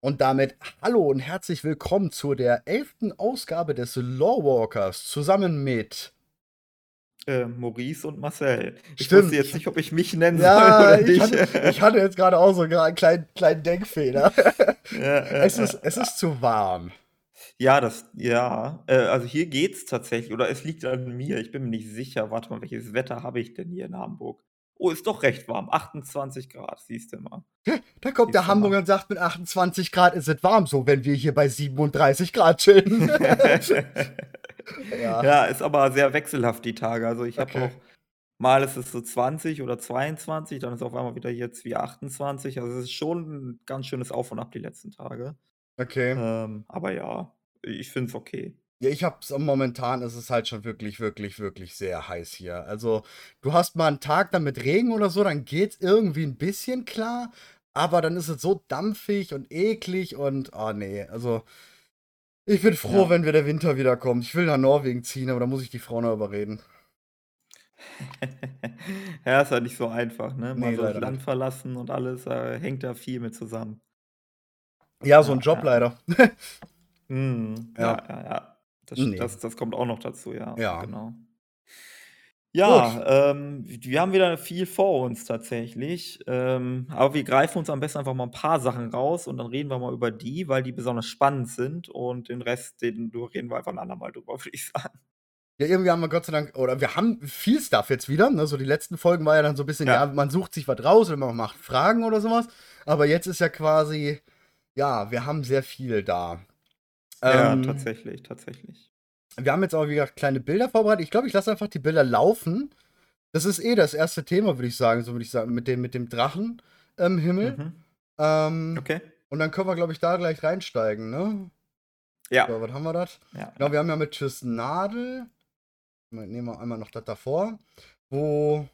Und damit hallo und herzlich willkommen zu der elften Ausgabe des Lawwalkers zusammen mit äh, Maurice und Marcel. Ich Stimmt. wusste jetzt nicht, ob ich mich nennen Ja, soll oder ich nicht. hatte, ich hatte jetzt gerade auch so einen kleinen, kleinen Denkfehler. ja, äh, Es ist, es ist zu warm. ja, das, ja. Äh, also hier geht's tatsächlich, oder es liegt an mir. Ich bin mir nicht sicher. Warte mal, welches Wetter habe ich denn hier in Hamburg? Oh, ist doch recht warm. 28 Grad, siehst du mal. Da kommt der Siehst du Hamburger und sagt, mit 28 Grad ist es warm, so wenn wir hier bei 37 Grad chillen. ja. ja, ist aber sehr wechselhaft die Tage. Also ich habe Okay. auch, mal ist es so 20 oder 22, dann ist auf einmal wieder jetzt wie 28. Also es ist schon ein ganz schönes Auf und Ab die letzten Tage. Okay. Ähm, aber ja, ich finde es okay. Ja, ich hab's momentan ist es halt schon wirklich, wirklich, wirklich sehr heiß hier. Also, du hast mal einen Tag dann mit Regen oder so, dann geht's irgendwie ein bisschen klar, aber dann ist es so dampfig und eklig und oh nee, also ich bin froh, Ja. wenn wir der Winter wiederkommt. Ich will nach Norwegen ziehen, aber da muss ich die Frau noch überreden. Ja, ist halt nicht so einfach, ne? Mal Nee, so das Land nicht. verlassen und alles, da hängt da viel mit zusammen. Ja, so ein Ja, Job ja. leider. Ja. Ja, ja, ja. Das, Nee. das, das kommt auch noch dazu, ja. Ja. Genau. Ja, ähm, wir haben wieder viel vor uns tatsächlich. Ähm, aber wir greifen uns am besten einfach mal ein paar Sachen raus und dann reden wir mal über die, weil die besonders spannend sind und den Rest, den reden wir einfach ein andermal drüber, würde ich sagen. Ja, irgendwie haben wir Gott sei Dank, oder wir haben viel Stuff jetzt wieder. Ne? So die letzten Folgen war ja dann so ein bisschen, ja, Ja. man sucht sich was raus oder man macht Fragen oder sowas. Aber jetzt ist ja quasi, ja, wir haben sehr viel da. Ja, Ähm, tatsächlich, tatsächlich. wir haben jetzt auch wieder kleine Bilder vorbereitet. Ich glaube, ich lasse einfach die Bilder laufen. Das ist eh das erste Thema, würde ich sagen, so würde ich sagen, mit dem, mit dem Drachen im Himmel. Mhm. Ähm, Okay. Und dann können wir, glaube ich, da gleich reinsteigen, ne? Ja. So, was haben wir das? ja. Genau, wir haben ja mit Tschüss Nadel. Nehmen wir einmal noch das davor. Wo.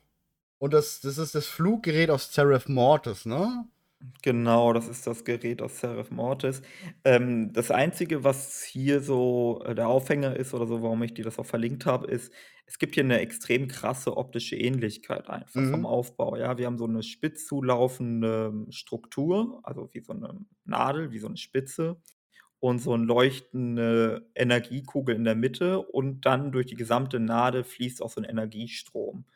Und das, das ist das Fluggerät aus Seraph Mortis, ne? Genau, das ist das Gerät aus Seraph Mortis. Ähm, das Einzige, was hier so äh, der Aufhänger ist oder so, warum ich dir das auch verlinkt habe, ist, es gibt hier eine extrem krasse optische Ähnlichkeit einfach vom Mhm. Aufbau. Ja, wir haben so eine spitz zulaufende Struktur, also wie so eine Nadel, wie so eine Spitze und so eine leuchtende Energiekugel in der Mitte und dann durch die gesamte Nadel fließt auch so ein Energiestrom.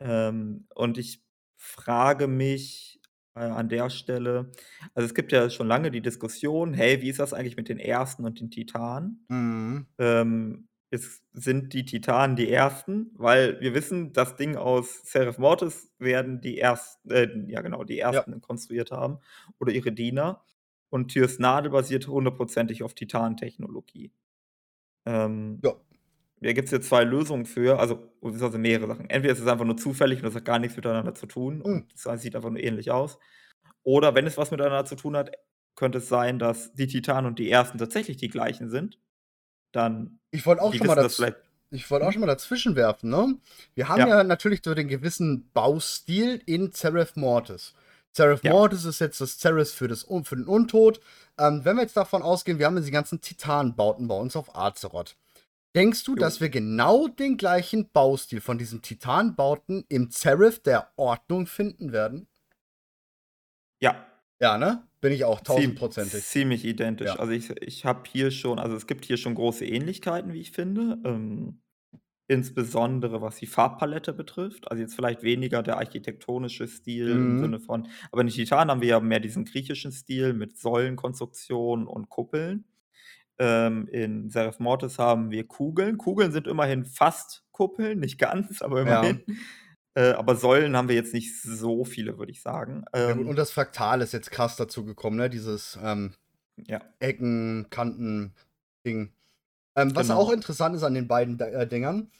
Ähm, und ich frage mich äh, an der Stelle, also es gibt ja schon lange die Diskussion, hey, wie ist das eigentlich mit den Ersten und den Titanen? Mhm. Ähm, jetzt sind die Titanen die Ersten, weil wir wissen, das Ding aus Seraph Mortis werden die Ersten, äh, ja genau, die Ja. Ersten konstruiert haben oder ihre Diener. Und Tyrs Nadel basiert hundertprozentig auf Titantechnologie. Ähm, Ja. Da gibt es jetzt zwei Lösungen für, also also mehrere Sachen. Entweder ist es einfach nur zufällig und das hat gar nichts miteinander zu tun Mhm. und es sieht einfach nur ähnlich aus. Oder wenn es was miteinander zu tun hat, könnte es sein, dass die Titanen und die Ersten tatsächlich die gleichen sind. Dann, Ich wollte auch die schon mal das das. Ich wollte auch schon mal dazwischen werfen, ne? Wir haben ja, Ja, natürlich so den gewissen Baustil in Seraph Mortis. Seraph ja, Mortis ist jetzt das Seraph für, das, für den Untod. Ähm, wenn wir jetzt davon ausgehen, wir haben diese ganzen Titanbauten bei uns auf Azeroth. Denkst du, dass jo. wir genau den gleichen Baustil von diesen Titanbauten im Seraph der Ordnung finden werden? Ja, Ja, ne? Bin ich auch tausendprozentig. ziemlich identisch. Ja. Also ich, ich habe hier schon, also es gibt hier schon große Ähnlichkeiten, wie ich finde. Ähm, insbesondere was die Farbpalette betrifft. Also jetzt vielleicht weniger der architektonische Stil im Mhm. Sinne von, aber in den Titanen haben wir ja mehr diesen griechischen Stil mit Säulenkonstruktionen und Kuppeln. Ähm, in Seraph Mortis haben wir Kugeln. Kugeln sind immerhin fast Kuppeln, nicht ganz, aber Ja. immerhin. Äh, aber Säulen haben wir jetzt nicht so viele, würde ich sagen. Ja, gut, und Ähm, das Fraktal ist jetzt krass dazu gekommen, ne? Dieses ähm, ja, Ecken, Kanten, Ding. Ähm, was auch genau. interessant ist an den beiden äh, Dingern,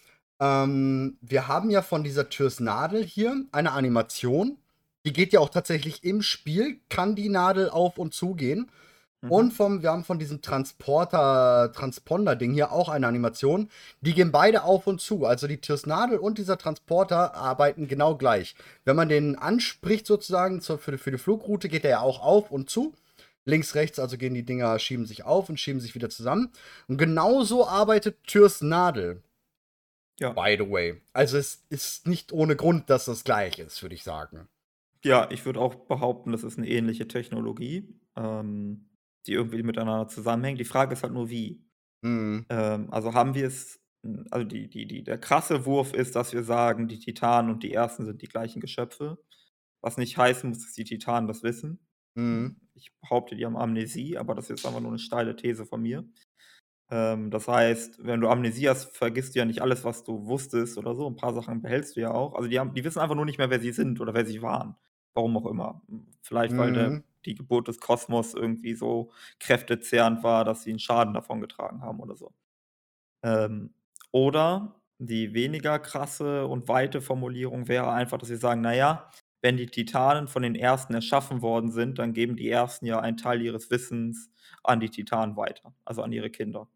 ähm, wir haben ja von dieser Türs Nadel hier eine Animation. Die geht ja auch tatsächlich im Spiel, kann die Nadel auf und zugehen. Und Mhm. vom, wir haben von diesem Transporter, Transponder-Ding hier auch eine Animation. Die gehen beide auf und zu. Also die Türs Nadel und dieser Transporter arbeiten genau gleich. Wenn man den anspricht, sozusagen zur, für, die- für die Flugroute, geht der ja auch auf und zu. Links, rechts, also gehen die Dinger, schieben sich auf und schieben sich wieder zusammen. Und genauso arbeitet Türs Nadel. Ja. By the way. Also es ist nicht ohne Grund, dass das gleich ist, würde ich sagen. Ja, ich würde auch behaupten, das ist eine ähnliche Technologie. Ähm, die irgendwie miteinander zusammenhängen. Die Frage ist halt nur, wie. Mhm. Ähm, also haben wir es hm, also die die die der krasse Wurf ist, dass wir sagen, die Titanen und die Ersten sind die gleichen Geschöpfe, was nicht heißen muss, dass die Titanen das wissen. Mhm. Hm, ich behaupte, die haben Amnesie, aber das ist einfach nur 'ne steile These von mir. Ähm, das heißt, wenn du Amnesie hast, vergisst du ja nicht alles, was du wusstest oder so. 'N paar Sachen behältst du ja auch. Also, die haben die wissen einfach nur nicht mehr, wer sie sind oder wer sie waren. Warum auch immer. Vielleicht, weil der Mhm. Die Geburt des Kosmos irgendwie so kräftezehrend war, dass sie 'n Schaden davongetragen haben oder so. Ähm, oder die weniger krasse und weite Formulierung wäre einfach, dass sie sagen: „Na ja, wenn die Titanen von den Ersten erschaffen worden sind, dann geben die Ersten ja einen Teil ihres Wissens an die Titanen weiter, also an ihre Kinder.“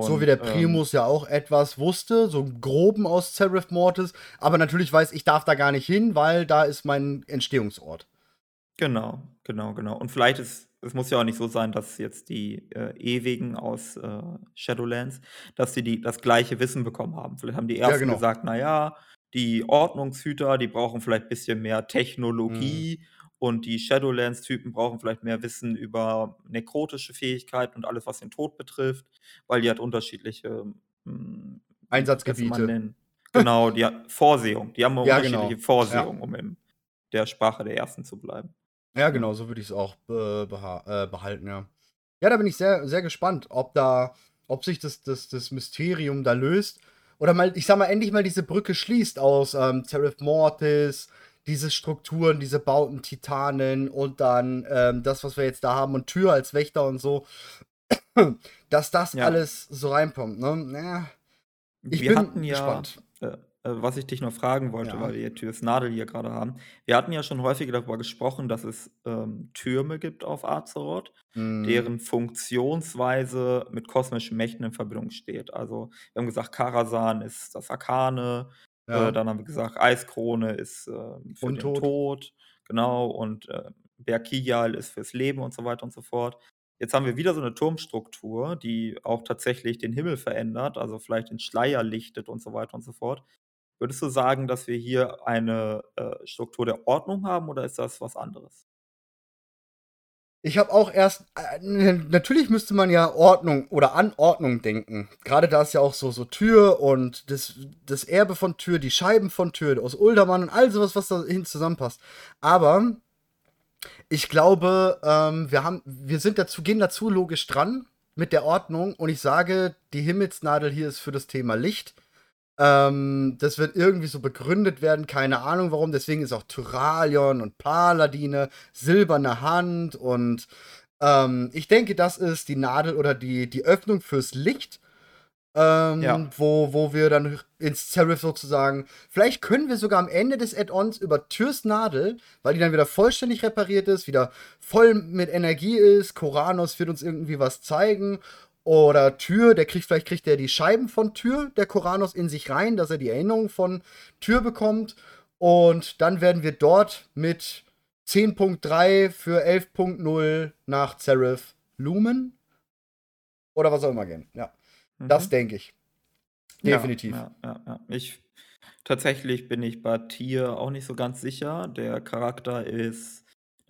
So wie Und, der ähm Primus ja auch etwas wusste, so im Groben aus Zereth Mortis, aber natürlich weiß, ich darf da gar nicht hin, weil da ist mein Entstehungsort. Genau, genau, genau. Und vielleicht ist es muss ja auch nicht so sein, dass jetzt die, äh, Ewigen aus, äh, Shadowlands dass sie die das gleiche Wissen bekommen haben. Vielleicht haben die Ja, Ersten genau. gesagt: „Na ja, die Ordnungshüter, die brauchen vielleicht bisschen mehr Mhm. Technologie und die Shadowlands-Typen brauchen vielleicht mehr Wissen über nekrotische Fähigkeiten und alles, was den Tod betrifft, weil die halt unterschiedliche, hm, könnte man Einsatzgebiete. Genau, die ha Vorsehung. Die haben Ja, unterschiedliche genau. Ja. Vorsehung, um in der Sprache der Ersten zu bleiben. Ja, genau, so würde ich's auch be beha äh, behalten, ja. Ja, da bin ich sehr sehr gespannt, ob da ob sich das das das Mysterium da löst oder mal ich sage mal, endlich mal diese Brücke schließt aus, ähm, Zereth Mortis, diese Strukturen, diese Bauten, Titanen und dann, ähm, das, was wir jetzt da haben und Tyr als Wächter und so. Dass das Ja. alles so reinkommt, ne? Ja. Ich Wir bin hatten ja gespannt. äh, was ich dich noch fragen wollte, Ja. weil wir Tyrs Nadel hier grade haben. Wir hatten ja schon häufiger darüber gesprochen, dass es, ähm, Türme gibt auf Azeroth, Mhm. deren Funktionsweise mit kosmischen Mächten in Verbindung steht. Also, wir haben gesagt, Karasan ist das Arkane, äh, Ja. dann haben wir gesagt, Eiskrone ist, ähm, für den Untot. Tod, genau, und, äh, Berkigel ist fürs Leben und so weiter und so fort. Jetzt haben wir wieder so 'ne Turmstruktur, die auch tatsächlich den Himmel verändert, also vielleicht den Schleier lichtet und so weiter und so fort. Würdest du sagen, dass wir hier eine, äh, Struktur der Ordnung haben oder ist das was anderes? Ich habe auch erst äh, natürlich müsste man ja Ordnung oder an Ordnung denken. Grade da ist ja auch so so Tyr und das das Erbe von Tyr, die Scheiben von Tyr aus Uldaman und all so was, was dahin zusammenpasst. Aber ich glaube, ähm, wir haben wir sind dazu gehen dazu logisch dran mit der Ordnung und ich sage, die Himmelsnadel hier ist für das Thema Licht. Ähm, das wird irgendwie so begründet werden, keine Ahnung warum. Deswegen ist auch Tyralion und Paladine, Silberne Hand und, ähm, ich denke, das ist die Nadel oder die die Öffnung fürs Licht, Ja. ähm, wo wo wir dann ins Zereth sozusagen vielleicht können wir sogar am Ende des Add-ons über Tyrs Nadel, weil die dann wieder vollständig repariert ist, wieder voll mit Energie ist. Koranos wird uns irgendwie was zeigen oder Tyr, der kriegt vielleicht kriegt der die Scheiben von Tyr, der Koranos, in sich rein, dass er die Erinnerung von Tyr bekommt. Und dann werden wir dort mit 10.3 für 11.0 nach Zereth Lumen oder was auch immer gehen. Ja, das Mhm. denke ich. Definitiv. ja, ja, ja. Ich tatsächlich bin ich bei Tyr auch nicht so ganz sicher. Der Charakter ist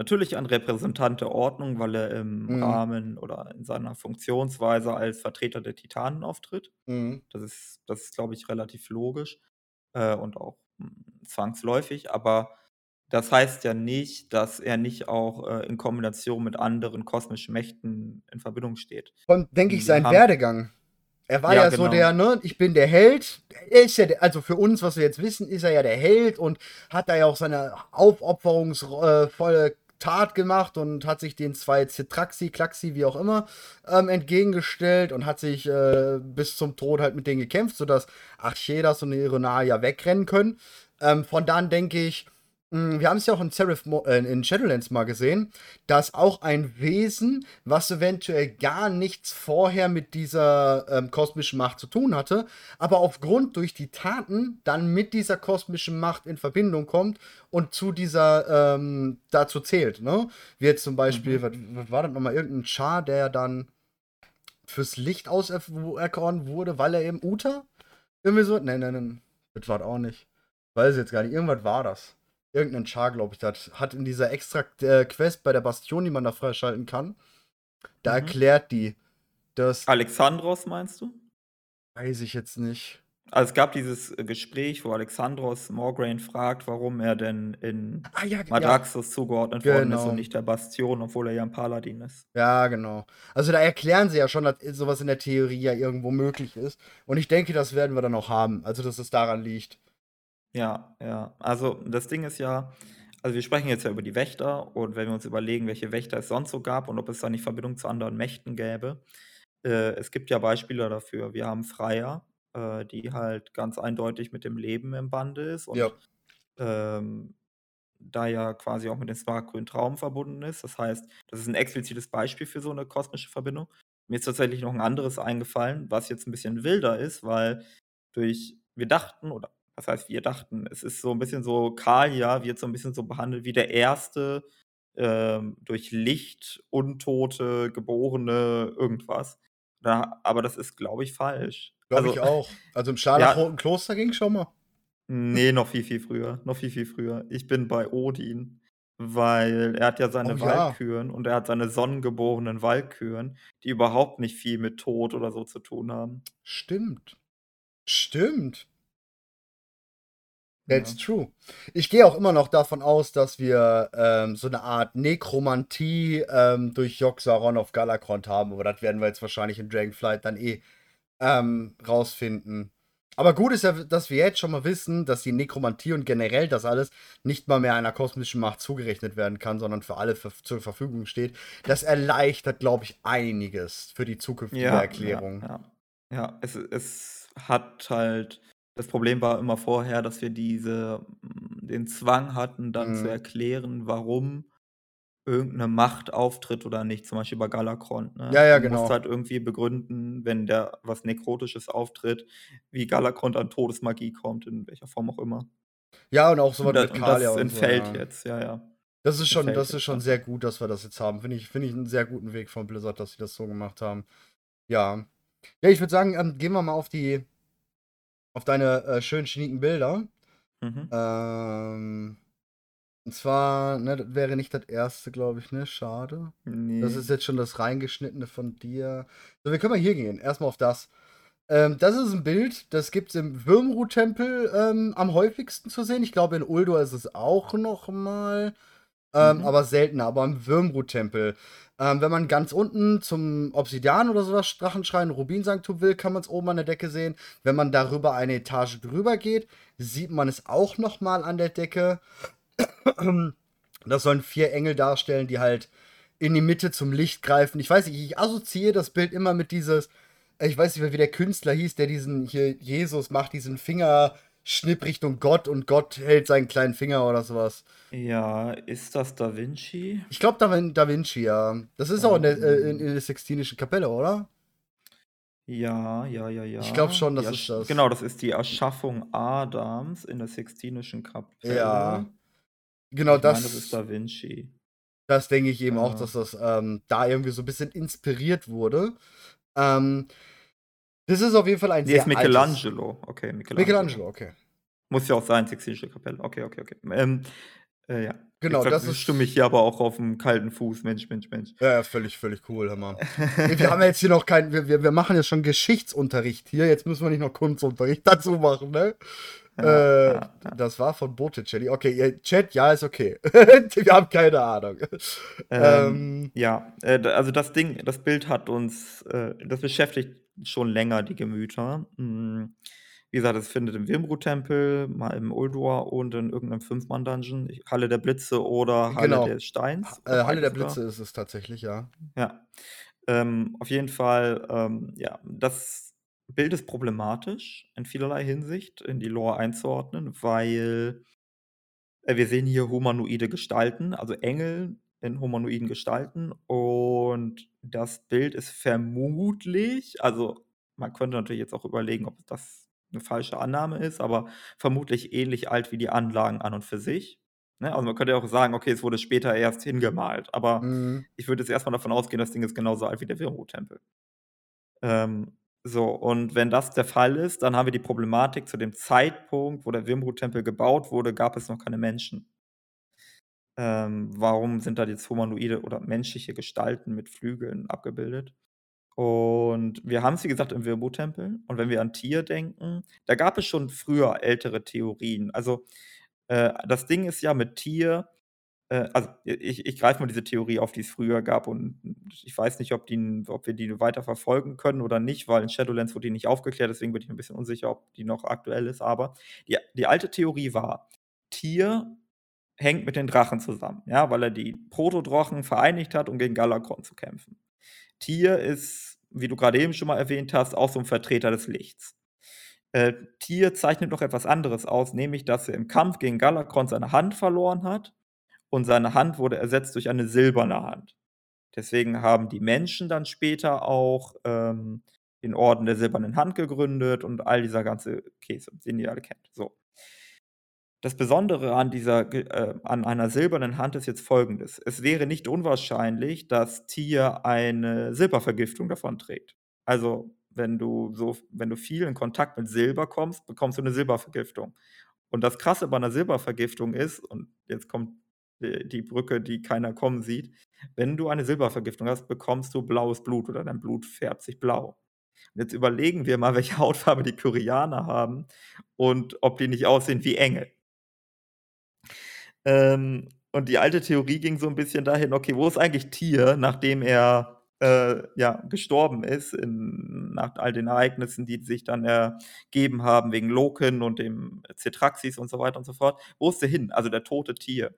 natürlich ein Repräsentant der Ordnung, weil er im Mhm. Rahmen oder in seiner Funktionsweise als Vertreter der Titanen auftritt. Mhm. Das ist das ist, glaube ich, relativ logisch, äh, und auch, hm, zwangsläufig, aber das heißt ja nicht, dass er nicht auch, äh, in Kombination mit anderen kosmischen Mächten in Verbindung steht. Und denke ich, sein Werdegang. Er war Ja, ja so genau. der, ne, ich bin der Held. Er ist ja der also für uns, was wir jetzt wissen, ist er ja der Held und hat da ja auch seine aufopferungsro äh, Tat gemacht und hat sich den 2 Zitraxi, Klaxi, wie auch immer, ähm, entgegengestellt und hat sich, äh, bis zum Tod halt mit denen gekämpft, sodass Archedas und Irenaia wegrennen können. Ähm, von da an denke ich hm, wir haben's ja auch in Mo äh, in Shadowlands mal gesehen, dass auch ein Wesen, was eventuell gar nichts vorher mit dieser, ähm, kosmischen Macht zu tun hatte, aber aufgrund durch die Taten dann mit dieser kosmischen Macht in Verbindung kommt und zu dieser, ähm dazu zählt, ne? Wie jetzt zum Beispiel, Mhm. was was war das noch mal, irgend 'n Char, der dann fürs Licht auserkoren wurde, weil er eben Uter? Irgendwie so? Ne, ne, ne, das war's auch nicht. Weiß ich jetzt gar nicht. Irgendwas war das. Irgend 'nen Char, glaube ich, das hat in dieser extra äh, Quest bei der Bastion, die man da freischalten kann Da Mhm. erklärt die, dass Alexandros meinst du? weiß ich jetzt nicht. Also, es gab dieses, äh, Gespräch, wo Alexandros Morgraine fragt, warum er denn in Ah ja, g ja. Zugeordnet worden ist und Genau. nicht der Bastion, obwohl er ja 'n Paladin ist. Ja, genau. Also, da erklären sie ja schon, dass so was in der Theorie ja irgendwo möglich ist. Und ich denke, das werden wir dann auch haben. Also, dass es daran liegt. Ja, ja. Also, das Ding ist ja also, wir sprechen jetzt ja über die Wächter und wenn wir uns überlegen, welche Wächter es sonst so gab und ob es da nicht Verbindung zu anderen Mächten gäbe. Äh, es gibt ja Beispiele dafür. Wir haben Freya, äh, die halt ganz eindeutig mit dem Leben im Bande ist Ja. und, ähm, da ja quasi auch mit dem smaragdgrünen Traum verbunden ist. Das heißt, das ist 'n explizites Beispiel für so 'ne kosmische Verbindung. Mir ist tatsächlich noch 'n anderes eingefallen, was jetzt 'n bisschen wilder ist, weil durch wir dachten oder was heißt wir dachten, es ist so 'n bisschen so Kalia wird so 'n bisschen so behandelt wie der erste, ähm, durch Licht Untote geborene irgendwas. Da aber das ist, glaube ich, falsch. Glaube Also ich auch. Also, im ja. Scharlachroten Kloster ging's schon mal. Ne, noch viel, viel früher. Noch viel, viel früher. Ich bin bei Odin, weil er hat ja Oh seine ja. Walküren und er hat seine sonnengeborenen Walküren, die überhaupt nicht viel mit Tod oder so zu tun haben. Stimmt. Stimmt. That's Ja. true. Ich gehe auch immer noch davon aus, dass wir, ähm, so 'ne Art Nekromantie, ähm, durch Yogg-Saron auf Galakrond haben, aber das werden wir jetzt wahrscheinlich in Dragonflight dann eh, ähm, rausfinden. Aber gut ist ja, dass wir jetzt schon mal wissen, dass die Nekromantie und generell das alles nicht mal mehr einer kosmischen Macht zugerechnet werden kann, sondern für alle verf zur Verfügung steht. Das erleichtert, glaube ich, einiges für die zukünftige Ja, ja, Erklärung. ja. Ja, es es hat halt das Problem war immer vorher, dass wir diese hm, den Zwang hatten, dann zu Mhm. erklären, warum irgend 'ne Macht auftritt oder nicht, zum Beispiel bei Galakrond, ne? Ja, ja, Du musst genau. halt irgendwie begründen, wenn da was Nekrotisches auftritt, wie Galakrond an Todesmagie kommt, in welcher Form auch immer. Ja, und auch so Und was da mit und Kalia das und so, entfällt ja. jetzt, ja, ja. Das ist schon Entfällt das ist jetzt schon dann. sehr gut, dass wir das jetzt haben. Finde ich finde ich 'n sehr guten Weg von Blizzard, dass sie das so gemacht haben. Ja. Ja, ich würde sagen, ähm, gehen wir mal auf die auf deine, äh, schönen, schnieken Bilder. Mhm. Ähm, und zwar, ne, das wäre nicht das 1., glaube ich, ne? Schade. Das Ne. ist jetzt schon das reingeschnittene von dir. So, wir können mal hier gehen. Erst mal auf das. Ähm, das ist 'n Bild, das gibt's im Wyrmruu-Tempel, ähm, am häufigsten zu sehen. Ich glaube, in Ulduar ist es auch noch mal, ähm, Mhm. aber seltener. Aber im Wyrmruu-Tempel. Ähm, wenn man ganz unten zum Obsidian oder so was, Drachenschrein, Rubinsanktum will, kann man's oben an der Decke sehen. Wenn man darüber eine Etage drüber geht, sieht man es auch noch mal an der Decke. Das sollen 4 Engel darstellen, die halt in die Mitte zum Licht greifen. Ich weiß nicht, ich assoziiere das Bild immer mit dieses ich weiß nicht mehr, wie der Künstler hieß, der diesen hier Jesus macht, diesen Fingerschnipp Richtung Gott und Gott hält seinen kleinen Finger oder so was. Ja, ist das Da Vinci? Ich glaube, Da Da Vinci, ja. Das ist auch in der äh, in in der Sixtinischen Kapelle, oder? Ja, ja, ja, Ich glaube ja. schon, das ist das. genau, das ist die Erschaffung Adams in der Sixtinischen Kapelle. Ja. Genau, Ich meine, das ist das Da Vinci. das denke ich eben auch, Ja. dass das, ähm, da irgendwie so 'n bisschen inspiriert wurde. Ähm, das ist auf jeden Fall ein Ne, sehr ist altes Michelangelo. Okay, Michelangelo. Michelangelo, okay. Muss ja auch sein, Sixtinische Kapelle. Okay, okay, okay. Ähm, äh, ja. Genau, Jetzt das ist mich hier aber auch auf'm kalten Fuß. Mensch, Mensch, Mensch. Ja, völlig, völlig cool. Ne, wir haben jetzt hier noch keinen wir wir wir machen jetzt schon Geschichtsunterricht hier, jetzt müssen wir nicht noch Kunstunterricht dazu machen, ne? Ja, Äh, ja, ja. das war von Botticelli. Okay, Chat, ja, ist okay. Wir haben keine Ahnung. Ähm, Ähm ja, äh, also das Ding das Bild hat uns äh, das beschäftigt schon länger die Gemüter. Hm, wie gesagt, es findet im Wyrmruu-Tempel, mal im Ulduar und in irgend 'nem Fünf-Mann-Dungeon, Halle der Blitze oder Halle Genau. des Steins äh, Halle der. Blitze ist es tatsächlich, ja. Ja. Ähm, auf jeden Fall, ähm, ja, das Bild ist problematisch in vielerlei Hinsicht, in die Lore einzuordnen, weil äh, wir sehen hier humanoide Gestalten, also Engel in humanoiden Gestalten und das Bild ist vermutlich also, man könnte natürlich jetzt auch überlegen, ob das 'ne falsche Annahme ist, aber vermutlich ähnlich alt wie die Anlagen an und für sich, ne? Also, man könnte ja auch sagen: „Okay, es wurde später erst hingemalt“, aber Mhm. ich würde jetzt erst mal davon ausgehen, das Ding ist genauso alt wie der Wyrmruu-Tempel. Ähm, so, und wenn das der Fall ist, dann haben wir die Problematik, zu dem Zeitpunkt, wo der Wyrmruu-Tempel gebaut wurde, gab es noch keine Menschen. Ähm, warum sind da jetzt humanoide oder menschliche Gestalten mit Flügeln abgebildet? Und wir haben es, wie gesagt, im Wirbu-Tempel. Und wenn wir an Tier denken, da gab es schon früher ältere Theorien. Also, äh, das Ding ist ja mit Tier, äh, also ich, ich greife mal diese Theorie auf, die es früher gab. Und ich weiß nicht, ob, die, ob wir die weiter verfolgen können oder nicht, weil in Shadowlands wurde die nicht aufgeklärt. Deswegen bin ich ein bisschen unsicher, ob die noch aktuell ist. Aber die, die alte Theorie war, Tier hängt mit den Drachen zusammen, ja, weil er die Protodrochen vereinigt hat, um gegen Galakron zu kämpfen. Tier ist, wie du gerade eben schon mal erwähnt hast, auch so ein Vertreter des Lichts. Äh, Tier zeichnet noch etwas anderes aus, nämlich dass er im Kampf gegen Galakron seine Hand verloren hat und seine Hand wurde ersetzt durch eine silberne Hand. Deswegen haben die Menschen dann später auch ähm, den Orden der silbernen Hand gegründet und all dieser ganze Käse, den ihr alle kennt. So. Das Besondere an dieser äh, an einer silbernen Hand ist jetzt Folgendes: Es wäre nicht unwahrscheinlich, dass Tier eine Silbervergiftung trägt. Also, wenn du so wenn du viel in Kontakt mit Silber kommst, bekommst du eine Silbervergiftung. Und das Krasse bei einer Silbervergiftung ist und jetzt kommt die Brücke, die keiner kommen sieht: Wenn du eine Silbervergiftung hast, bekommst du blaues Blut oder dein Blut färbt sich blau. Und jetzt überlegen wir mal, welche Hautfarbe die Kyrianer haben und ob die nicht aussehen wie Engel. Ähm, und die alte Theorie ging so ein bisschen dahin: Okay, wo ist eigentlich Tier, nachdem er, äh, ja, gestorben ist in nach all den Ereignissen, die sich dann ergeben haben wegen Loken und dem Cetraxis und so weiter und so fort. Wo ist der hin? Also, der tote Tier.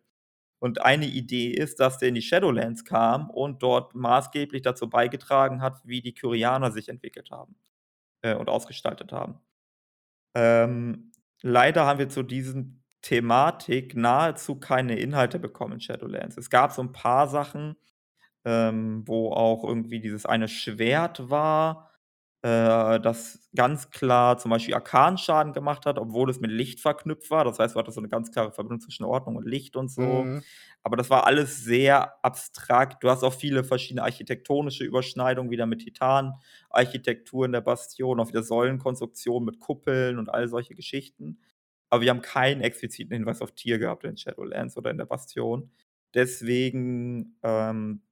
Und eine Idee ist, dass der in die Shadowlands kam und dort maßgeblich dazu beigetragen hat, wie die Kyrianer sich entwickelt haben, äh, und ausgestaltet haben. Ähm, leider haben wir zu diesem Thematik nahezu keine Inhalte bekommen in Shadowlands. Es gab so ein paar Sachen, ähm, wo auch irgendwie dieses eine Schwert war, äh, das ganz klar zum Beispiel Arkanschaden gemacht hat, obwohl es mit Licht verknüpft war. Das heißt, du hattest so eine ganz klare Verbindung zwischen Ordnung und Licht und so. Mhm. Aber das war alles sehr abstrakt. Du hast auch viele verschiedene architektonische Überschneidungen, wieder mit Titan-Architektur in der Bastion, auch wieder Säulenkonstruktionen mit Kuppeln und all solche Geschichten aber wir haben keinen expliziten Hinweis auf Tier gehabt in Shadowlands oder in der Bastion. Deswegen ähm,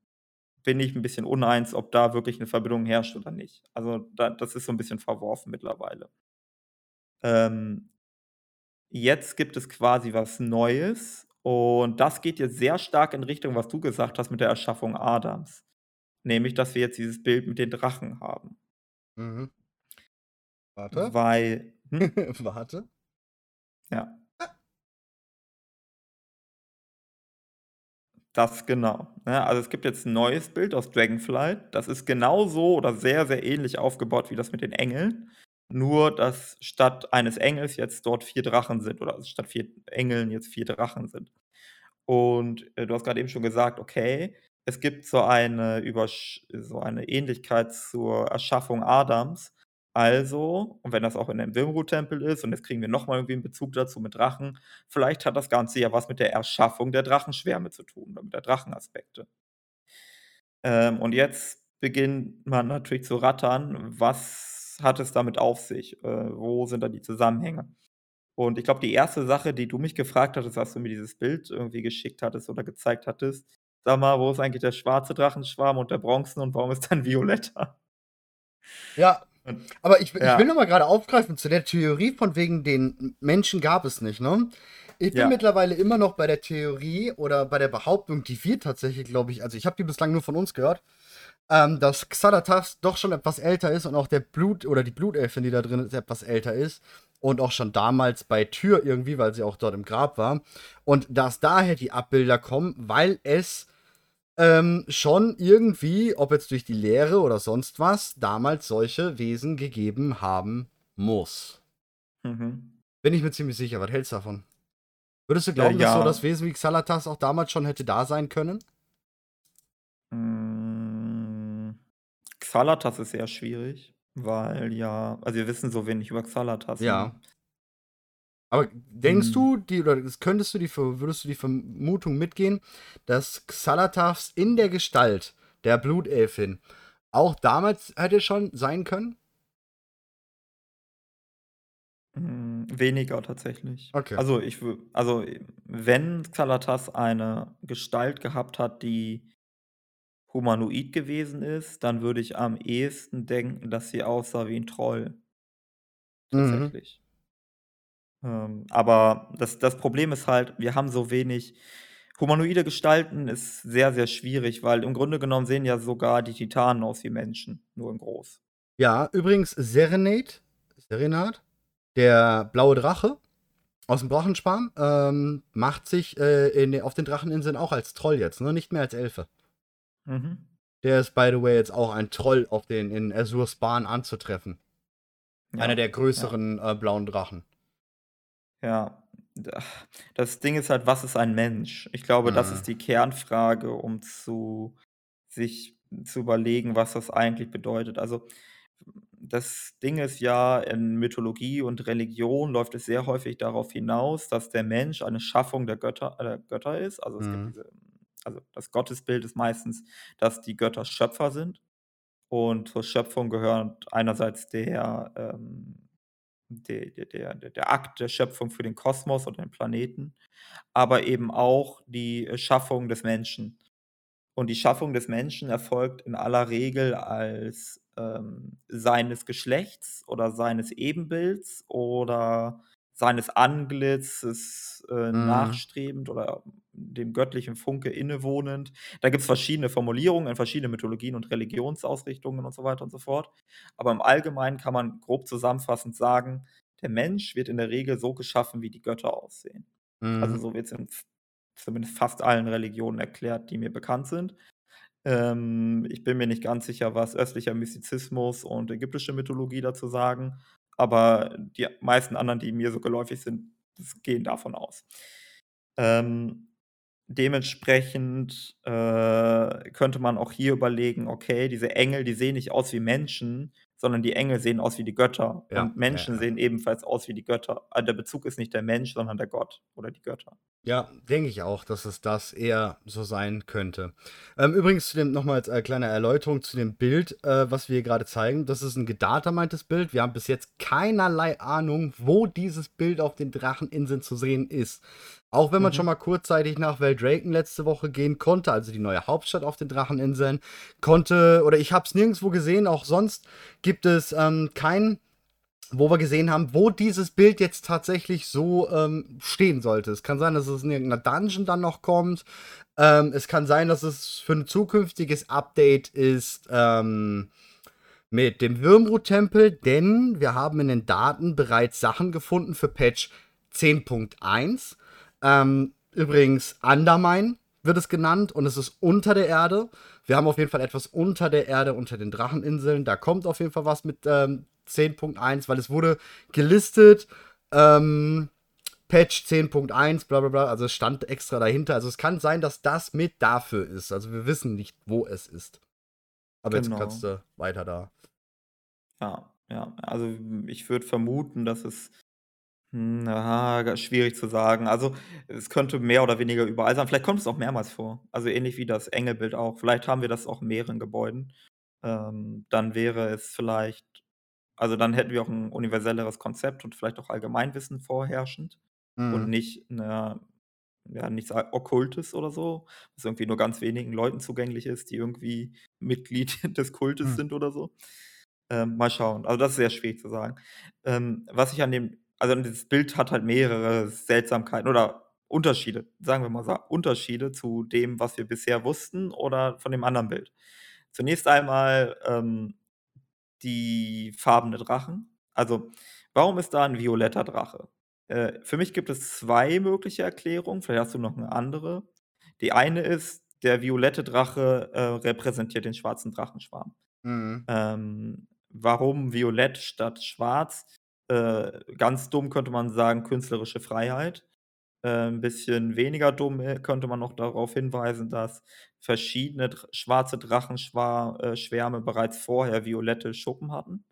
bin ich ein bisschen uneins, ob da wirklich eine Verbindung herrscht oder nicht. Also da, das ist so ein bisschen verworfen mittlerweile. Ähm, jetzt gibt es quasi was Neues und das geht jetzt sehr stark in Richtung, was du gesagt hast mit der Erschaffung Adams. Nämlich, dass wir jetzt dieses Bild mit den Drachen haben. Mhm. Warte. Weil. Hm? Warte. Ja. Das genau. Ja, also es gibt jetzt ein neues Bild aus Dragonflight. Das ist genauso oder sehr, sehr ähnlich aufgebaut wie das mit den Engeln. Nur, dass statt eines Engels jetzt dort vier Drachen sind oder statt vier Engeln jetzt vier Drachen sind. Und äh, du hast gerade eben schon gesagt, okay, es gibt so eine, Übersch so eine Ähnlichkeit zur Erschaffung Adams. Also, und wenn das auch in dem Wimru-Tempel ist, und jetzt kriegen wir nochmal irgendwie einen Bezug dazu mit Drachen, vielleicht hat das Ganze ja was mit der Erschaffung der Drachenschwärme zu tun, oder mit der Drachenaspekte. Ähm, und jetzt beginnt man natürlich zu rattern, was hat es damit auf sich? Äh, wo sind da die Zusammenhänge? Und ich glaube, die erste Sache, die du mich gefragt hattest, als du mir dieses Bild irgendwie geschickt hattest oder gezeigt hattest, sag mal, wo ist eigentlich der schwarze Drachenschwarm und der Bronzen und warum ist dann violetter? Ja, aber ich, ja. ich will noch mal gerade aufgreifen zu der Theorie von wegen den Menschen gab es nicht, ne? Ich bin ja. mittlerweile immer noch bei der Theorie oder bei der Behauptung, die wir tatsächlich, glaube ich, also ich habe die bislang nur von uns gehört, ähm, dass Xalatas doch schon etwas älter ist und auch der Blut oder die Blutelfin, die da drin ist, etwas älter ist und auch schon damals bei Tür irgendwie, weil sie auch dort im Grab war und dass daher die Abbilder kommen, weil es ähm, schon irgendwie, ob jetzt durch die Lehre oder sonst was, damals solche Wesen gegeben haben muss. Mhm. Bin ich mir ziemlich sicher. Was hältst du davon? Würdest du glauben, ja, ja. dass so das Wesen wie Xalatas auch damals schon hätte da sein können? Mm, Xalatas ist sehr schwierig, weil ja, also wir wissen so wenig über Xalatas. Ja. Ne? Aber denkst hm. du, die, oder könntest du die, würdest du die Vermutung mitgehen, dass Xalatavs in der Gestalt der Blutelfin auch damals hätte schon sein können? Hm. Weniger tatsächlich. Okay. Also, ich also, wenn Xalatas eine Gestalt gehabt hat, die humanoid gewesen ist, dann würde ich am ehesten denken, dass sie aussah wie 'n Troll. Mhm. Tatsächlich. Ähm, aber das das Problem ist halt, wir haben so wenig humanoide Gestalten ist sehr, sehr schwierig, weil im Grunde genommen sehen ja sogar die Titanen aus wie Menschen, nur in groß. Ja, übrigens Serenade Serenade, der blaue Drache aus'm Drachenschwarm, ähm, macht sich, äh, in auf den Dracheninseln auch als Troll jetzt, ne, nicht mehr als Elfe. Mhm. Der ist, by the way, jetzt auch ein Troll auf den in Azurs Bahn anzutreffen. Einer Ja, der ja. größeren, äh, blauen Drachen. Ja, da das Ding ist halt, was ist ein Mensch? Ich glaube, das Mhm. ist die Kernfrage, um zu sich zu überlegen, was das eigentlich bedeutet. Also, das Ding ist ja, in Mythologie und Religion läuft es sehr häufig darauf hinaus, dass der Mensch eine Schaffung der Götter äh, Götter ist. Also, es gibt Mhm. diese also, das Gottesbild ist meistens, dass die Götter Schöpfer sind. Und zur Schöpfung gehört einerseits der, ähm der der der Akt der Schöpfung für den Kosmos und den Planeten, aber eben auch die, äh, Schaffung des Menschen. Und die Schaffung des Menschen erfolgt in aller Regel als, ähm, seines Geschlechts oder seines Ebenbilds oder seines Antlitzes, äh, Mhm. nachstrebend oder dem göttlichen Funke innewohnend. Da gibt's verschiedene Formulierungen in verschiedenen Mythologien und Religionsausrichtungen und so weiter und so fort. Aber im Allgemeinen kann man grob zusammenfassend sagen, der Mensch wird in der Regel so geschaffen, wie die Götter aussehen. Also, Mhm. so wird's in f zumindest fast allen Religionen erklärt, die mir bekannt sind. Ähm, ich bin mir nicht ganz sicher, was östlicher Mystizismus und ägyptische Mythologie dazu sagen, aber die meisten anderen, die mir so geläufig sind, gehen davon aus. Ähm, dementsprechend, äh, könnte man auch hier überlegen: „Okay, diese Engel, die sehen nicht aus wie Menschen, sondern die Engel sehen aus wie die Götter Ja, und ja, Menschen ja. sehen ebenfalls aus wie die Götter.“ Ah, der Bezug ist nicht der Mensch, sondern der Gott oder die Götter. Ja, denke ich auch, dass es das eher so sein könnte. Ähm, übrigens zu dem noch mal als, äh, kleine Erläuterung zu dem Bild, äh, was wir hier grade zeigen. Das ist 'n gedatamintes Bild. Wir haben bis jetzt keinerlei Ahnung, wo dieses Bild auf den Dracheninseln zu sehen ist. Auch wenn man schon Mhm. mal kurzzeitig nach Veldraken letzte Woche gehen konnte, also die neue Hauptstadt auf den Dracheninseln, konnte oder ich habe es nirgendswo gesehen, auch sonst gibt es, ähm, kein wo wir gesehen haben, wo dieses Bild jetzt tatsächlich so, ähm, stehen sollte. Es kann sein, dass es in irgend 'ner Dungeon dann noch kommt. Ähm, es kann sein, dass es für 'n zukünftiges Update ist, ähm, mit dem Wyrmrut-Tempel, denn wir haben in den Daten bereits Sachen gefunden für Patch 10.1. Ähm, übrigens Undermine wird es genannt und es ist unter der Erde. Wir haben auf jeden Fall etwas unter der Erde, unter den Dracheninseln. Da kommt auf jeden Fall was mit, ähm, 10.1, weil es wurde gelistet, ähm, Patch 10.1, bla bla bla. Also, es stand extra dahinter. Also, es kann sein, dass das mit dafür ist. Also, wir wissen nicht, wo es ist. Aber jetzt kannst Genau. du weiter da Ja, ja. Also, ich würde vermuten, dass es hm, ah, ga schwierig zu sagen. Also, es könnte mehr oder weniger überall sein. Vielleicht kommt es auch mehrmals vor. Also, ähnlich wie das Engelbild auch. Vielleicht haben wir das auch in mehreren Gebäuden. Ähm, dann wäre es vielleicht also, dann hätten wir auch 'n universelleres Konzept und vielleicht auch Allgemeinwissen vorherrschend und Mhm. nicht 'ne ja, nichts Okkultes oder so, was irgendwie nur ganz wenigen Leuten zugänglich ist, die irgendwie Mitglied des Kultes Hm. sind oder so. Ähm, mal schauen. Also, das ist sehr schwierig zu sagen. Ähm, was ich an dem also, dieses Bild hat halt mehrere Seltsamkeiten oder Unterschiede, sagen wir mal sa Unterschiede zu dem, was wir bisher wussten oder von dem anderen Bild. Zunächst einmal, ähm, die farbene Drachen. Also, warum ist da 'n violetter Drache? Äh, für mich gibt es 2 mögliche Erklärungen, vielleicht hast du noch 'ne andere. Die eine ist, der violette Drache, äh, repräsentiert den schwarzen Drachenschwarm. Mhm. Ähm, warum violett statt schwarz? Äh, ganz dumm könnte man sagen, künstlerische Freiheit. Äh, 'n bisschen weniger dumm, äh, könnte man noch darauf hinweisen, dass verschiedene schwarze Drachenschwa äh, bereits vorher violette Schuppen hatten.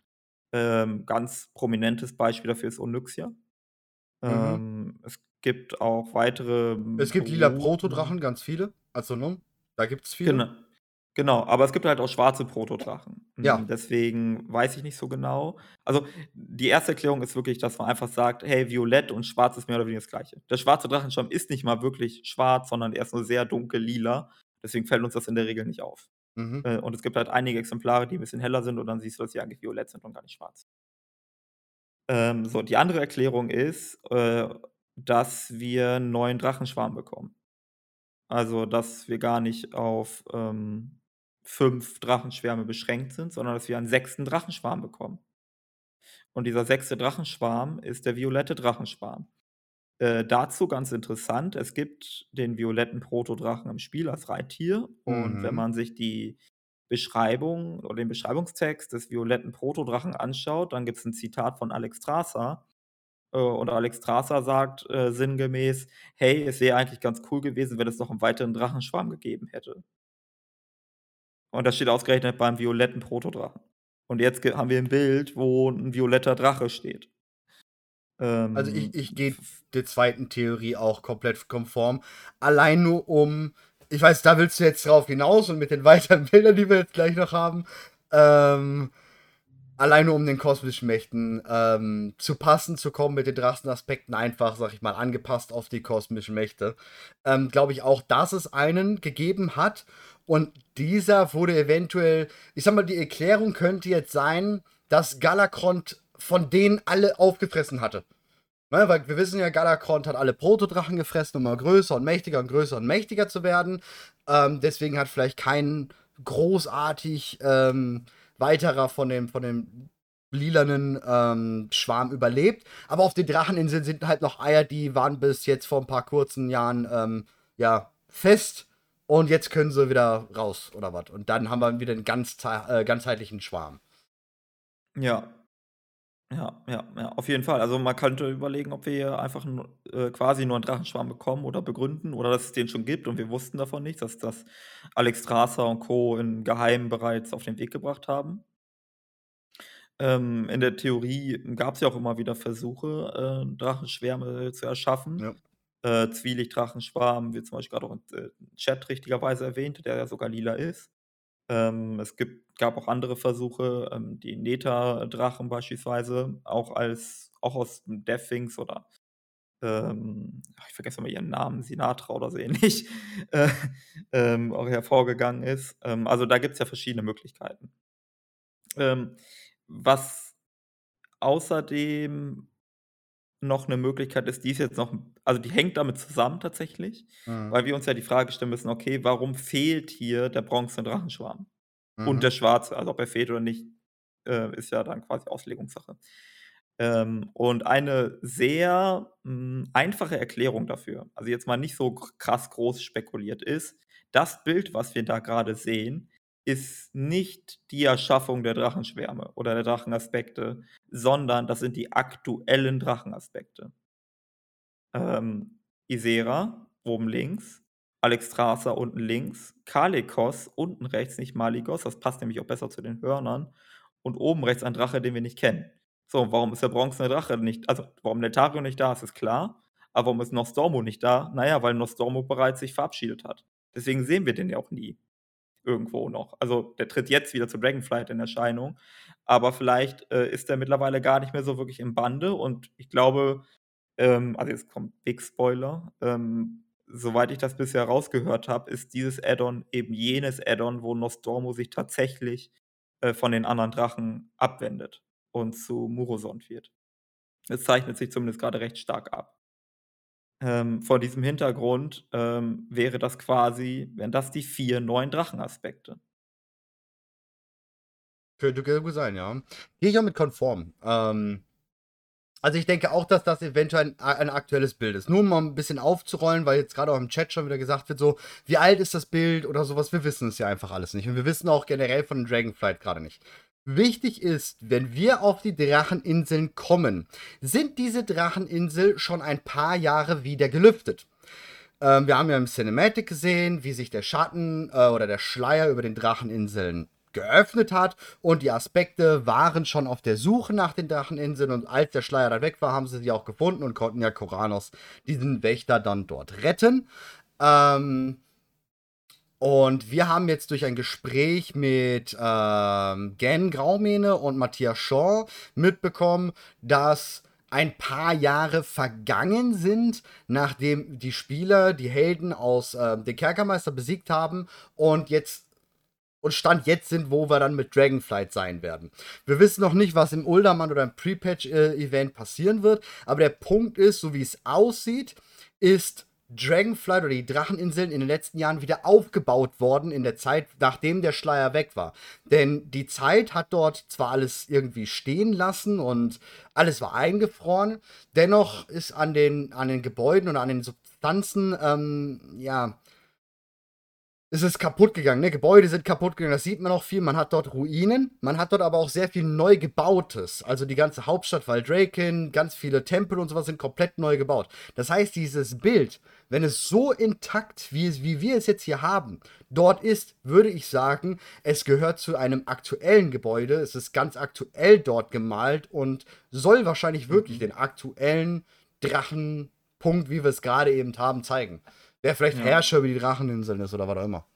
Ähm, ganz prominentes Beispiel dafür ist Onyxia. Mhm. Ähm, es gibt auch weitere, Es gibt lila Protodrachen, ganz viele. Also, ne, da gibt's viele. Gena genau, aber es gibt halt auch schwarze Protodrachen. Ja. Hm, deswegen weiß ich nicht so genau. Also, die erste Erklärung ist wirklich, dass man einfach sagt: „Hey, violett und schwarz ist mehr oder weniger das Gleiche.“ Der schwarze Drachenschwarm ist nicht mal wirklich schwarz, sondern er ist nur sehr dunkel lila. Deswegen fällt uns das in der Regel nicht auf. Mhm. Äh, und es gibt halt einige Exemplare, die 'n bisschen heller sind und dann siehst du, dass sie eigentlich violett sind und gar nicht schwarz. Ähm, so, die andere Erklärung ist, äh, dass wir 'n neuen Drachenschwarm bekommen. Also, dass wir gar nicht auf, ähm, 5 Drachenschwärme beschränkt sind, sondern dass wir einen 6. Drachenschwarm bekommen. Und dieser 6. Drachenschwarm ist der violette Drachenschwarm. Äh, dazu ganz interessant, es gibt den violetten Protodrachen im Spiel als Reittier und wenn Mhm. man sich die Beschreibung oder den Beschreibungstext des violetten Protodrachen anschaut, dann gibt's 'n Zitat von Alexstrasza. Äh, und Alexstrasza sagt, äh, sinngemäß: „Hey, es wäre eigentlich ganz cool gewesen, wenn es noch 'n weiteren Drachenschwarm gegeben hätte.“ Und das steht ausgerechnet beim violetten Protodrachen. Und jetzt haben wir 'n Bild, wo 'n violetter Drache steht. Also, Ähm, ich ich f gehe der 2. Theorie auch komplett konform. Allein nur um ich weiß, da willst du jetzt drauf hinaus und mit den weiteren Bildern, die wir jetzt gleich noch haben, ähm, allein nur um den kosmischen Mächten, ähm, zu passen zu kommen mit den Drachenaspekten einfach, sage ich mal, angepasst auf die kosmischen Mächte. Ähm, glaube ich auch, dass es einen gegeben hat und dieser wurde eventuell ich sage mal, die Erklärung könnte jetzt sein, dass Galakrond von denen alle aufgefressen hatte. Ne, weil wir wissen ja, Galakrond hat alle Protodrachen gefressen, um immer größer und mächtiger und größer und mächtiger zu werden. Ähm, deswegen hat vielleicht kein großartig, ähm, weiterer von dem von dem lilanen, ähm, Schwarm überlebt. Aber auf den Dracheninseln sind halt noch Eier, die waren bis jetzt vor 'n paar kurzen Jahren, ähm, ja, fest und jetzt können sie wieder raus oder was. Und dann haben wir wieder 'n ganz äh, ganzheitlichen Schwarm. Ja. Ja, ja, ja, auf jeden Fall. Also, man könnte überlegen, ob wir hier einfach 'n äh, quasi nur 'n Drachenschwarm bekommen oder begründen oder dass es den schon gibt und wir wussten davon nichts, dass das Alexstrasza und Co. in Geheimen bereits auf den Weg gebracht haben. Ähm, in der Theorie gab's ja auch immer wieder Versuche, äh, Drachenschwärme zu erschaffen. Ja. Äh, Zwielicht-Drachenschwarm wird zum Beispiel grad auch im, äh, Chat richtigerweise erwähnt, der ja sogar lila ist. Ähm, es gibt gab auch andere Versuche, ähm, die Nether-Drachen beispielsweise, auch als auch aus Deathwings oder, ähm, ich vergesse immer ihren Namen, Sinatra oder so ähnlich, äh, ähm, auch hervorgegangen ist. Ähm, also, da gibt's ja verschiedene Möglichkeiten. Ähm, was außerdem noch 'ne Möglichkeit ist, die ist jetzt noch also, die hängt damit zusammen tatsächlich, Mhm. weil wir uns ja die Frage stellen müssen: „Okay, warum fehlt hier der bronzene Drachenschwarm?“ Und Mhm. der schwarze, also, ob er fehlt oder nicht, äh, ist ja dann quasi Auslegungssache. Ähm, und eine sehr, hm, einfache Erklärung dafür, also, jetzt mal nicht so krass groß spekuliert, ist: Das Bild, was wir da grade sehen, ist nicht die Erschaffung der Drachenschwärme oder der Drachenaspekte, sondern das sind die aktuellen Drachenaspekte. Ähm, Ysera oben links, Alexstrasza unten links, Kalecgos unten rechts, nicht Malygos, das passt nämlich auch besser zu den Hörnern und oben rechts ein Drache, den wir nicht kennen. So, warum ist der bronzene Drache nicht also, warum Netarjo nicht da ist, ist klar, aber warum ist Nostormu nicht da? Na ja, weil Nostormu bereits sich verabschiedet hat. Deswegen sehen wir den ja auch nie irgendwo noch. Also, der tritt jetzt wieder zu Dragonflight in Erscheinung, aber vielleicht, äh, ist der mittlerweile gar nicht mehr so wirklich im Bande und ich glaube, ähm also, jetzt kommt Big Spoiler, ähm, soweit ich das bisher rausgehört habe, ist dieses Add-on eben jenes Add-on, wo Nostormu sich tatsächlich, äh, von den anderen Drachen abwendet und zu Murosond wird. Es zeichnet sich zumindest grade recht stark ab. Ähm, vor diesem Hintergrund, ähm, wäre das quasi wären das die 4 neuen Drachenaspekte. Könnte gut sein, ja. Gehe ich auch mit konform. Ähm, also, ich denke auch, dass das eventuell ein ein aktuelles Bild ist. Nur um mal 'n bisschen aufzurollen, weil jetzt grade auch im Chat schon wieder gesagt wird so: „Wie alt ist das Bild?“ oder so was. Wir wissen es ja einfach alles nicht und wir wissen auch generell von Dragonflight grade nicht. Wichtig ist, wenn wir auf die Dracheninseln kommen, sind diese Dracheninsel schon ein paar Jahre wieder gelüftet. Ähm, wir haben ja im Cinematic gesehen, wie sich der Schatten, äh, oder der Schleier über den Dracheninseln geöffnet hat und die Aspekte waren schon auf der Suche nach den Dracheninseln und als der Schleier dann weg war, haben sie sie auch gefunden und konnten ja Koranos, diesen Wächter, dann dort retten. Ähm Und wir haben jetzt durch ein Gespräch mit ähm, Gen Graumähne und Matthias Shaw mitbekommen, dass ein paar Jahre vergangen sind, nachdem die Spieler die Helden aus äh, den Kerkermeister besiegt haben und jetzt und Stand jetzt sind, wo wir dann mit Dragonflight sein werden. Wir wissen noch nicht, was im Uldermann oder im Pre-Patch-Event passieren wird, aber der Punkt ist, so wie es aussieht, ist Dragonflight oder die Dracheninseln in den letzten Jahren wieder aufgebaut worden in der Zeit, nachdem der Schleier weg war. Denn die Zeit hat dort zwar alles irgendwie stehen lassen und alles war eingefroren, dennoch ist an den, an den Gebäuden und an den Substanzen, ähm, ja, es ist kaputt gegangen. Ne? Gebäude sind kaputt gegangen, das sieht man auch viel. Man hat dort Ruinen, man hat dort aber auch sehr viel neu gebautes. Also die ganze Hauptstadt Valdraken, ganz viele Tempel und sowas sind komplett neu gebaut. Das heißt, dieses Bild, wenn es so intakt, wie, es, wie wir es jetzt hier haben, dort ist, würde ich sagen, es gehört zu einem aktuellen Gebäude. Es ist ganz aktuell dort gemalt und soll wahrscheinlich wirklich mhm. den aktuellen Drachenpunkt, wie wir es gerade eben haben, zeigen. Wer vielleicht ja. Herrscher über die Dracheninseln ist oder was auch immer.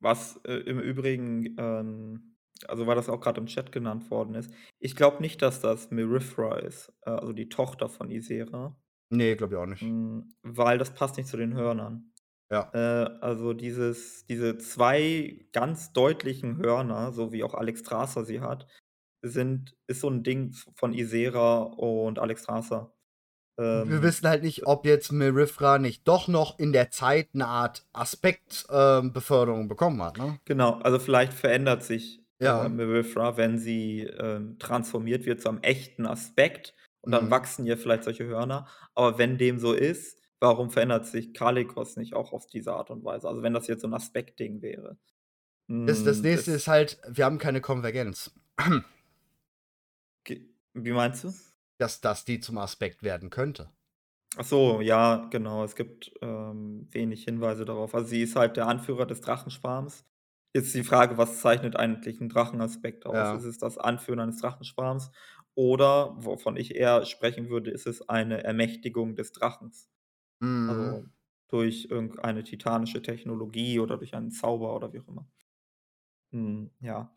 Was äh, im Übrigen, ähm, also weil das auch gerade im Chat genannt worden ist, ich glaube nicht, dass das Mirithra ist, äh, also die Tochter von Isera. Nee, glaube ich auch nicht. Mhm, weil das passt nicht zu den Hörnern. Ja. Äh, also dieses, diese zwei ganz deutlichen Hörner, so wie auch Alex Strasser sie hat, sind, ist so ein Ding von Isera und Alex Strasser. Ähm, wir wissen halt nicht, ob jetzt Mirifra nicht doch noch in der Zeit eine Art Aspektbeförderung ähm, bekommen hat. Ne? Genau, also vielleicht verändert sich ja. äh, Mirifra, wenn sie äh, transformiert wird zu einem echten Aspekt und dann mhm. wachsen ihr vielleicht solche Hörner. Aber wenn dem so ist, warum verändert sich Kalikos nicht auch auf diese Art und Weise? Also wenn das jetzt so ein Aspektding wäre. Das, das hm, nächste das ist halt, wir haben keine Konvergenz. Wie meinst du? Dass das die zum Aspekt werden könnte. Ach so, ja, genau. Es gibt ähm, wenig Hinweise darauf. Also sie ist halt der Anführer des Drachenschwarms. Jetzt die Frage, was zeichnet eigentlich einen Drachenaspekt aus? Ja. Ist es das Anführen eines Drachenschwarms? Oder, wovon ich eher sprechen würde, ist es eine Ermächtigung des Drachens? Mhm. Also durch irgendeine titanische Technologie oder durch einen Zauber oder wie auch immer. Hm, ja.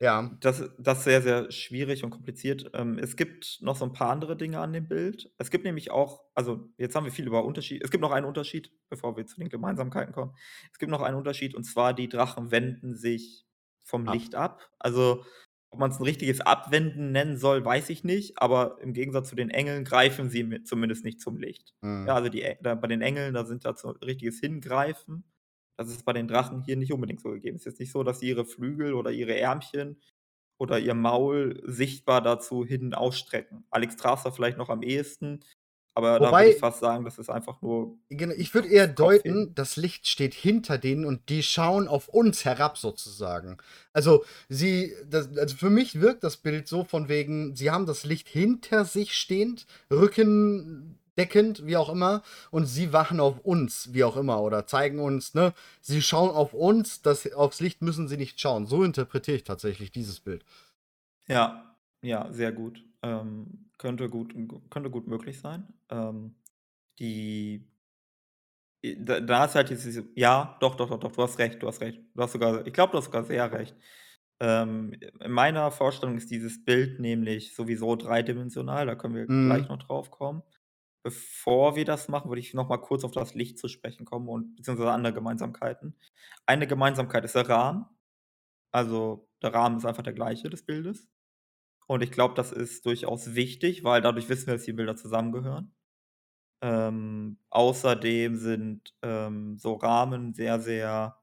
Ja. Das das ist sehr, sehr schwierig und kompliziert. Ähm, es gibt noch so ein paar andere Dinge an dem Bild. Es gibt nämlich auch also, jetzt haben wir viel über Unterschied es gibt noch einen Unterschied, bevor wir zu den Gemeinsamkeiten kommen. Es gibt noch einen Unterschied, und zwar die Drachen wenden sich vom Ab. Licht ab. Also, ob man es ein richtiges Abwenden nennen soll, weiß ich nicht, aber im Gegensatz zu den Engeln greifen sie zumindest nicht zum Licht. Mhm. Ja, also die da bei den Engeln, da sind da so richtiges Hingreifen. Das ist bei den Drachen hier nicht unbedingt so gegeben. Es ist jetzt nicht so, dass sie ihre Flügel oder ihre Ärmchen oder ihr Maul sichtbar dazu hin ausstrecken. Alex Strasser vielleicht noch am ehesten, aber da würde ich fast sagen, das ist einfach nur. Genau, ich würde eher deuten, das Licht steht hinter denen und die schauen auf uns herab sozusagen. Also sie, das, also für mich wirkt das Bild so von wegen, sie haben das Licht hinter sich stehend, Rücken deckend, wie auch immer, und sie wachen auf uns, wie auch immer, oder zeigen uns, ne, sie schauen auf uns, das, aufs Licht müssen sie nicht schauen. So interpretiere ich tatsächlich dieses Bild. Ja, ja, sehr gut. Ähm, könnte gut, könnte gut möglich sein. Ähm, die da, da ist halt diese, ja, doch, doch, doch, doch, du hast recht, du hast recht. Du hast sogar, ich glaube, du hast sogar sehr recht. Ähm, in meiner Vorstellung ist dieses Bild nämlich sowieso dreidimensional, da können wir mhm. gleich noch drauf kommen. Bevor wir das machen, würde ich noch mal kurz auf das Licht zu sprechen kommen und beziehungsweise andere Gemeinsamkeiten. Eine Gemeinsamkeit ist der Rahmen. Also, der Rahmen ist einfach der gleiche des Bildes. Und ich glaube, das ist durchaus wichtig, weil dadurch wissen wir, dass die Bilder zusammengehören. Ähm, außerdem sind, ähm, so Rahmen sehr, sehr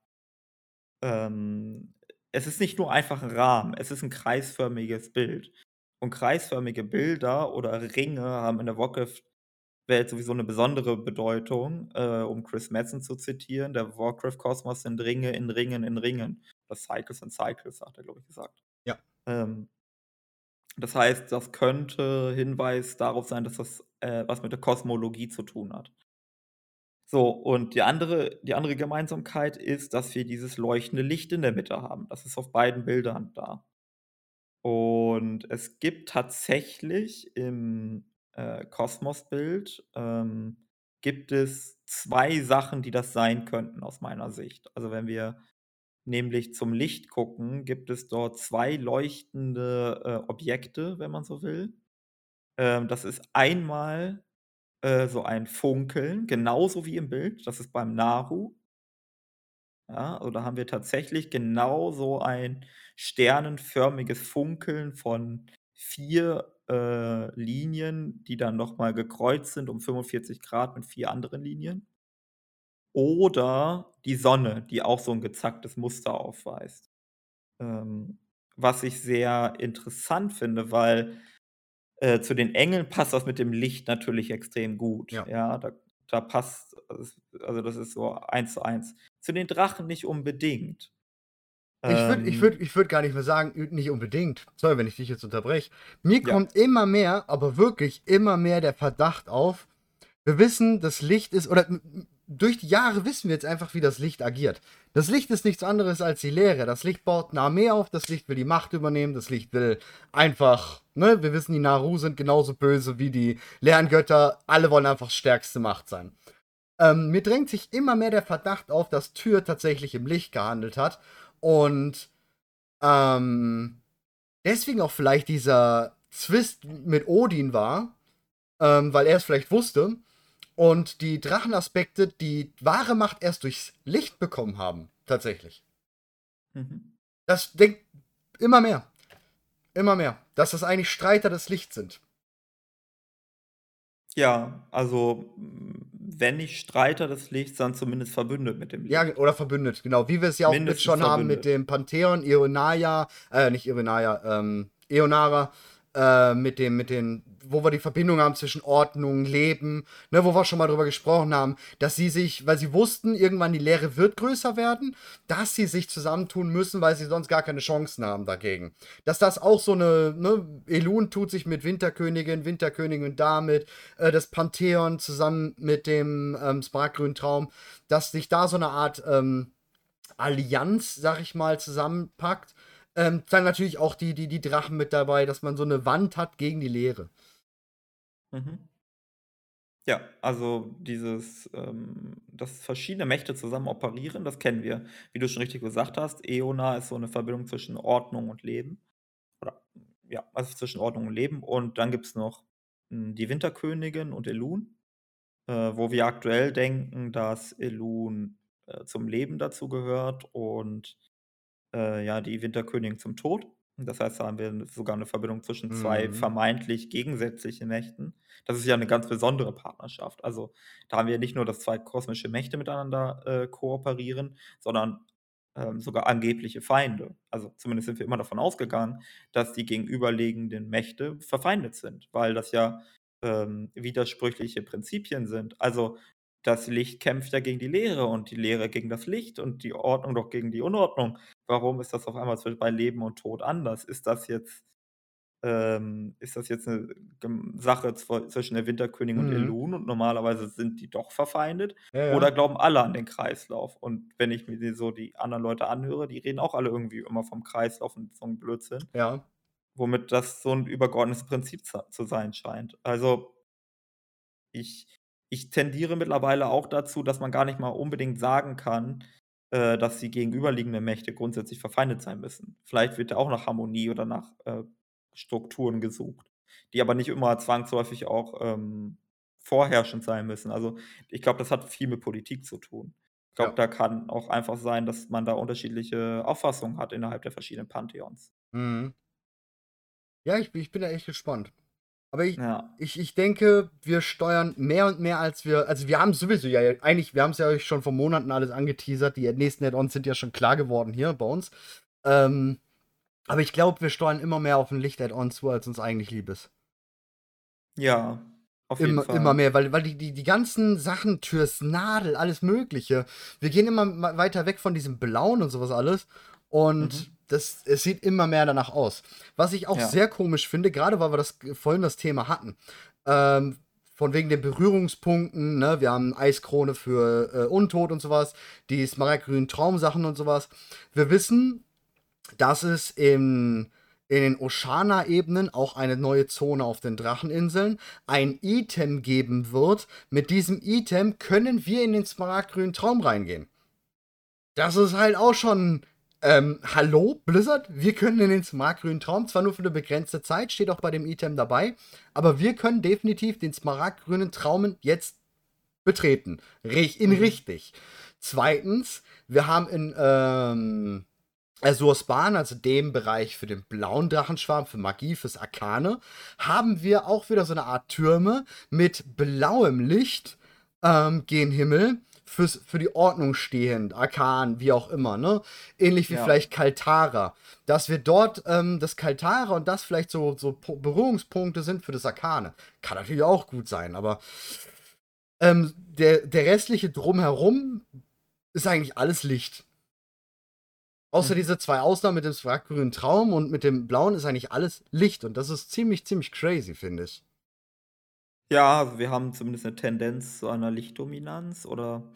ähm es ist nicht nur einfach ein Rahmen, es ist ein kreisförmiges Bild. Und kreisförmige Bilder oder Ringe haben in der Warcraft Welt sowieso eine besondere Bedeutung, äh, um Chris Madsen zu zitieren. Der Warcraft-Kosmos sind Ringe in Ringen in Ringen. Das Cycles in Cycles, hat er, glaube ich, gesagt. Ja. Ähm, das heißt, das könnte Hinweis darauf sein, dass das äh, was mit der Kosmologie zu tun hat. So, und die andere, die andere Gemeinsamkeit ist, dass wir dieses leuchtende Licht in der Mitte haben. Das ist auf beiden Bildern da. Und es gibt tatsächlich im äh, Kosmosbild ähm, gibt es zwei Sachen, die das sein könnten aus meiner Sicht. Also, wenn wir nämlich zum Licht gucken, gibt es dort zwei leuchtende, äh, Objekte, wenn man so will. Ähm, das ist einmal, äh, so ein Funkeln, genauso wie im Bild, das ist beim Naru. Ja, also da haben wir tatsächlich genau so ein sternenförmiges Funkeln von 4 äh, Linien, die dann noch mal gekreuzt sind um 45 Grad mit 4 anderen Linien. Oder die Sonne, die auch so 'n gezacktes Muster aufweist. Ähm, was ich sehr interessant finde, weil, äh, zu den Engeln passt das mit dem Licht natürlich extrem gut. Ja. Ja, da da passt also, das ist so eins zu eins. Zu den Drachen nicht unbedingt. Ich würde ich Ähm würde ich würde gar nicht mehr sagen, nicht unbedingt. Sorry, wenn ich dich jetzt unterbreche. Mir Ja. kommt immer mehr, aber wirklich immer mehr der Verdacht auf, wir wissen, das Licht ist oder durch die Jahre wissen wir jetzt einfach, wie das Licht agiert. Das Licht ist nichts anderes als die Leere. Das Licht baut 'ne Armee auf, das Licht will die Macht übernehmen, das Licht will einfach ne, wir wissen, die Naru sind genauso böse wie die leeren Götter. Alle wollen einfach stärkste Macht sein. Ähm, mir drängt sich immer mehr der Verdacht auf, dass Tyr tatsächlich im Licht gehandelt hat und, ähm, deswegen auch vielleicht dieser Zwist mit Odin war, ähm, weil er's vielleicht wusste und die Drachenaspekte die wahre Macht erst durchs Licht bekommen haben, tatsächlich. Mhm. Das denkt immer mehr. Immer mehr, dass das eigentlich Streiter des Lichts sind. Ja, also, wenn nicht Streiter des Lichts, dann zumindest verbündet mit dem Ja, Licht. oder verbündet, genau. Wie wir es ja auch mit schon haben mit verbündet. dem Pantheon, Ionaya äh, nicht Ionaya, ähm, Eonara, äh, mit dem mit den wo wir die Verbindung haben zwischen Ordnung, Leben, ne, wo wir schon mal drüber gesprochen haben, dass sie sich weil sie wussten, irgendwann die Leere wird größer werden, dass sie sich zusammentun müssen, weil sie sonst gar keine Chancen haben dagegen. Dass das auch so 'ne ne, Elun tut sich mit Winterkönigin, Winterkönigin damit, äh, das Pantheon zusammen mit dem, ähm, Smaragdgrünen Traum, dass sich da so 'ne Art, ähm, Allianz, sage ich mal, zusammenpackt. Ähm, dann natürlich auch die die die Drachen mit dabei, dass man so 'ne Wand hat gegen die Leere. Mhm. Ja, also dieses, ähm dass verschiedene Mächte zusammen operieren, das kennen wir. Wie du schon richtig gesagt hast, Eona ist so 'ne Verbindung zwischen Ordnung und Leben. Oder ja, also zwischen Ordnung und Leben. Und dann gibt's noch, hm, die Winterkönigin und Elun, äh, wo wir aktuell denken, dass Elun, äh, zum Leben dazugehört und, äh, ja, die Winterkönigin zum Tod. Das heißt, da haben wir sogar 'ne Verbindung zwischen 2 Mhm. vermeintlich gegensätzlichen Mächten. Das ist ja 'ne ganz besondere Partnerschaft. Also, da haben wir nicht nur, dass 2 kosmische Mächte miteinander, äh, kooperieren, sondern, ähm, sogar angebliche Feinde. Also, zumindest sind wir immer davon ausgegangen, dass die gegenüberliegenden Mächte verfeindet sind, weil das ja, ähm, widersprüchliche Prinzipien sind. Also, das Licht kämpft ja gegen die Leere und die Leere gegen das Licht und die Ordnung doch gegen die Unordnung. Warum ist das auf einmal bei Leben und Tod anders? Ist das jetzt ähm, ist das jetzt 'ne gem Sache zw zwischen der Winterkönigin und Mhm. Elun und normalerweise sind die doch verfeindet? Ja, ja. Oder glauben alle an den Kreislauf? Und wenn ich mir so die anderen Leute anhöre, die reden auch alle irgendwie immer vom Kreislauf und 'n Blödsinn. Ja. Womit das so 'n übergeordnetes Prinzip zu sein scheint. Also ich ich tendiere mittlerweile auch dazu, dass man gar nicht mal unbedingt sagen kann, äh, dass die gegenüberliegenden Mächte grundsätzlich verfeindet sein müssen. Vielleicht wird da auch nach Harmonie oder nach, äh, Strukturen gesucht, die aber nicht immer zwangsläufig auch, ähm, vorherrschend sein müssen. Also, ich glaube, das hat viel mit Politik zu tun. Ich glaube, Ja. da kann auch einfach sein, dass man da unterschiedliche Auffassungen hat innerhalb der verschiedenen Pantheons. Mhm. Ja, ich ich bin da echt gespannt. Aber ich Ja. ich ich denke, wir steuern mehr und mehr als wir also, wir haben sowieso ja eigentlich wir haben's ja euch schon vor Monaten alles angeteasert. Die nächsten Add-ons sind ja schon klar geworden hier bei uns. Ähm, aber ich glaube, wir steuern immer mehr auf 'n Licht-Add-on zu, als uns eigentlich lieb ist. Ja, auf jeden Immer Fall. immer mehr, weil weil die die die ganzen Sachen, Tyrs Nadel, alles Mögliche. Wir gehen immer weiter weg von diesem Blauen und so was alles. Und Mhm. Das es sieht immer mehr danach aus. Was ich auch Ja. sehr komisch finde, grade weil wir das vorhin das Thema hatten, ähm, von wegen den Berührungspunkten, ne? Wir haben Eiskrone für, äh, Untot und so was, die Smaragdgrünen Traumsachen und so was. Wir wissen, dass es im in den Oshana-Ebenen auch eine neue Zone auf den Dracheninseln, ein Item geben wird. Mit diesem Item können wir in den smaragdgrünen Traum reingehen. Das ist halt auch schon. Ähm, hallo, Blizzard? Wir können in den smaragdgrünen Traum, zwar nur für eine begrenzte Zeit, steht auch bei dem Item dabei, aber wir können definitiv den smaragdgrünen Traum jetzt betreten. In mhm. richtig. Zweitens, wir haben in ähm, Azur's Bahn, also dem Bereich für den blauen Drachenschwarm, für Magie, fürs Arkane, haben wir auch wieder so eine Art Türme mit blauem Licht ähm, gen Himmel. Fürs, für die Ordnung stehend, Arkan, wie auch immer, ne? Ähnlich wie ja. vielleicht Kaltara. Dass wir dort ähm, das Kaltara und das vielleicht so, so Berührungspunkte sind für das Arkane. Kann natürlich auch gut sein, aber ähm, der, der restliche Drumherum ist eigentlich alles Licht. Außer mhm. diese zwei Ausnahmen mit dem fraggrünen Traum und mit dem blauen ist eigentlich alles Licht und das ist ziemlich, ziemlich crazy, finde ich. Ja, also wir haben zumindest eine Tendenz zu einer Lichtdominanz oder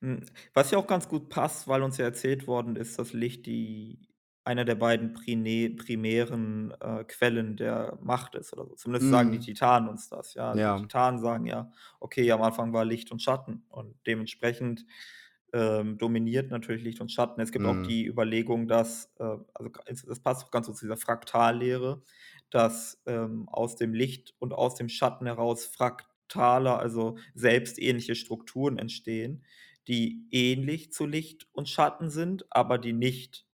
hm, was ja auch ganz gut passt, weil uns ja erzählt worden ist, dass Licht die einer der beiden prine primären, äh, Quellen der Macht ist oder so. Zumindest sagen die mhm. Titanen uns das, ja. Ja. Die Titanen sagen ja: „Okay, am Anfang war Licht und Schatten“ und dementsprechend, ähm, dominiert natürlich Licht und Schatten. Es gibt auch mhm. die Überlegung, dass, äh also, das passt auch ganz so zu dieser Fraktallehre, dass, ähm, aus dem Licht und aus dem Schatten heraus Fraktale, also selbstähnliche Strukturen entstehen, die ähnlich zu Licht und Schatten sind, aber die nicht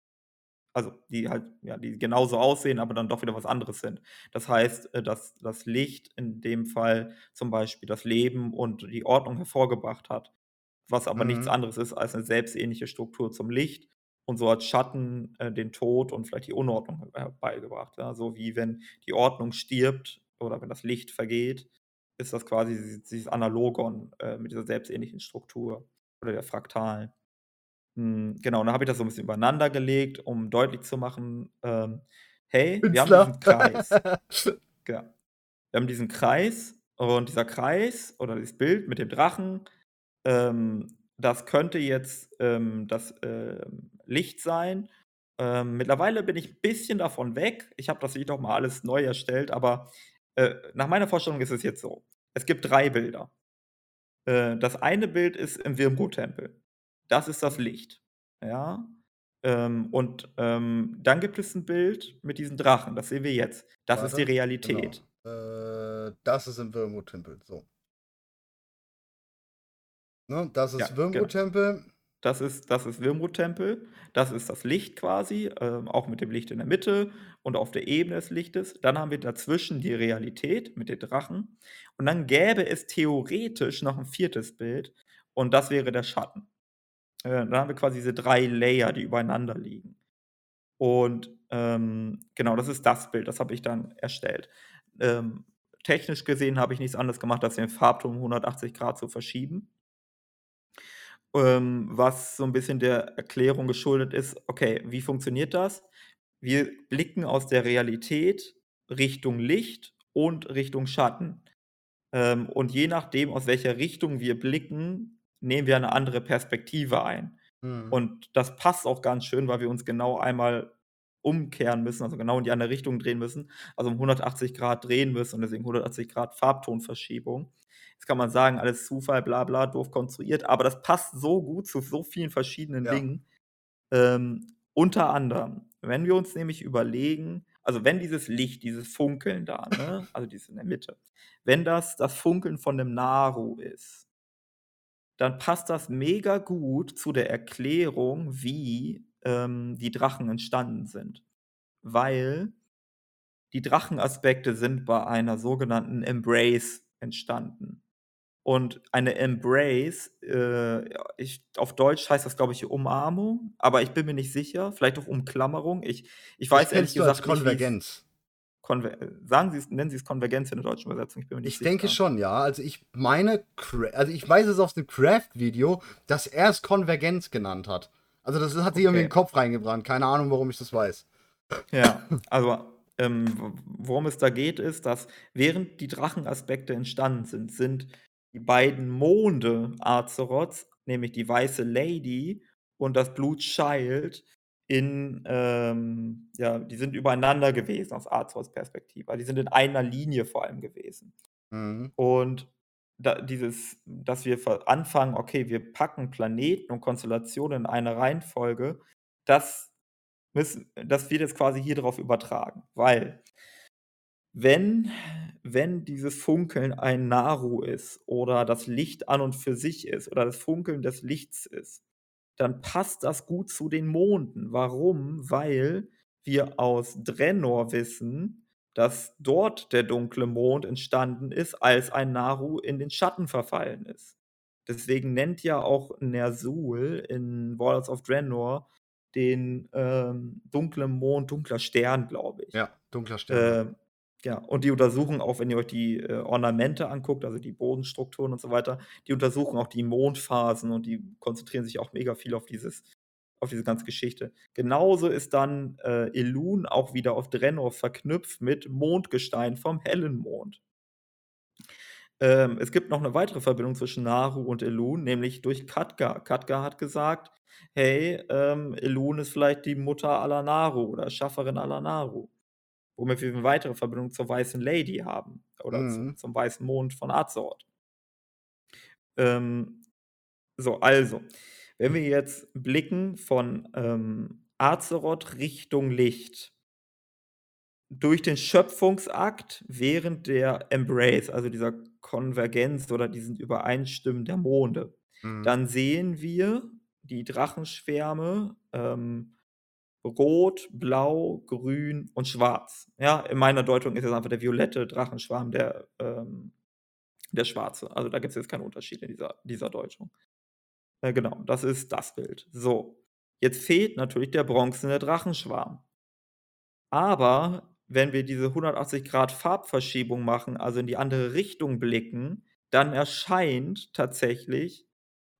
also die halt, ja, die genauso aussehen, aber dann doch wieder was anderes sind. Das heißt, äh, dass das Licht in dem Fall zum Beispiel das Leben und die Ordnung hervorgebracht hat, was aber mhm. nichts anderes ist als eine selbstähnliche Struktur zum Licht. Und so hat Schatten äh, den Tod und vielleicht die Unordnung herbeigebracht. Ja? So wie wenn die Ordnung stirbt oder wenn das Licht vergeht, ist das quasi dieses Analogon äh, mit dieser selbstähnlichen Struktur oder der Fraktalen. Hm, genau, und dann habe ich das so ein bisschen übereinander gelegt, um deutlich zu machen, ähm, hey, wir haben diesen Kreis. Genau. Wir haben diesen Kreis und dieser Kreis oder dieses Bild mit dem Drachen, ähm, das könnte jetzt ähm, das ähm, Licht sein. Ähm, mittlerweile bin ich ein bisschen davon weg. Ich habe das Lied auch mal alles neu erstellt, aber äh, nach meiner Vorstellung ist es jetzt so. Es gibt drei Bilder. Äh, das eine Bild ist im Wirmru-Tempel. Das ist das Licht. Ja. Ähm, und ähm, dann gibt es ein Bild mit diesen Drachen. Das sehen wir jetzt. Das ist die Realität. Genau. Äh, das ist im Wirmut-Tempel. So. Ne, das ist Ja, genau. Das ist, das ist Wirmut-Tempel. Das ist das Licht quasi, ähm, auch mit dem Licht in der Mitte und auf der Ebene des Lichtes. Dann haben wir dazwischen die Realität mit den Drachen. Und dann gäbe es theoretisch noch ein viertes Bild. Und das wäre der Schatten. Äh, dann haben wir quasi diese drei Layer, die übereinander liegen. Und ähm, genau, das ist das Bild, das habe ich dann erstellt. Ähm, technisch gesehen habe ich nichts anderes gemacht, als den Farbton um 180 Grad zu verschieben. Ähm, was so ein bisschen der Erklärung geschuldet ist, okay, wie funktioniert das? Wir blicken aus der Realität Richtung Licht und Richtung Schatten. Ähm, und je nachdem, aus welcher Richtung wir blicken, nehmen wir eine andere Perspektive ein. Mhm. Und das passt auch ganz schön, weil wir uns genau einmal umkehren müssen, also genau in die andere Richtung drehen müssen, also um 180 Grad drehen müssen und deswegen 180 Grad Farbtonverschiebung. Jetzt kann man sagen, alles Zufall, bla bla, doof konstruiert, aber das passt so gut zu so vielen verschiedenen ja. Dingen. Ähm, unter anderem, wenn wir uns nämlich überlegen, also wenn dieses Licht, dieses Funkeln da, ne, also dieses in der Mitte, wenn das das Funkeln von einem Naru ist, dann passt das mega gut zu der Erklärung, wie, ähm, die Drachen entstanden sind. Weil die Drachenaspekte sind bei einer sogenannten Embrace entstanden. Und eine Embrace, äh, ich auf Deutsch heißt das, glaube ich, Umarmung, aber ich bin mir nicht sicher, vielleicht auch Umklammerung. Ich ich weiß ehrlich gesagt nicht, Konvergenz. Konver sagen Sie es, nennen Sie es Konvergenz in der deutschen Übersetzung? Ich bin mir nicht Ich sicher. denke schon, ja. Also ich meine, also ich weiß es aus dem Craft-Video, dass er es Konvergenz genannt hat. Also das hat sich irgendwie in den Kopf reingebrannt. Keine Ahnung, warum ich das weiß. Ja, also ähm, worum es da geht, ist, dass während die Drachenaspekte entstanden sind, sind die beiden Monde Azeroths, nämlich die weiße Lady und das Blue Child, in, ähm, ja, die sind übereinander gewesen aus Arzors Perspektive. Die sind in einer Linie vor allem gewesen. Mhm. Und da dieses dass wir anfangen, okay, wir packen Planeten und Konstellationen in eine Reihenfolge, das müssen das wird jetzt quasi hier drauf übertragen, weil wenn wenn dieses Funkeln ein Naru ist oder das Licht an und für sich ist oder das Funkeln des Lichts ist, dann passt das gut zu den Monden. Warum? Weil wir aus Draenor wissen, dass dort der dunkle Mond entstanden ist, als ein Naru in den Schatten verfallen ist. Deswegen nennt ja auch Ner'zhul in Warlords of Draenor den, ähm, dunklen Mond dunkler Stern, glaube ich. Ja, dunkler Stern. Ähm, ja, und die untersuchen auch, wenn ihr euch die, äh, Ornamente anguckt, also die Bodenstrukturen und so weiter, die untersuchen auch die Mondphasen und die konzentrieren sich auch mega viel auf dieses auf diese ganze Geschichte. Genauso ist dann, äh, Elun auch wieder auf Draenor verknüpft mit Mondgestein vom hellen Mond. Ähm, es gibt noch 'ne weitere Verbindung zwischen Naru und Elun, nämlich durch Khadgar. Khadgar hat gesagt: „Hey, ähm, Elun ist vielleicht die Mutter aller Naru oder Schafferin aller Naru.“ Womit wir 'ne weitere Verbindung zur Weißen Lady haben oder Mhm. zum zum Weißen Mond von Azeroth. Ähm, so, also, wenn wir jetzt blicken von, ähm, Azeroth Richtung Licht durch den Schöpfungsakt während der Embrace, also dieser Konvergenz oder diesen Übereinstimmen der Monde, Mhm. dann sehen wir die Drachenschwärme, ähm, rot, blau, grün und schwarz. Ja, in meiner Deutung ist es einfach der violette Drachenschwarm, der, ähm der schwarze. Also, da gibt's jetzt keinen Unterschied in dieser dieser Deutung. Äh, genau, das ist das Bild. So, jetzt fehlt natürlich der bronzene Drachenschwarm. Aber wenn wir diese 180 Grad Farbverschiebung machen, also in die andere Richtung blicken, dann erscheint tatsächlich,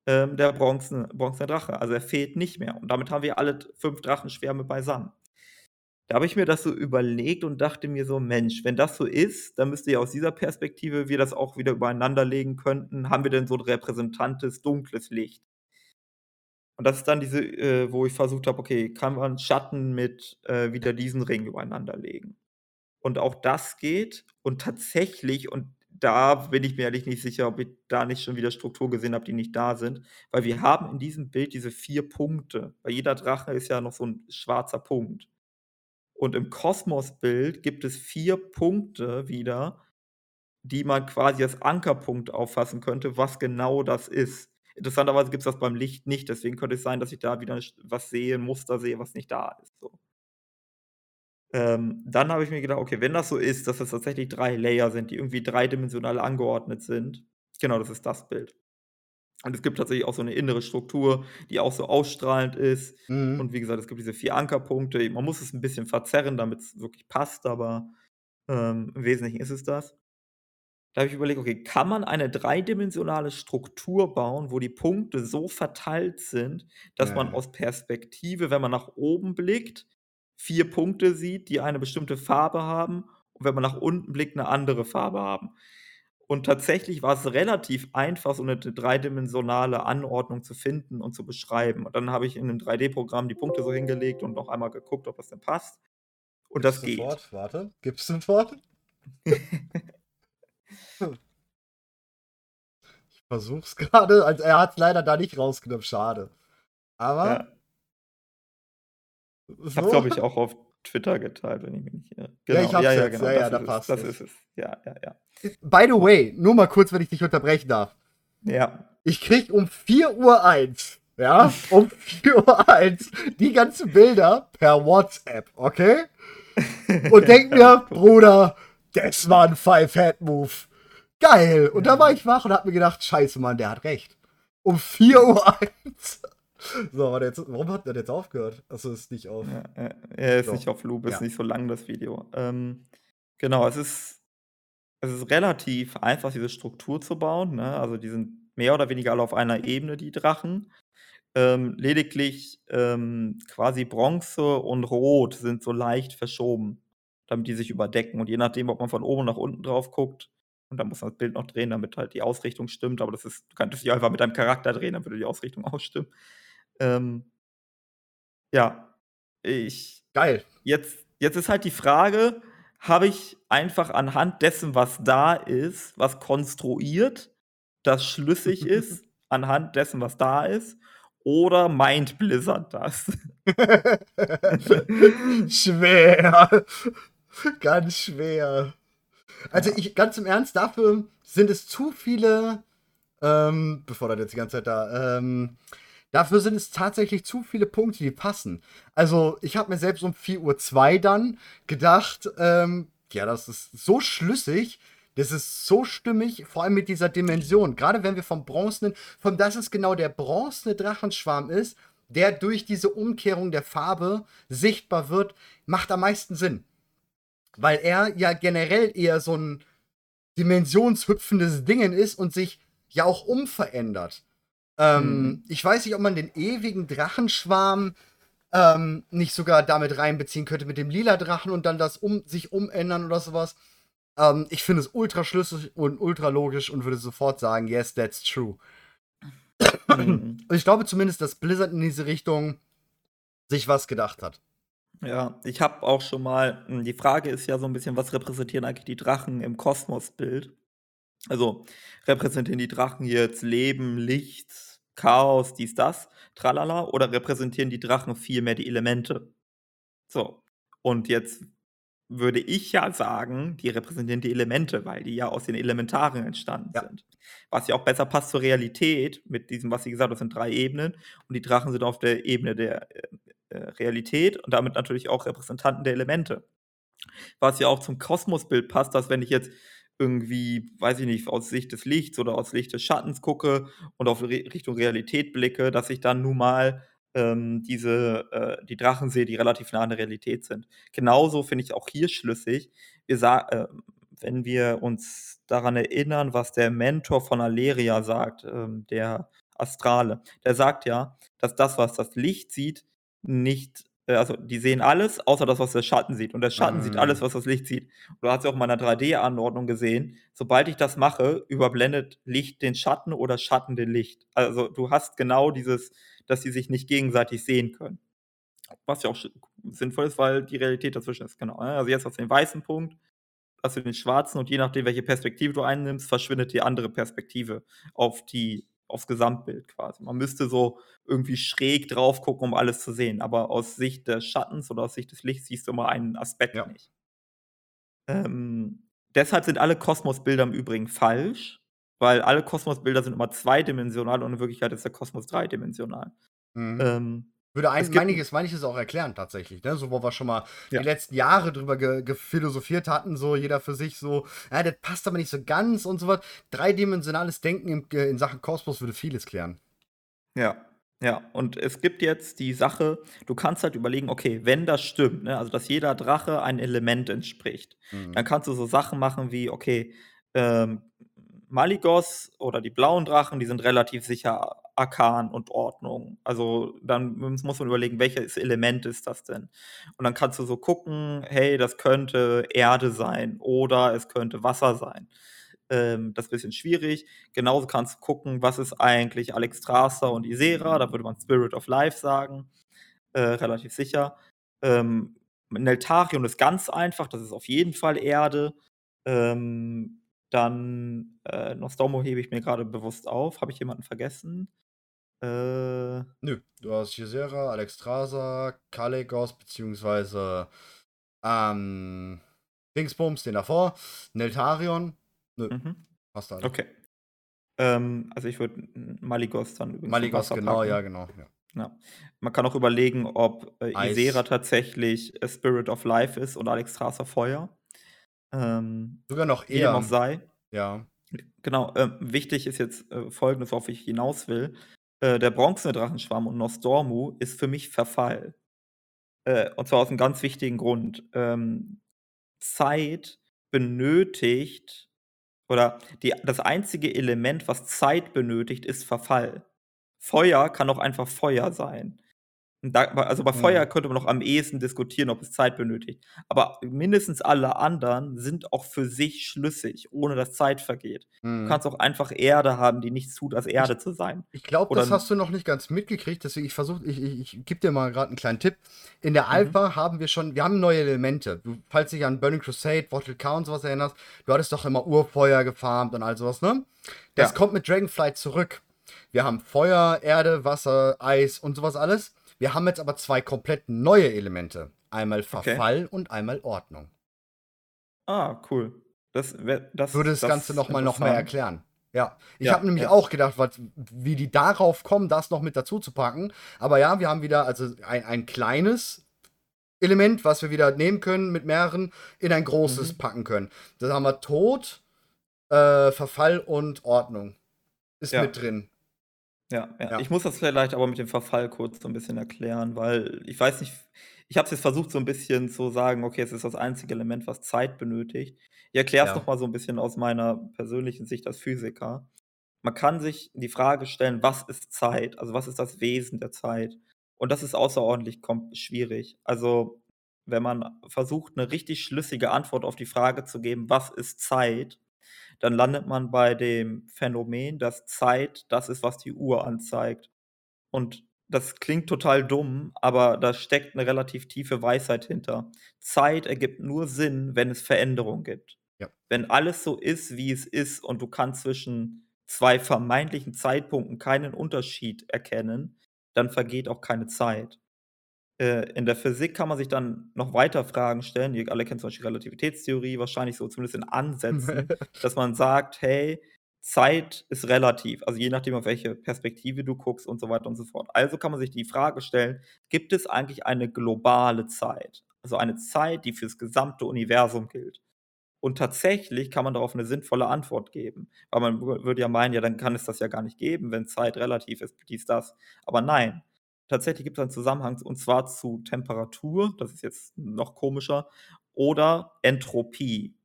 ähm, der bronzene bronzene Drache. Also, er fehlt nicht mehr und damit haben wir alle 5 Drachenschwärme beisammen. Da habe ich mir das so überlegt und dachte mir so: „Mensch, wenn das so ist, dann müsste ja aus dieser Perspektive wir das auch wieder übereinander legen könnten. Haben wir denn so 'n repräsentantes dunkles Licht?“ Und das ist dann diese äh, wo ich versucht habe: „Okay, kann man Schatten mit, äh, wieder diesen Ring übereinander legen?“ Und auch das geht und tatsächlich und da bin ich mir ehrlich nicht sicher, ob ich da nicht schon wieder Struktur gesehen habe, die nicht da sind, weil wir haben in diesem Bild diese 4 Punkte. Bei jeder Drache ist ja noch so 'n schwarzer Punkt. Und im Kosmosbild gibt es 4 Punkte wieder, die man quasi als Ankerpunkt auffassen könnte, was genau das ist. Interessanterweise gibt's das beim Licht nicht, deswegen könnte es sein, dass ich da wieder was sehe 'n Muster sehe, was nicht da ist, so. Ähm, dann habe ich mir gedacht: „Okay, wenn das so ist, dass das tatsächlich 3 Layer sind, die irgendwie dreidimensional angeordnet sind“ genau, das ist das Bild. Und es gibt tatsächlich auch so 'ne innere Struktur, die auch so ausstrahlend ist. Mhm. Und wie gesagt, es gibt diese 4 Ankerpunkte. Man muss es 'n bisschen verzerren, damit's wirklich passt, aber, ähm, im Wesentlichen ist es das. Da habe ich überlegt: „Okay, kann man eine dreidimensionale Struktur bauen, wo die Punkte so verteilt sind, dass man Ne. aus Perspektive, wenn man nach oben blickt, 4 Punkte sieht, die eine bestimmte Farbe haben und wenn man nach unten blickt, 'ne andere Farbe haben?“ Und tatsächlich war's relativ einfach, so 'ne d dreidimensionale Anordnung zu finden und zu beschreiben. Und dann habe ich in 'nem 3D-Programm die Punkte so hingelegt und noch einmal geguckt, ob das denn passt. Und Gib's das geht. sofort. Warte, gib's sofort. Hm. Ich versuche es grade. Also, er hat's leider da nicht rausgenommen, schade. Aber Ja. Ich habe glaube ich, auch auf Twitter geteilt, wenn ich mich nicht irre. Ja, ich Genau, habe ja, ja, jetzt. genau, Ja, ja, das da ist es. passt Das ist es. Ja, ja, ja. By the way, nur mal kurz, wenn ich dich unterbrechen darf. Ja. Ich kriege um 4:01 ja, um 4:01 die ganzen Bilder per WhatsApp, okay? Und denke mir: „Bruder, das war 'n Five-Head-Move. Geil.“ Und da war ich wach und habe mir gedacht: „Scheiße, Mann, der hat recht.“ Um 4:01 So, warte jetzt warum hat der jetzt aufgehört? Achso, ist nicht auf Ja, ja. Er ist So, nicht auf Loop, ist ja. nicht so lang, das Video. Ähm, genau, es ist es ist relativ einfach, diese Struktur zu bauen, ne? Also, die sind mehr oder weniger alle auf einer Ebene, die Drachen. Ähm, lediglich, ähm, quasi Bronze und Rot sind so leicht verschoben, damit die sich überdecken. Und je nachdem, ob man von oben nach unten drauf guckt und dann muss man das Bild noch drehen, damit halt die Ausrichtung stimmt, aber das ist du könntest dich einfach mit deinem Charakter drehen, dann würde die Ausrichtung auch stimmen. Ähm ja. Ich Geil. jetzt jetzt ist halt die Frage, habe ich einfach anhand dessen, was da ist, was konstruiert, das schlüssig ist, anhand dessen, was da ist, oder meint Blizzard das? Schwer. Ganz schwer. Also ich, ganz im Ernst, dafür sind es zu viele, ähm, bevor das jetzt die ganze Zeit da, ähm, dafür sind es tatsächlich zu viele Punkte, die passen. Also ich habe mir selbst um 4.02 Uhr dann gedacht, ähm, ja, das ist so schlüssig, das ist so stimmig, vor allem mit dieser Dimension. Gerade wenn wir vom bronzenen, von das es genau der bronzene Drachenschwarm ist, der durch diese Umkehrung der Farbe sichtbar wird, macht am meisten Sinn. Weil er ja generell eher so ein dimensionshüpfendes Dingen ist und sich ja auch umverändert. Ähm, Mhm. Ich weiß nicht, ob man den ewigen Drachenschwarm ähm, nicht sogar damit reinbeziehen könnte mit dem lila Drachen und dann das um sich umändern oder sowas. Ähm, ich finde es ultra schlüssig und ultra logisch und würde sofort sagen, yes, that's true. Mhm. Und ich glaube zumindest, dass Blizzard in diese Richtung sich was gedacht hat. Ja, ich habe auch schon mal hm, die Frage ist ja so ein bisschen, was repräsentieren eigentlich die Drachen im Kosmosbild? Also, repräsentieren die Drachen jetzt Leben, Licht, Chaos, dies, das, tralala, oder repräsentieren die Drachen vielmehr die Elemente? So, und jetzt würde ich ja sagen, die repräsentieren die Elemente, weil die ja aus den Elementaren entstanden Ja. sind. Was ja auch besser passt zur Realität mit diesem, was sie gesagt hat, das sind drei Ebenen und die Drachen sind auf der Ebene der äh, äh, Realität und damit natürlich auch Repräsentanten der Elemente. Was ja auch zum Kosmosbild passt, dass wenn ich jetzt irgendwie, weiß ich nicht, aus Sicht des Lichts oder aus Sicht des Schattens gucke und auf Re Richtung Realität blicke, dass ich dann nun mal ähm, diese äh, die Drachen sehe, die relativ nah an der Realität sind. Genauso finde ich auch hier schlüssig. Wir äh, wenn wir uns daran erinnern, was der Mentor von Aleria sagt, ähm, der Astrale, der sagt ja, dass das, was das Licht sieht, nicht also die sehen alles, außer das, was der Schatten sieht. Und der Schatten sieht alles, was das Licht sieht. Und du hast ja auch in meiner 3D-Anordnung gesehen, sobald ich das mache, überblendet Licht den Schatten oder Schatten den Licht. Also du hast genau dieses, dass sie sich nicht gegenseitig sehen können. Was ja auch sinnvoll ist, weil die Realität dazwischen ist, genau. ne? Also jetzt hast du den weißen Punkt, hast du den schwarzen und je nachdem, welche Perspektive du einnimmst, verschwindet die andere Perspektive auf die, aufs Gesamtbild quasi. Man müsste so irgendwie schräg drauf gucken, um alles zu sehen. Aber aus Sicht des Schattens oder aus Sicht des Lichts siehst du immer einen Aspekt Ja. nicht. Ähm, deshalb sind alle Kosmosbilder im Übrigen falsch, weil alle Kosmosbilder sind immer zweidimensional und in Wirklichkeit ist der Kosmos dreidimensional. Mhm. Ähm, Würde ein, einiges, manches auch erklären tatsächlich, ne? So, wo wir schon mal Ja. die letzten Jahre drüber ge gephilosophiert hatten, so jeder für sich so, ja, das passt aber nicht so ganz und so was. Dreidimensionales Denken im, äh, in Sachen Kosmos würde vieles klären. Ja, ja. Und es gibt jetzt die Sache, du kannst halt überlegen, okay, wenn das stimmt, ne, also dass jeder Drache ein Element entspricht, dann Mhm. kannst du so Sachen machen wie, okay, ähm, Malygos oder die blauen Drachen, die sind relativ sicher Arkan und Ordnung. Also dann muss muss man überlegen, welches Element ist das denn? Und dann kannst du so gucken, hey, das könnte Erde sein oder es könnte Wasser sein. Ähm, das ist ein bisschen schwierig. Genauso kannst du gucken, was ist eigentlich Alexstrasza und Isera, da würde man Spirit of Life sagen, äh, relativ sicher. Ähm, Neltarion ist ganz einfach, das ist auf jeden Fall Erde. Ähm, dann äh, Nostromo hebe ich mir gerade bewusst auf. Habe ich jemanden vergessen? Äh, Nö, du hast Gisera, Alexstrasza, Kalegos, beziehungsweise ähm, Dingsbums, den davor, Neltarion. Nö, mhm. hast du alle. Okay. Ähm, also ich würde Malygos dann übrigens Maligos, genau, packen. ja, genau. Ja. Ja. Man kann auch überlegen, ob äh. Isera tatsächlich äh, Spirit of Life ist oder Alexstrasza Feuer. Ähm, Sogar noch eher. auch sei. Ja. Genau, ähm, wichtig ist jetzt äh, folgendes, worauf ich hinaus will. Äh, der bronzene Drachenschwarm und Nostormu ist für mich Verfall. Äh, und zwar aus einem ganz wichtigen Grund. Ähm, Zeit benötigt, oder die, das einzige Element, was Zeit benötigt, ist Verfall. Feuer kann auch einfach Feuer sein. Da, also bei Feuer mhm. könnte man noch am ehesten diskutieren, ob es Zeit benötigt. Aber mindestens alle anderen sind auch für sich schlüssig, ohne dass Zeit vergeht. Mhm. Du kannst auch einfach Erde haben, die nichts tut, als Erde ich, zu sein. Ich glaube, das hast du noch nicht ganz mitgekriegt, deswegen ich versuche, ich, ich, ich gebe dir mal gerade einen kleinen Tipp. In der mhm. Alpha mhm. haben wir schon, wir haben neue Elemente. Du, falls dich an Burning Crusade, Bottle K und sowas erinnerst, du hattest doch immer Urfeuer gefarmt und all sowas, ne? Das ja. kommt mit Dragonflight zurück. Wir haben Feuer, Erde, Wasser, Eis und sowas alles. Wir haben jetzt aber zwei komplett neue Elemente. Einmal Verfall okay. und einmal Ordnung. Ah, cool. Das, das würde das, das Ganze nochmal noch mehr erklären. Ja, ich ja, habe nämlich ja. auch gedacht, was, wie die darauf kommen, das noch mit dazu zu packen. Aber ja, wir haben wieder also ein, ein kleines Element, was wir wieder nehmen können mit mehreren, in ein großes mhm. packen können. Das haben wir Tod, äh, Verfall und Ordnung. Ist ja. mit drin. Ja, ja. Ja. Ich muss das vielleicht aber mit dem Verfall kurz so ein bisschen erklären, weil ich weiß nicht ich habe es jetzt versucht, so ein bisschen zu sagen: „Okay, es ist das einzige Element, was Zeit benötigt.“ Ich erkläre es Ja. noch mal so ein bisschen aus meiner persönlichen Sicht als Physiker. Man kann sich die Frage stellen: „Was ist Zeit?“ Also, was ist das Wesen der Zeit? Und das ist außerordentlich schwierig. Also, wenn man versucht, eine richtig schlüssige Antwort auf die Frage zu geben: „Was ist Zeit?“ Dann landet man bei dem Phänomen, dass Zeit das ist, was die Uhr anzeigt. Und das klingt total dumm, aber da steckt eine relativ tiefe Weisheit hinter. Zeit ergibt nur Sinn, wenn es Veränderung gibt. Ja. Wenn alles so ist, wie es ist und du kannst zwischen zwei vermeintlichen Zeitpunkten keinen Unterschied erkennen, dann vergeht auch keine Zeit. Äh, in der Physik kann man sich dann noch weiter Fragen stellen. Ihr alle kennt zum Beispiel Relativitätstheorie, wahrscheinlich so zumindest in Ansätzen, dass man sagt, hey, Zeit ist relativ, also je nachdem, auf welche Perspektive du guckst und so weiter und so fort. Also kann man sich die Frage stellen, gibt es eigentlich eine globale Zeit? Also eine Zeit, die fürs gesamte Universum gilt. Und tatsächlich kann man darauf eine sinnvolle Antwort geben. Weil man würde ja meinen, ja, dann kann es das ja gar nicht geben, wenn Zeit relativ ist, dies, das. Aber nein, tatsächlich gibt es einen Zusammenhang und zwar zu Temperatur, das ist jetzt noch komischer, oder Entropie.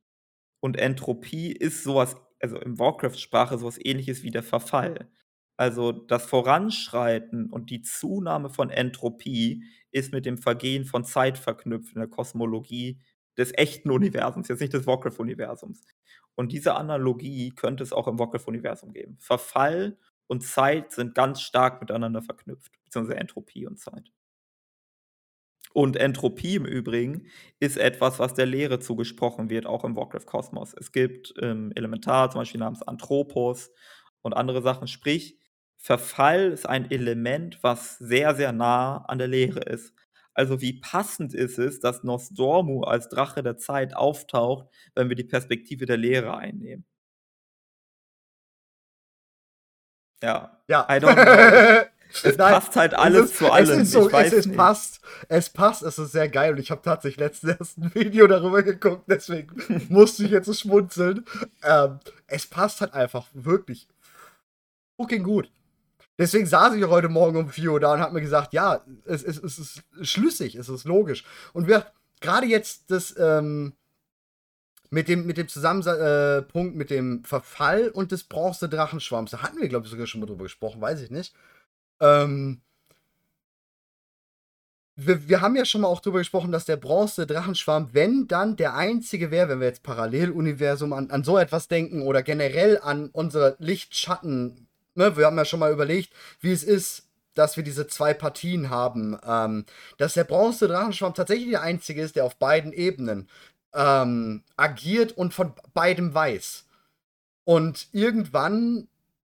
Und Entropie ist sowas, also in Warcraft-Sprache sowas ähnliches wie der Verfall. Also das Voranschreiten und die Zunahme von Entropie ist mit dem Vergehen von Zeit verknüpft in der Kosmologie des echten Universums, jetzt nicht des Warcraft-Universums. Und diese Analogie könnte es auch im Warcraft-Universum geben. Verfall und Zeit sind ganz stark miteinander verknüpft, beziehungsweise Entropie und Zeit. Und Entropie im Übrigen ist etwas, was der Lehre zugesprochen wird, auch im Warcraft-Kosmos. Es gibt ähm, Elementar, zum Beispiel namens Anthropos und andere Sachen. Sprich, Verfall ist ein Element, was sehr, sehr nah an der Lehre ist. Also wie passend ist es, dass Nostormu als Drache der Zeit auftaucht, wenn wir die Perspektive der Lehre einnehmen. Ja. Ja. I don't know. Es Nein, passt halt alles ist, zu allem. Es, so, es, es passt. Es passt, es ist sehr geil. Und ich habe tatsächlich letztens erst ein Video darüber geguckt, deswegen musste ich jetzt so schmunzeln. Ähm, es passt halt einfach wirklich fucking gut. Deswegen saß ich heute Morgen um 4 Uhr da und habe mir gesagt, ja, es, es, es ist schlüssig, es ist logisch. Und wir gerade jetzt das, ähm, mit dem, mit dem Zusammenpunkt äh, mit dem Verfall und des Bronze-Drachenschwarms. Da hatten wir, glaube ich, sogar schon mal drüber gesprochen, weiß ich nicht. Ähm, wir, wir, haben ja schon mal auch drüber gesprochen, dass der Bronze-Drachenschwarm, wenn dann der einzige wäre, wenn wir jetzt Paralleluniversum an, an so etwas denken oder generell an unsere Lichtschatten, ne, wir haben ja schon mal überlegt, wie es ist, dass wir diese zwei Partien haben, ähm, dass der Bronze-Drachenschwarm tatsächlich der einzige ist, der auf beiden Ebenen ähm, agiert und von beidem weiß. Und irgendwann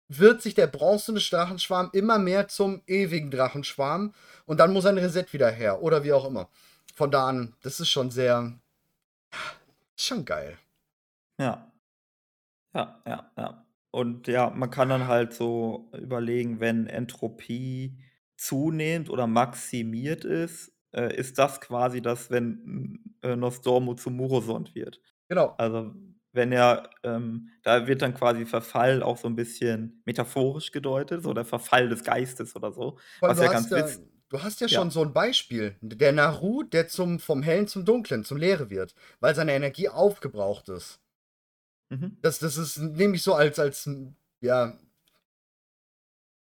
wird sich der bronzene Drachenschwarm immer mehr zum ewigen Drachenschwarm und dann muss ein Reset wieder her oder wie auch immer. Von da an, das ist schon sehr. schon geil. Ja. Ja, ja, ja. Und ja, man kann dann halt so überlegen, wenn Entropie zunehmend oder maximiert ist, äh, ist das quasi das, wenn äh, Nostormo zu Murosond wird. Genau. Also wenn er, ähm, da wird dann quasi Verfall auch so ein bisschen metaphorisch gedeutet, so der Verfall des Geistes oder so. was ja ganz ja, du hast ja, ja schon so ein Beispiel. Der Naru, der zum, vom Hellen zum Dunklen, zum Leere wird, weil seine Energie aufgebraucht ist. Mhm. Das, das ist nämlich so als, als, ja,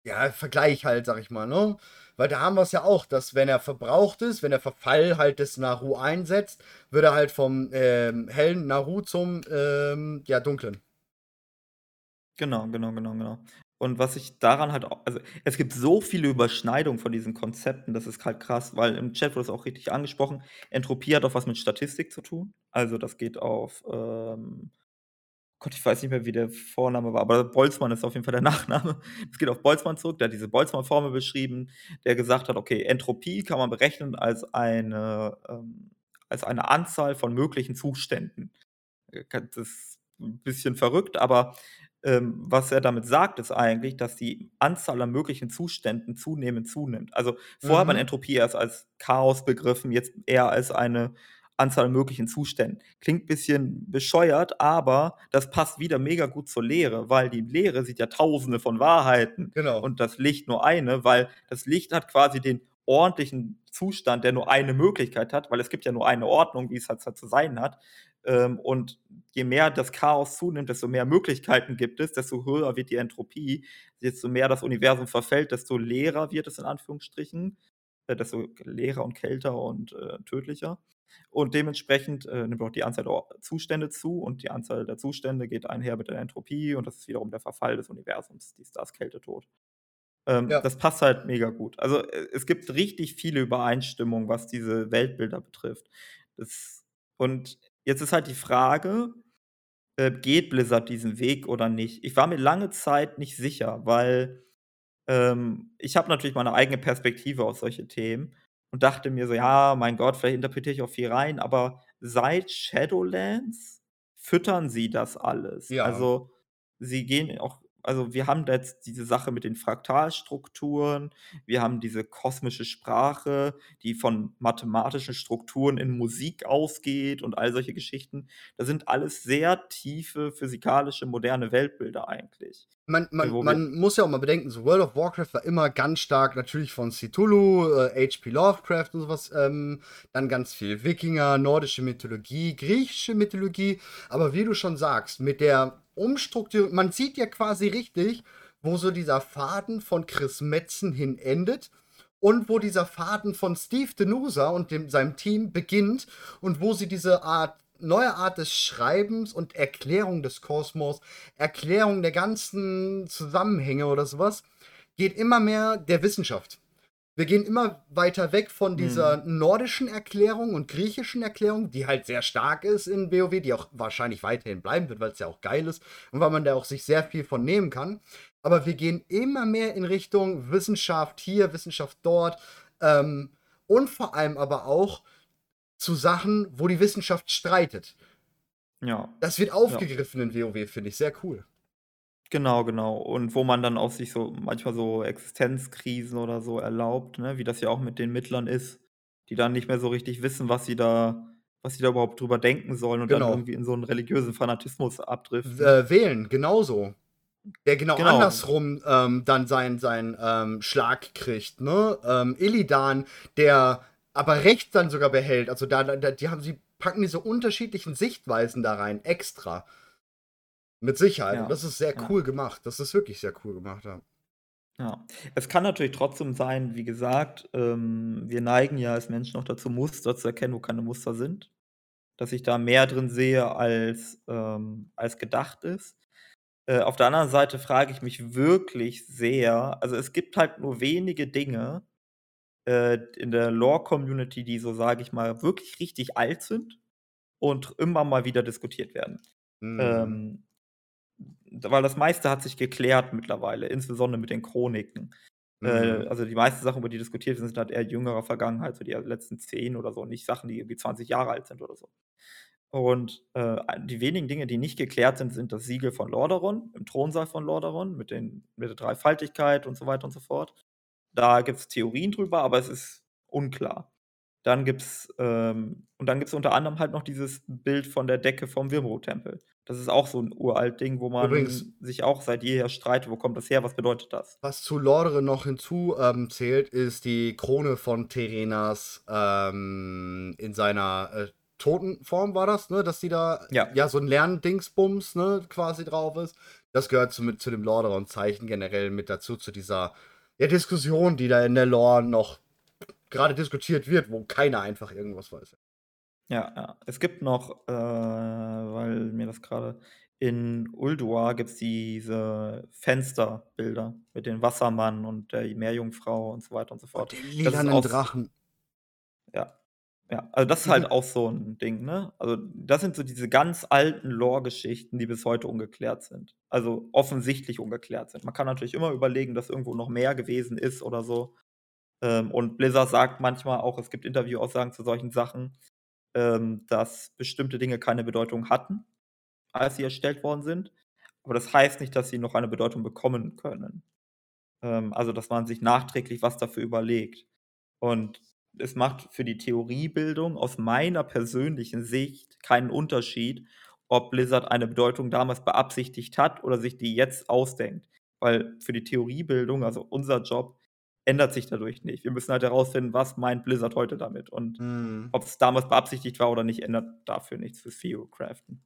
ja, Vergleich halt, sag ich mal, ne? Weil da haben wir es ja auch, dass wenn er verbraucht ist, wenn der Verfall halt des Naru einsetzt, wird er halt vom ähm, hellen Naru zum ähm, ja, dunklen. Genau, genau, genau, genau. Und was ich daran halt auch also, es gibt so viele Überschneidungen von diesen Konzepten, das ist halt krass, weil im Chat wurde es auch richtig angesprochen, Entropie hat auch was mit Statistik zu tun. Also, das geht auf, ähm Gott, ich weiß nicht mehr, wie der Vorname war, aber Boltzmann ist auf jeden Fall der Nachname. Es geht auf Boltzmann zurück, der hat diese Boltzmann-Formel beschrieben, der gesagt hat, okay, Entropie kann man berechnen als eine, ähm, als eine Anzahl von möglichen Zuständen. Äh, das ist ein bisschen verrückt, aber ähm, was er damit sagt, ist eigentlich, dass die Anzahl an möglichen Zuständen zunehmend zunimmt. Also vorher hat man Mhm. Entropie erst als Chaos begriffen, jetzt eher als eine Anzahl an möglichen Zuständen. Klingt ein bisschen bescheuert, aber das passt wieder mega gut zur Lehre, weil die Lehre sieht ja Tausende von Wahrheiten Genau. und das Licht nur eine, weil das Licht hat quasi den ordentlichen Zustand, der nur eine Möglichkeit hat, weil es gibt ja nur eine Ordnung, wie es halt zu sein hat. Ähm, und je mehr das Chaos zunimmt, desto mehr Möglichkeiten gibt es, desto höher wird die Entropie, desto mehr das Universum verfällt, desto leerer wird es in Anführungsstrichen, äh, desto leerer und kälter und äh, tödlicher. Und dementsprechend äh, nimmt auch die Anzahl der Zustände zu und die Anzahl der Zustände geht einher mit der Entropie und das ist wiederum der Verfall des Universums, dies, das, Kälte, Tod. Ähm, Ja. Das passt halt mega gut. Also äh, es gibt richtig viele Übereinstimmungen, was diese Weltbilder betrifft. Das, und jetzt ist halt die Frage, äh, geht Blizzard diesen Weg oder nicht? Ich war mir lange Zeit nicht sicher, weil ähm, ich habe natürlich meine eigene Perspektive auf solche Themen und dachte mir so, ja, mein Gott, vielleicht interpretiere ich auch viel rein, aber seit Shadowlands füttern sie das alles. Ja. Also sie gehen auch, also wir haben jetzt diese Sache mit den Fraktalstrukturen, wir haben diese kosmische Sprache, die von mathematischen Strukturen in Musik ausgeht und all solche Geschichten. Das sind alles sehr tiefe physikalische moderne Weltbilder eigentlich. Man, man, man muss ja auch mal bedenken, so World of Warcraft war immer ganz stark natürlich von Cthulhu, äh, H.P. Lovecraft und sowas, ähm, dann ganz viel Wikinger, nordische Mythologie, griechische Mythologie, aber wie du schon sagst, mit der Umstrukturierung, man sieht ja quasi richtig, wo so dieser Faden von Chris Metzen hin endet und wo dieser Faden von Steve Denusa und dem, seinem Team beginnt und wo sie diese Art neue Art des Schreibens und Erklärung des Kosmos, Erklärung der ganzen Zusammenhänge oder sowas, geht immer mehr der Wissenschaft. Wir gehen immer weiter weg von dieser nordischen Erklärung und griechischen Erklärung, die halt sehr stark ist in WoW, die auch wahrscheinlich weiterhin bleiben wird, weil es ja auch geil ist und weil man da auch sich sehr viel von nehmen kann. Aber wir gehen immer mehr in Richtung Wissenschaft hier, Wissenschaft dort ähm, und vor allem aber auch zu Sachen, wo die Wissenschaft streitet. Ja. Das wird aufgegriffen in WoW, finde ich sehr cool. Genau, genau. Und wo man dann auch sich so manchmal so Existenzkrisen oder so erlaubt, ne, wie das ja auch mit den Mittlern ist, die dann nicht mehr so richtig wissen, was sie da was sie da überhaupt drüber denken sollen und Genau. dann irgendwie in so einen religiösen Fanatismus abdriften. Äh, wählen, genauso. Der genau, Genau. andersrum ähm, dann seinen sein, ähm, Schlag kriegt, ne? Ähm, Illidan, der aber rechts dann sogar behält. Also da, da die haben sie packen diese unterschiedlichen Sichtweisen da rein, extra. Mit Sicherheit. Ja, Und das ist sehr ja. cool gemacht. Das ist wirklich sehr cool gemacht, ja. Ja. Es kann natürlich trotzdem sein, wie gesagt, ähm, wir neigen ja als Menschen auch dazu, Muster zu erkennen, wo keine Muster sind. Dass ich da mehr drin sehe, als, ähm, als gedacht ist. Äh, auf der anderen Seite frage ich mich wirklich sehr, also es gibt halt nur wenige Dinge äh, in der Lore-Community, die so, sage ich mal, wirklich richtig alt sind und immer mal wieder diskutiert werden. Mhm. Ähm, weil das meiste hat sich geklärt mittlerweile, insbesondere mit den Chroniken. Äh, Mhm. also die meisten Sachen, über die diskutiert sind, sind halt eher jüngerer Vergangenheit, so die letzten zehn oder so, nicht Sachen, die irgendwie 20 Jahre alt sind oder so. Und äh, die wenigen Dinge, die nicht geklärt sind, sind das Siegel von Lordaeron, im Thronsaal von Lordaeron, mit, den, mit der Dreifaltigkeit und so weiter und so fort. Da gibt es Theorien drüber, aber es ist unklar. Dann gibt es, ähm, und dann gibt es unter anderem halt noch dieses Bild von der Decke vom Wimro-Tempel. Das ist auch so ein uralt Ding, wo man Übrigens- sich auch seit jeher streitet, wo kommt das her, was bedeutet das? Was zu Lordere noch hinzu ähm, zählt, ist die Krone von Terenas ähm, in seiner äh, Totenform war das, ne? Dass die da Ja. ja so ein Lerndingsbums, ne, quasi drauf ist. das gehört zu, mit, zu dem Lordaeron-Zeichen generell mit dazu, zu dieser ja, Diskussion, die da in der Lore noch gerade diskutiert wird, wo keiner einfach irgendwas weiß. Ja, ja. Es gibt noch, äh, weil mir das gerade in Ulduar gibt es diese Fensterbilder mit dem Wassermann und der Meerjungfrau und so weiter und so fort. Und den lilanen Drachen. Ja. Ja, also das ist halt mhm. auch so ein Ding, ne? Also, das sind so diese ganz alten Lore-Geschichten, die bis heute ungeklärt sind. Also, offensichtlich ungeklärt sind. Man kann natürlich immer überlegen, dass irgendwo noch mehr gewesen ist oder so. Ähm, und Blizzard sagt manchmal auch, es gibt Interviewaussagen zu solchen Sachen, ähm, dass bestimmte Dinge keine Bedeutung hatten, als sie erstellt worden sind. Aber das heißt nicht, dass sie noch eine Bedeutung bekommen können. Ähm, also, dass man sich nachträglich was dafür überlegt. Und es macht für die Theoriebildung aus meiner persönlichen Sicht keinen Unterschied, ob Blizzard eine Bedeutung damals beabsichtigt hat oder sich die jetzt ausdenkt. Weil für die Theoriebildung, also unser Job, ändert sich dadurch nicht. Wir müssen halt herausfinden, was meint Blizzard heute damit. Und mhm. ob es damals beabsichtigt war oder nicht, ändert dafür nichts fürs Theo-Craften.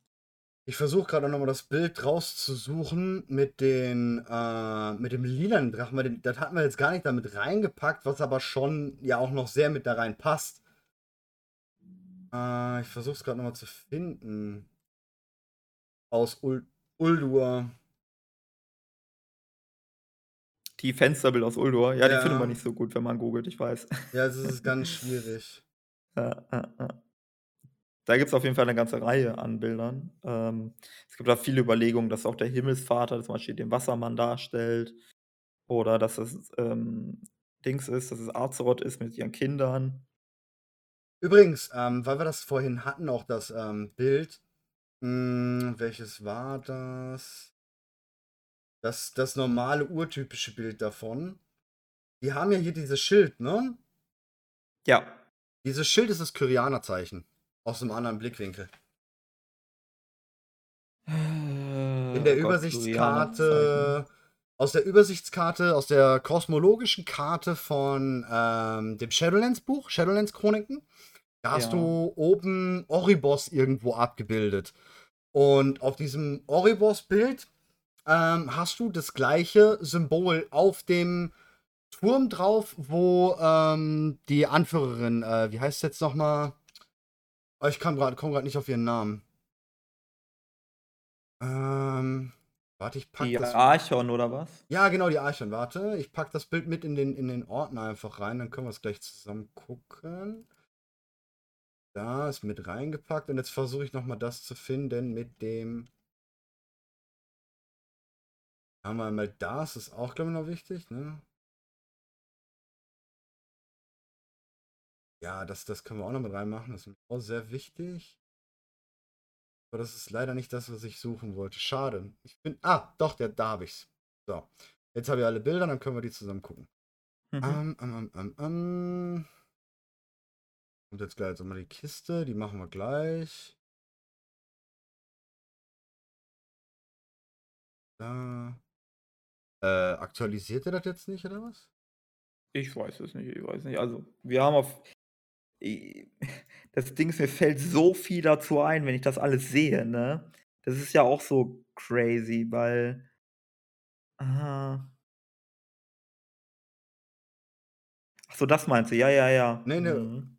Ich versuche gerade nochmal das Bild rauszusuchen mit den äh, mit dem lilanen Drachen. Das hatten wir jetzt gar nicht damit reingepackt, was aber schon ja auch noch sehr mit da rein passt. Äh, ich versuche es gerade nochmal zu finden. Aus Ul Uldur. Die Fensterbild aus Uldur. Ja, ja, die findet man nicht so gut, wenn man googelt, ich weiß. Ja, es ist ganz schwierig. ja, ja, ja. Da gibt es auf jeden Fall eine ganze Reihe an Bildern. Ähm, es gibt da viele Überlegungen, dass auch der Himmelsvater zum Beispiel den Wassermann darstellt. Oder dass es ähm, Dings ist, dass es Azeroth ist mit ihren Kindern. Übrigens, ähm, weil wir das vorhin hatten, auch das ähm, Bild. Mh, hm, welches war das? das? Das normale, urtypische Bild davon. Die haben ja hier dieses Schild, ne? Ja. Dieses Schild ist das Kyrianer-Zeichen. Aus einem anderen Blickwinkel. Äh, In der oh Übersichtskarte, aus der Übersichtskarte, aus der kosmologischen Karte von ähm, dem Shadowlands-Buch, Shadowlands-Chroniken, da hast ja. du oben Oribos irgendwo abgebildet. Und auf diesem Oribos-Bild ähm, hast du das gleiche Symbol auf dem Turm drauf, wo ähm, die Anführerin, äh, wie heißt es jetzt nochmal? Aber ich komme gerade nicht auf ihren Namen. Ähm, warte, ich packe das. Die Archon oder was? Ja, genau, die Archon. Warte, ich packe das Bild mit in den, in den Ordner einfach rein, dann können wir es gleich zusammen gucken. Da ist mit reingepackt und jetzt versuche ich nochmal das zu finden mit dem. Haben wir einmal das, ist auch, glaube ich, noch wichtig, ne? Ja, das, das können wir auch noch mit reinmachen. Das ist auch sehr wichtig. Aber das ist leider nicht das, was ich suchen wollte. Schade. Ich bin. Ah, doch, der, da habe ich's. So. Jetzt habe ich alle Bilder, dann können wir die zusammen gucken. Mhm. Um, um, um, Und jetzt gleich jetzt mal die Kiste, die machen wir gleich. Da. Äh, aktualisiert er das jetzt nicht, oder was? Ich weiß es nicht, ich weiß nicht. Also, wir haben auf das Ding ist, mir fällt so viel dazu ein, wenn ich das alles sehe, ne? Das ist ja auch so crazy, weil ah. Ach so, das meinst du? Ja, ja, ja. Ne, ne. Mhm.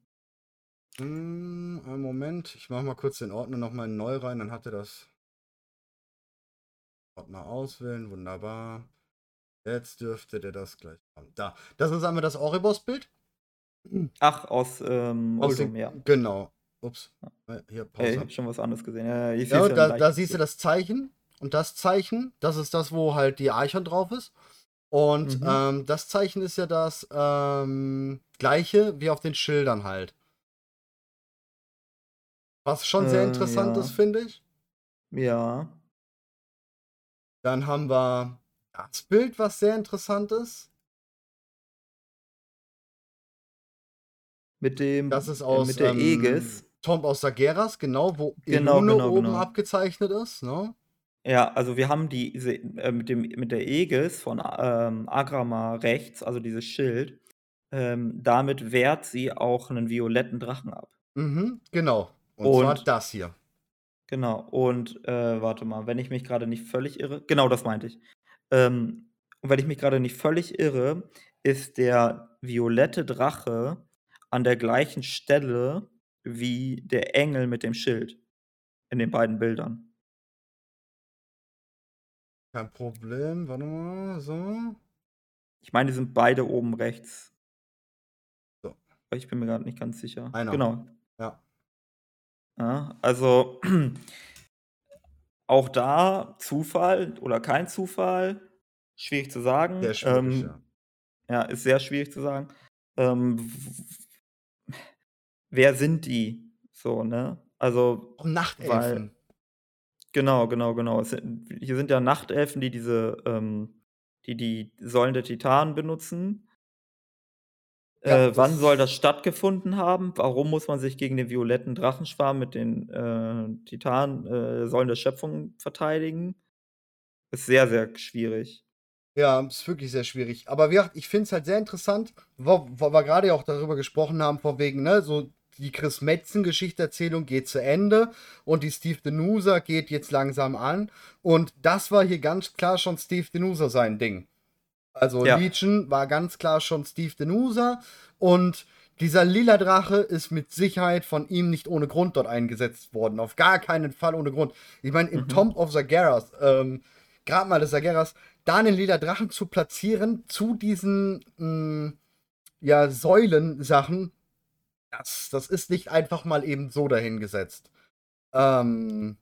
Hm, einen Moment, ich mache mal kurz den Ordner noch mal neu rein, dann hat er das. Ordner auswählen, wunderbar. Jetzt dürfte der das gleich haben. Da, das ist einmal das Oribos-Bild. Ach, aus ähm, Aus Oldum, ja. Genau. Ups. Hier, Pause. Ey, ich hab schon was anderes gesehen. Ja, ich ja, da, da siehst du das Zeichen. Und das Zeichen, das ist das, wo halt die Eichhorn drauf ist. Und mhm. ähm, das Zeichen ist ja das ähm, gleiche wie auf den Schildern halt. Was schon sehr äh, interessant ja. ist, finde ich. Ja. Dann haben wir das Bild, was sehr interessant ist. Mit dem Das ist äh, mit der ähm, Aegis. Tomb aus Sageras, genau, wo Genau, Elune genau, oben genau. abgezeichnet ist, ne? Ja, also wir haben diese äh, mit dem mit der Aegis von, ähm, Agrama rechts, also dieses Schild, ähm, damit wehrt sie auch einen violetten Drachen ab. Mhm, genau. Und zwar das hier. Genau. Und, äh, warte mal, wenn ich mich gerade nicht völlig irre genau, das meinte ich. Ähm, und wenn ich mich gerade nicht völlig irre, ist der violette Drache an der gleichen Stelle wie der Engel mit dem Schild in den beiden Bildern. Kein Problem, warte mal, so. Ich meine, die sind beide oben rechts. So. ich bin mir gerade nicht ganz sicher. Einer. Genau. Ja. Ja, also auch da Zufall oder kein Zufall, schwierig zu sagen. Sehr schwierig, Ähm, ja. ja, ist sehr schwierig zu sagen. Ähm, wer sind die? So, ne? Also, weil Nachtelfen. genau, genau, genau. Es sind hier sind ja Nachtelfen, die diese, ähm die die Säulen der Titanen benutzen. Ja, Äh, wann soll das stattgefunden haben? Warum muss man sich gegen den violetten Drachenschwarm mit den, äh, Titanen äh, Säulen der Schöpfung verteidigen? Ist sehr, sehr schwierig. Ja, ist wirklich sehr schwierig. Aber wie gesagt, ich finde es halt sehr interessant, wo wo wir grade ja auch darüber gesprochen haben, von wegen, ne, so die Chris Metzen-Geschichterzählung geht zu Ende und die Steve Denuser geht jetzt langsam an. Und das war hier ganz klar schon Steve Denuser sein Ding. Also Ja. Legion war ganz klar schon Steve Denuser und dieser lila Drache ist mit Sicherheit von ihm nicht ohne Grund dort eingesetzt worden. Auf gar keinen Fall ohne Grund. Ich meine, in Mhm. Tomb of Zagreus, ähm, gerade mal des Zagreus, da einen lila Drachen zu platzieren zu diesen mh, ja, Säulensachen, das, das ist nicht einfach mal eben so dahingesetzt. Ähm,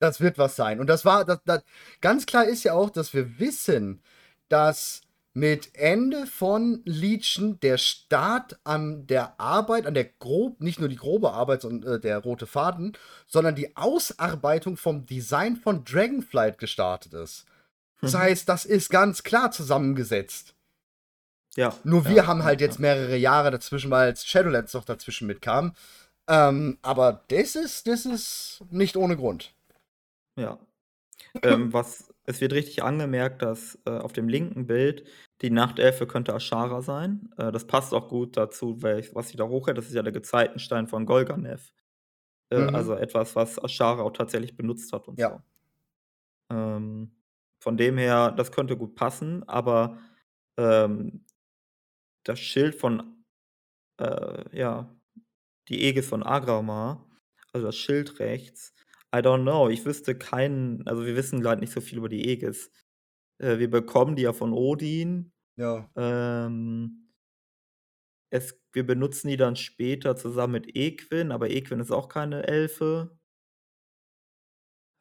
das wird was sein. Und das war, das, das, ganz klar ist ja auch, dass wir wissen, dass mit Ende von Legion der Start an der Arbeit, an der grob, nicht nur die grobe Arbeit, sondern äh, der rote Faden, sondern die Ausarbeitung vom Design von Dragonflight gestartet ist. Das Mhm. heißt, das ist ganz klar zusammengesetzt. Ja, Nur wir ja, haben ja, halt jetzt ja. mehrere Jahre dazwischen, weil jetzt Shadowlands noch dazwischen mitkam. Ähm, aber das ist, das ist nicht ohne Grund. Ja. Ähm, was es wird richtig angemerkt, dass, äh, auf dem linken Bild die Nachtelfe könnte Ashara sein. Äh, das passt auch gut dazu, weil ich was sie da hochhält, das ist ja der Gezeitenstein von Golganev. Äh, Mhm. also etwas, was Ashara auch tatsächlich benutzt hat und Ja. so. Ähm, von dem her, das könnte gut passen, aber, ähm, das Schild von, äh, ja, die Aegis von Agramar, also das Schild rechts, I don't know. Ich wüsste keinen also wir wissen grad nicht so viel über die Aegis. Äh, wir bekommen die ja von Odin. Ja. Ähm es wir benutzen die dann später zusammen mit Equin, aber Equin ist auch keine Elfe.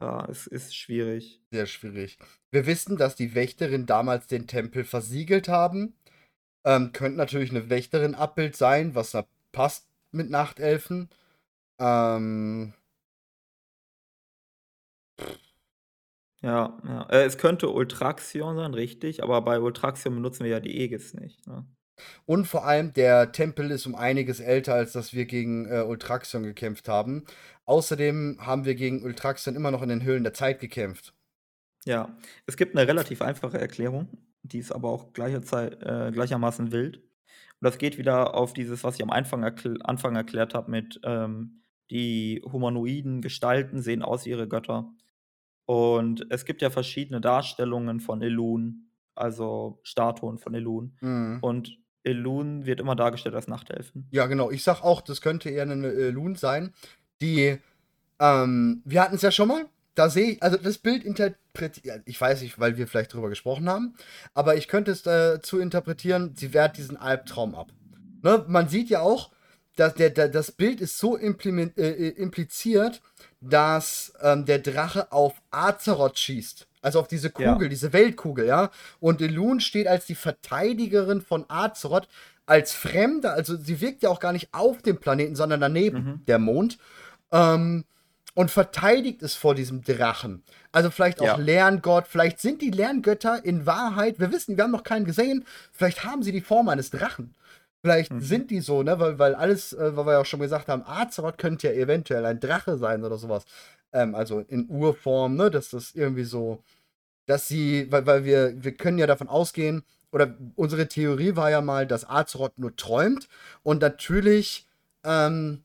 Ja, es ist schwierig. Sehr schwierig. Wir wissen, dass die Wächterin damals den Tempel versiegelt haben. Ähm, könnte natürlich eine Wächterin-Abbild sein, was da passt mit Nachtelfen. Ähm, Ja, ja. Äh, es könnte Ultraxion sein, richtig, aber bei Ultraxion benutzen wir ja die Aegis nicht, ne? und vor allem, der Tempel ist um einiges älter, als dass wir gegen äh, Ultraxion gekämpft haben. Außerdem haben wir gegen Ultraxion immer noch in den Höhlen der Zeit gekämpft. Ja, es gibt 'ne relativ einfache Erklärung, die ist aber auch gleicher Zei äh, gleichermaßen wild. Und das geht wieder auf dieses, was ich am Anfang erkl Anfang erklärt habe mit, ähm, die humanoiden Gestalten sehen aus wie ihre Götter. Und es gibt ja verschiedene Darstellungen von Elun, also Statuen von Elun. Mhm. Und Elun wird immer dargestellt als Nachtelfen. Ja, genau. Ich sag auch, das könnte eher 'ne äh, Elun sein, die ähm, wir hatten's ja schon mal. Da sehe ich also das Bild interpretiert ich weiß nicht, weil wir vielleicht drüber gesprochen haben, aber ich könnte es dazu interpretieren, sie wehrt diesen Albtraum ab. Ne, man sieht ja auch, dass der der das Bild ist so äh, äh, impliziert, dass, ähm, der Drache auf Azeroth schießt. Also auf diese Ja. Kugel, diese Weltkugel, ja? Und Elun steht als die Verteidigerin von Azeroth, als Fremde, also sie wirkt ja auch gar nicht auf dem Planeten, sondern daneben, Mhm. der Mond, ähm, und verteidigt es vor diesem Drachen. Also vielleicht auch Ja. Lerngott, vielleicht sind die Lerngötter in Wahrheit wir wissen, wir haben noch keinen gesehen, vielleicht haben sie die Form eines Drachen. Vielleicht Mhm. sind die so, ne, weil weil alles, äh, weil wir ja auch schon gesagt haben, Azeroth könnte ja eventuell ein Drache sein oder so was. Ähm, also in Urform, ne, dass das irgendwie so dass sie weil weil wir wir können ja davon ausgehen oder unsere Theorie war ja mal, dass Azeroth nur träumt und natürlich, ähm,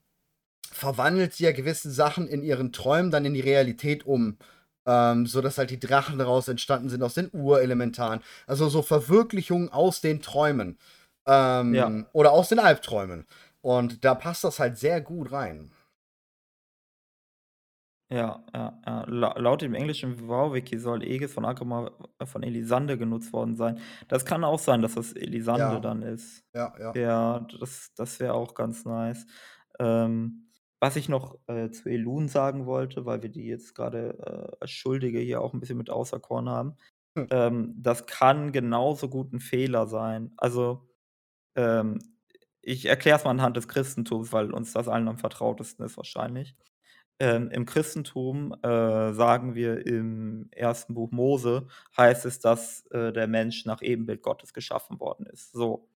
verwandelt sie ja gewisse Sachen in ihren Träumen dann in die Realität um. Ähm, so dass halt die Drachen daraus entstanden sind, aus den Urelementaren. Also so Verwirklichungen aus den Träumen. Ähm, Ja. Oder aus den Albträumen. Und da passt das halt sehr gut rein. Ja, ja, ja. La laut dem englischen WoW-Wiki soll Aegis von Agrima äh, von Elisande genutzt worden sein. Das kann auch sein, dass das Elisande Ja. dann ist. Ja, ja. Ja, das das wäre auch ganz nice. Ähm, was ich noch, äh, zu Elun sagen wollte, weil wir die jetzt grade, äh, als Schuldige hier auch 'n bisschen mit auserkoren haben. Hm. Ähm, das kann genauso gut 'n Fehler sein. Also, ähm, ich erkläre es mal anhand des Christentums, weil uns das allen am vertrautesten ist wahrscheinlich. Ähm, im Christentum, äh, sagen wir im 1. Buch Mose, heißt es, dass, äh, der Mensch nach Ebenbild Gottes geschaffen worden ist. So,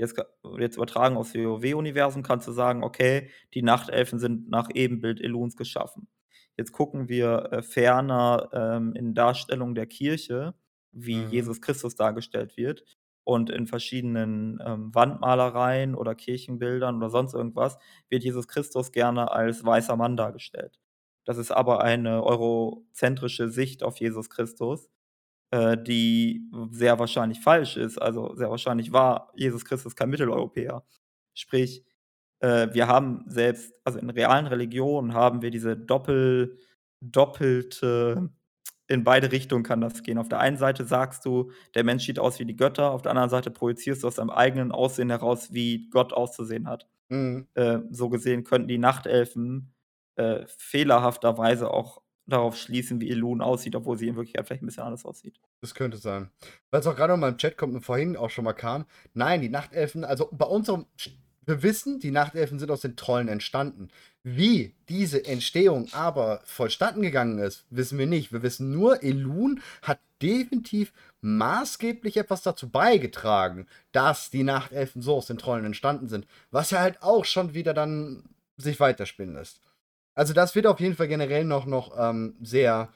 jetzt jetzt übertragen aufs WoW-Universum kannst du sagen: „Okay, die Nachtelfen sind nach Ebenbild Eluns geschaffen.“ Jetzt gucken wir, äh, ferner, ähm, in Darstellungen der Kirche, wie Mhm. Jesus Christus dargestellt wird und in verschiedenen, ähm, Wandmalereien oder Kirchenbildern oder sonst irgendwas wird Jesus Christus gerne als weißer Mann dargestellt. Das ist aber eine eurozentrische Sicht auf Jesus Christus, äh, die sehr wahrscheinlich falsch ist. Also, sehr wahrscheinlich war Jesus Christus kein Mitteleuropäer. Sprich, äh, wir haben selbst also, in realen Religionen haben wir diese doppel doppelte in beide Richtungen kann das gehen. Auf der einen Seite sagst du, der Mensch sieht aus wie die Götter, auf der anderen Seite projizierst du aus deinem eigenen Aussehen heraus, wie Gott auszusehen hat. Mhm. Äh, so gesehen könnten die Nachtelfen, äh, fehlerhafterweise auch darauf schließen, wie Elun aussieht, obwohl sie in Wirklichkeit vielleicht 'n bisschen anders aussieht. Das könnte sein. Weil's auch grade noch mal im Chat kommt und vorhin auch schon mal kam. Nein, die Nachtelfen also, bei unserem wir wissen, die Nachtelfen sind aus den Trollen entstanden. Wie diese Entstehung aber vollstatten gegangen ist, wissen wir nicht. Wir wissen nur, Elun hat definitiv maßgeblich etwas dazu beigetragen, dass die Nachtelfen so aus den Trollen entstanden sind, was ja halt auch schon wieder dann sich weiterspinnen lässt. Also, das wird auf jeden Fall generell noch noch, ähm, sehr,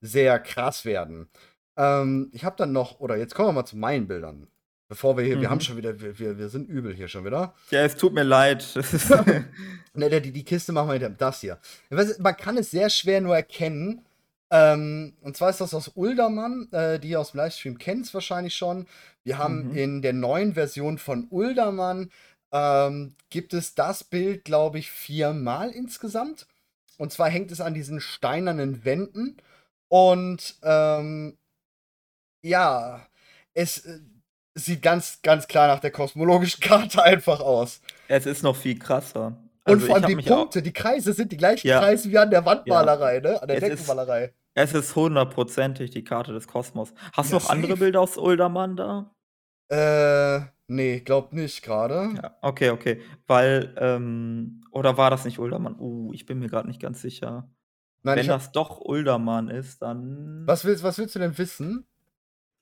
sehr krass werden. Ähm, ich habe dann noch oder jetzt kommen wir mal zu meinen Bildern. Bevor wir hier wir haben Mhm. schon wieder wir wir sind übel hier schon wieder. Ja, es tut mir leid. Ne, die die Kiste machen wir hinter das hier. Man kann es sehr schwer nur erkennen. Ähm, und zwar ist das aus Uldaman, äh, die ihr aus'm Livestream kennt's wahrscheinlich schon. Wir haben Mhm. in der neuen Version von Uldaman, ähm, gibt es das Bild, glaube ich, viermal insgesamt. Und zwar hängt es an diesen steinernen Wänden. Und, ähm ja, es, äh, sieht ganz, ganz klar nach der kosmologischen Karte einfach aus. Es ist noch viel krasser. Und Also, vor ich allem die Punkte, die Kreise sind die gleichen Ja. Kreise wie an der Ja. Wandmalerei, ne? An der Es ist Deckenmalerei. es ist hundertprozentig die Karte des Kosmos. Hast du Ja, noch andere safe. Bilder aus Uldaman da? Äh, ne, glaube nicht grade. Ja, okay, okay. Weil, ähm oder war das nicht Uldaman? Uh, ich bin mir grad nicht ganz sicher. Nein, Wenn ich habe das doch Uldaman ist, dann Was willst was willst du denn wissen?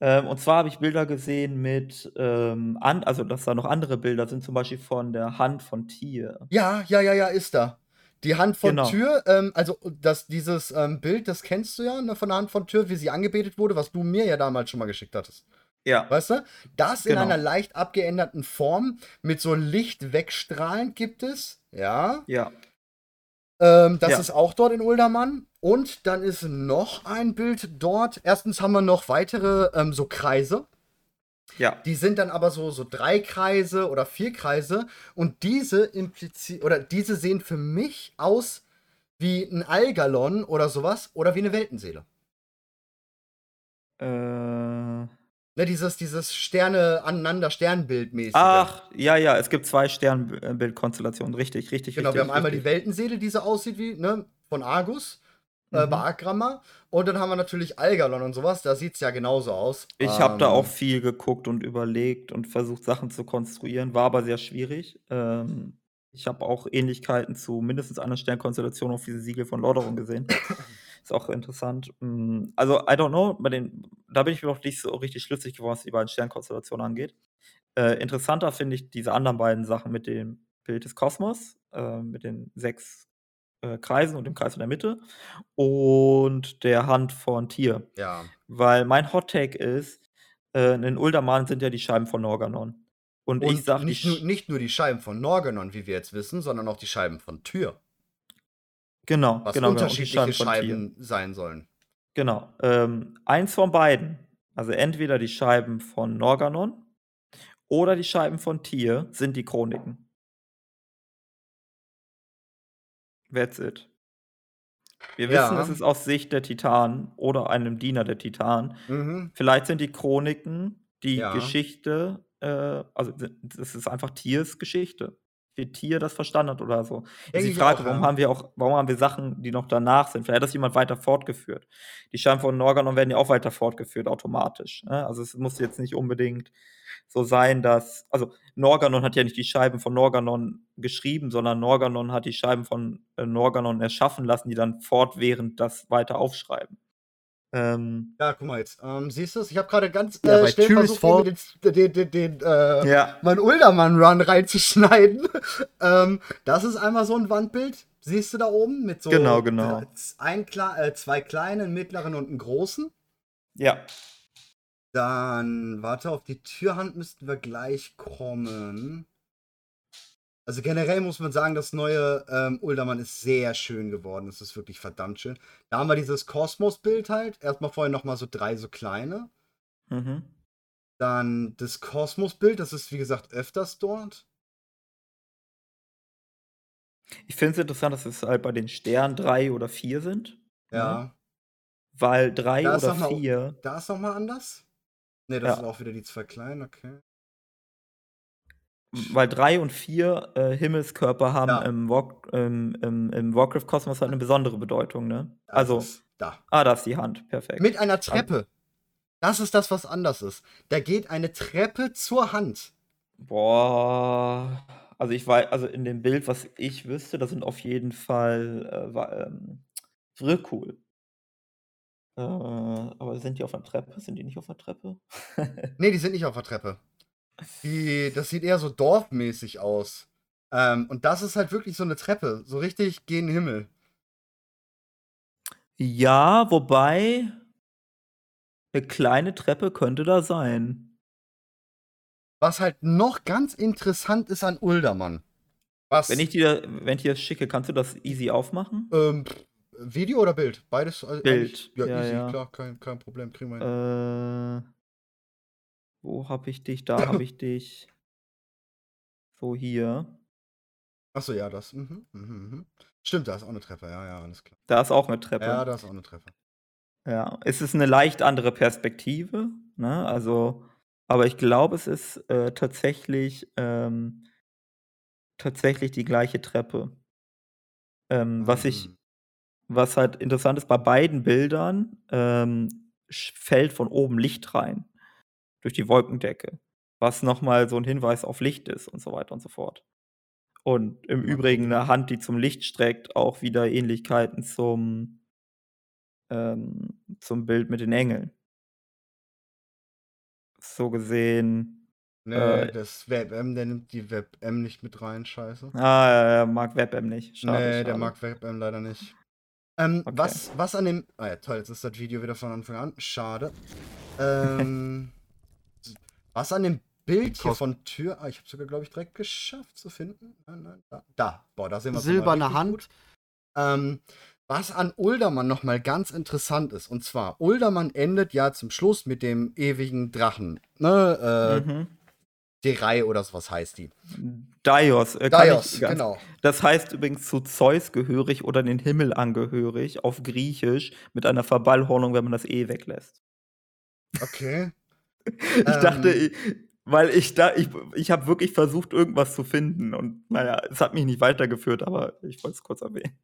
Ähm, und zwar habe ich Bilder gesehen mit, ähm, an also, dass da noch andere Bilder sind, zum Beispiel von der Hand von Tyr. Ja, ja, ja, ja, ist da. Die Hand von Genau. Tyr, ähm, also, das dieses, ähm, Bild, das kennst du ja, ne, von der Hand von Tyr, wie sie angebetet wurde, was du mir ja damals schon mal geschickt hattest. Ja. Weißt du? Das in Genau. einer leicht abgeänderten Form mit so Licht wegstrahlend gibt es, ja. Ja. Ähm, das Ja. ist auch dort in Uldaman. Und dann ist noch ein Bild dort. Erstens haben wir noch weitere, ähm, so Kreise. Ja. Die sind dann aber so so 3 Kreise oder 4 Kreise und diese implizi oder diese sehen für mich aus wie 'n Algalon oder so was oder wie 'ne Weltenseele. Äh. Ne, dieses dieses Sterne aneinander Sternbildmäßige. Ach, ja, ja, es gibt 2 Stern äh, Bildkonstellationen. Richtig, richtig, Genau, wir haben richtig, einmal die richtig. Weltenseele, die so aussieht wie, ne, von Argus, äh, bei Mhm. Agramma. Und dann haben wir natürlich Algalon und so was, da sieht's ja genauso aus. Ich habe da auch Ähm viel geguckt und überlegt und versucht, Sachen zu konstruieren, war aber sehr schwierig. Ähm, ich habe auch Ähnlichkeiten zu mindestens einer Sternkonstellation auf diesem Siegel von Lordaeron gesehen. Ist auch interessant. Hm, also, I don't know, bei den da bin ich mir noch nicht so richtig schlüssig geworden, was die beiden Sternkonstellationen angeht. Äh, interessanter finde ich diese anderen beiden Sachen mit dem Bild des Kosmos, äh, mit den 6, äh, Kreisen und dem Kreis in der Mitte und der Hand von Tyr. Ja. Weil mein Hot Take ist, äh, in Uldaman sind ja die Scheiben von Norganon. Und ich Und sage, die nicht nur nicht nur die Scheiben von Norganon, wie wir jetzt wissen, sondern auch die Scheiben von Tyr. Genau, was genau, genau. Unterschiedliche Tier. Scheiben sein sollen. Genau. Ähm, eins von beiden. Also entweder die Scheiben von Norganon oder die Scheiben von Tier sind die Chroniken. That's it. Wir wissen, es Ja. ist aus Sicht der Titanen oder einem Diener der Titanen. Mhm. Vielleicht sind die Chroniken die Ja. Geschichte, äh, also das ist einfach Tiers Geschichte. Wie Tier das verstanden hat oder so. Ist die Frage, auch, warum ja. haben wir auch, warum haben wir Sachen, die noch danach sind? Vielleicht hat das jemand weiter fortgeführt. Die Scheiben von Norganon werden ja auch weiter fortgeführt, automatisch. Ne? Also es muss jetzt nicht unbedingt so sein, dass, also Norganon hat ja nicht die Scheiben von Norganon geschrieben, sondern Norganon hat die Scheiben von äh, Norganon erschaffen lassen, die dann fortwährend das weiter aufschreiben. Ähm, Ja, guck mal jetzt. Ähm, siehst du es? Ich habe gerade ganz Ja, äh, schnell Tyr's versucht, den, den, den, den äh, ja, meinen Uldermann-Run reinzuschneiden. ähm, das ist einmal so ein Wandbild. Siehst du da oben? Mit so Genau, genau. Ein, äh, zwei kleinen, einen mittleren und einen großen. ja. Dann, warte, auf die Türhand müssten wir gleich kommen. Also generell muss man sagen, das neue ähm, Uldermann ist sehr schön geworden. Es ist wirklich verdammt schön. Da haben wir dieses Kosmos-Bild halt. Erstmal vorher nochmal so drei so kleine. Mhm. Dann das Kosmos-Bild, das ist wie gesagt öfters dort. Ich finde es interessant, dass es halt bei den Sternen drei oder vier sind. Ja. Ne? Weil drei Da ist oder noch mal- vier. Da ist nochmal anders. Ne, das Ja. sind auch wieder die zwei kleinen, okay. Weil drei und vier äh, Himmelskörper haben Ja. im, War, ähm, im, im Warcraft-Kosmos halt eine besondere Bedeutung, ne? Das Also, da. ah, da ist die Hand, perfekt. Mit einer Treppe. Das ist das, was anders ist. Da geht eine Treppe zur Hand. Boah. Also ich weiß, also in dem Bild, was ich wüsste, da sind auf jeden Fall äh, wa- ähm, Vrykul. Äh, aber sind die auf einer Treppe? Sind die nicht auf einer Treppe? Nee, die sind nicht auf der Treppe. Die, das sieht eher so dorfmäßig aus. Ähm, und das ist halt wirklich so eine Treppe. So richtig gen Himmel. ja, wobei eine kleine Treppe könnte da sein. Was halt noch ganz interessant ist an Uldermann. Was? Wenn ich dir, wenn ich dir das schicke, kannst du das easy aufmachen? ähm, Video oder Bild? Beides? äh, Bild. Ja, Ja, easy, ja. klar, kein, kein Problem. Kriegen wir hin. Äh, wo habe ich dich? Da habe ich dich. So hier. Achso, ja, das. Mhm, mhm, mhm. Stimmt, da ist auch eine Treppe. Ja, ja, alles klar. Da ist auch eine Treppe. Ja, da ist auch eine Treppe. Ja, es ist eine leicht andere Perspektive, ne? Also, aber ich glaube, es ist äh, tatsächlich, ähm, tatsächlich die gleiche Treppe. Ähm, was ich, Mhm. was halt interessant ist, bei beiden Bildern ähm, fällt von oben Licht rein durch die Wolkendecke, was nochmal so ein Hinweis auf Licht ist und so weiter und so fort. Und im Übrigen eine Hand, die zum Licht streckt, auch wieder Ähnlichkeiten zum, ähm, zum Bild mit den Engeln. So gesehen. Nee, Äh, das WebM, der nimmt die WebM nicht mit rein, scheiße. Ah, ja, ja, mag WebM nicht. Schade, nee, schade. der mag WebM leider nicht. Ähm, Okay. was, was an dem. Ah ja, toll, jetzt ist das Video wieder von Anfang an. Schade. Ähm, was an dem Bild hier von Tür. Ah, ich habe sogar, glaube ich, direkt geschafft zu finden. Nein, nein, da. Da. Boah, da sehen wir Silberne Hand. Ähm, was an Uldermann nochmal ganz interessant ist, und zwar, Uldermann endet ja zum Schluss mit dem ewigen Drachen. Ne? Äh, Mhm. D3 oder sowas heißt die. Daios. Äh, ich ganz- genau. Das heißt übrigens zu Zeus gehörig oder den Himmel angehörig auf Griechisch mit einer Verballhornung, wenn man das E weglässt. Okay. Ich dachte, Ähm. ich, weil ich da, ich, ich habe wirklich versucht, irgendwas zu finden und naja, es hat mich nicht weitergeführt, aber ich wollte es kurz erwähnen.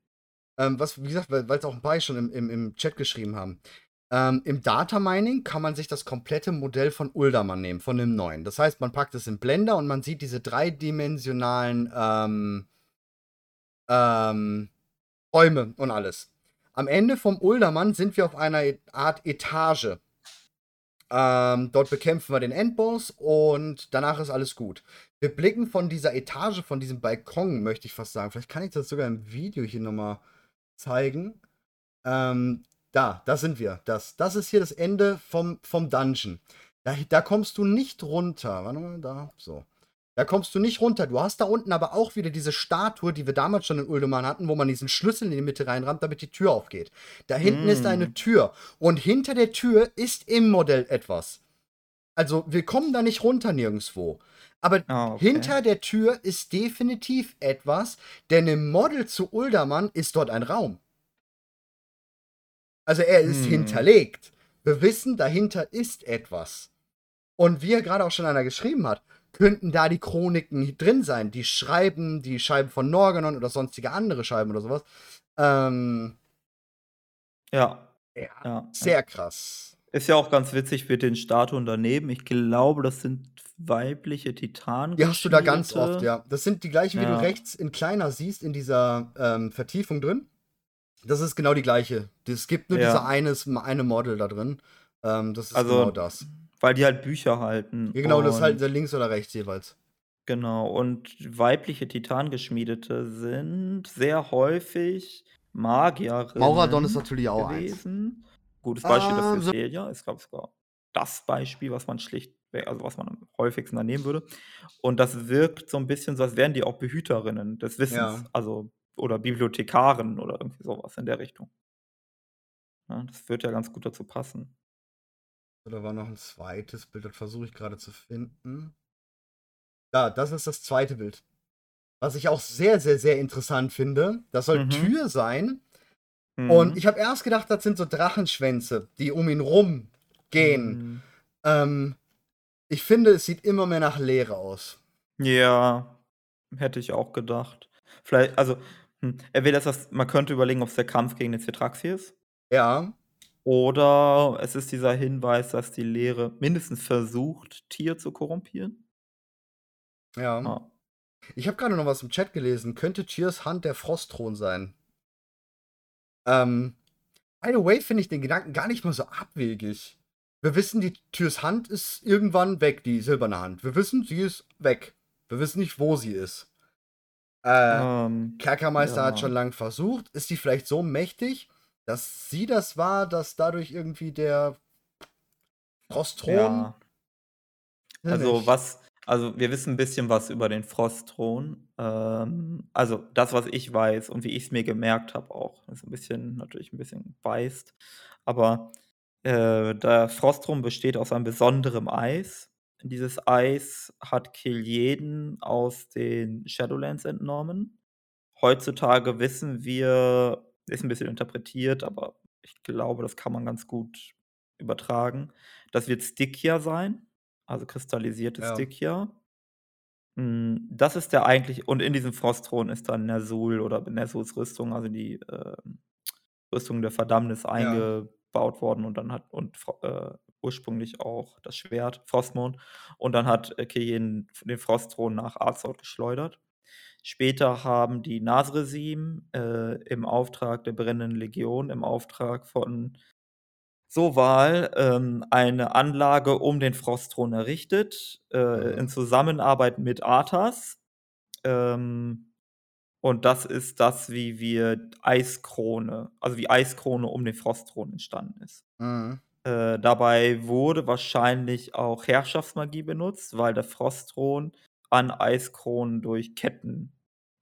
Ähm, was, wie gesagt, weil es auch ein paar schon im, im, im Chat geschrieben haben. Ähm, Im Data Mining kann man sich das komplette Modell von Uldermann nehmen, von dem neuen. Das heißt, man packt es in Blender und man sieht diese dreidimensionalen ähm, ähm, Räume und alles. Am Ende vom Uldermann sind wir auf einer E- Art Etage. Ähm, dort bekämpfen wir den Endboss und danach ist alles gut. Wir blicken von dieser Etage, von diesem Balkon, möchte ich fast sagen. Vielleicht kann ich das sogar im Video hier nochmal zeigen. Ähm, da, da sind wir. Das, das ist hier das Ende vom, vom Dungeon. Da, da kommst du nicht runter. Warte mal, da, so. Da kommst du nicht runter. Du hast da unten aber auch wieder diese Statue, die wir damals schon in Uldemann hatten, wo man diesen Schlüssel in die Mitte reinrammt, damit die Tür aufgeht. Da hinten ist eine Mm. Tür. Und hinter der Tür ist im Modell etwas. Also, wir kommen da nicht runter nirgendwo. Aber Ah, okay. hinter der Tür ist definitiv etwas, denn im Model zu Uldermann ist dort ein Raum. Also er ist Hm. hinterlegt. Wir wissen, dahinter ist etwas. Und wie ja gerade auch schon einer geschrieben hat, könnten da die Chroniken drin sein. Die Schreiben, die Scheiben von Norganon oder sonstige andere Scheiben oder sowas. Ähm, Ja, ja, ja, sehr krass. Ist ja auch ganz witzig mit den Statuen daneben. Ich glaube, das sind weibliche Titanen. Die hast du da ganz oft, ja. Das sind die gleichen, wie Ja. du rechts in kleiner siehst, in dieser ähm, Vertiefung drin. Das ist genau die gleiche. Es gibt nur Ja. diese eines, eine Model da drin. Ähm, das ist Also, genau das. Weil die halt Bücher halten. Ja, genau, das ist halt Und- links oder rechts jeweils. Genau, und weibliche Titangeschmiedete sind sehr häufig Magierinnen Mauradon ist natürlich auch eins. gewesen. Gutes Beispiel Ah, dafür so- ist Celia. Ist, glaube ich, sogar das Beispiel, was man schlicht, also was man am häufigsten da nehmen würde. Und das wirkt so ein bisschen so, als wären die auch Behüterinnen des Wissens. Ja. Also, oder Bibliothekaren oder irgendwie sowas in der Richtung. Ja, das wird ja ganz gut dazu passen. Da war noch ein zweites Bild, das versuche ich gerade zu finden. Da, das ist das zweite Bild. Was ich auch sehr, sehr, sehr interessant finde. Das soll Mhm. Tür sein. Mhm. Und ich habe erst gedacht, das sind so Drachenschwänze, die um ihn rum gehen. Mhm. Ähm, ich finde, es sieht immer mehr nach Leere aus. Ja, hätte ich auch gedacht. Vielleicht, also, hm, entweder ist das, man könnte überlegen, ob es der Kampf gegen den Citraxi ist. Ja, Oder es ist dieser Hinweis, dass die Lehre mindestens versucht, Tier zu korrumpieren. ja. Ah. Ich habe gerade noch was im Chat gelesen. Könnte Cheers Hand der Frostthron sein? Ähm, by the way, finde ich den Gedanken gar nicht mal so abwegig. Wir wissen, die Türs Hand ist irgendwann weg, die silberne Hand. Wir wissen, sie ist weg. Wir wissen nicht, wo sie ist. Äh, Ähm, Kerkermeister hat ja. schon lange versucht. Ist sie vielleicht so mächtig, dass sie das war, dass dadurch irgendwie der Frostthron. ja. Also was, also wir wissen ein bisschen was über den Frostthron. Ähm, also das, was ich weiß und wie ich es mir gemerkt habe auch, ist ein bisschen, natürlich ein bisschen beißt. Aber äh, der Frostthron besteht aus einem besonderen Eis. Dieses Eis hat Kil'jaeden aus den Shadowlands entnommen. Heutzutage wissen wir, ist ein bisschen interpretiert, aber ich glaube, das kann man ganz gut übertragen. Das wird Stygia sein, also kristallisierte Ja. Stygia. Mm, Das ist der eigentlich, und in diesem Frostthron ist dann Nersul oder Nersuls Rüstung, also die ähm, Rüstung der Verdammnis eingebaut worden und dann hat, und äh, ursprünglich auch das Schwert, Frostmond, und dann hat äh, Killian den Frostthron nach Azeroth geschleudert. Später haben die Nasresim äh, im Auftrag der Brennenden Legion, im Auftrag von Soval, ähm, eine Anlage um den Frostthron errichtet, äh, Mhm. in Zusammenarbeit mit Arthas. Ähm, und das ist das, wie wir Eiskrone, also wie Eiskrone um den Frostthron entstanden ist. Mhm. Äh, dabei wurde wahrscheinlich auch Herrschaftsmagie benutzt, weil der Frostthron an Eiskronen durch Ketten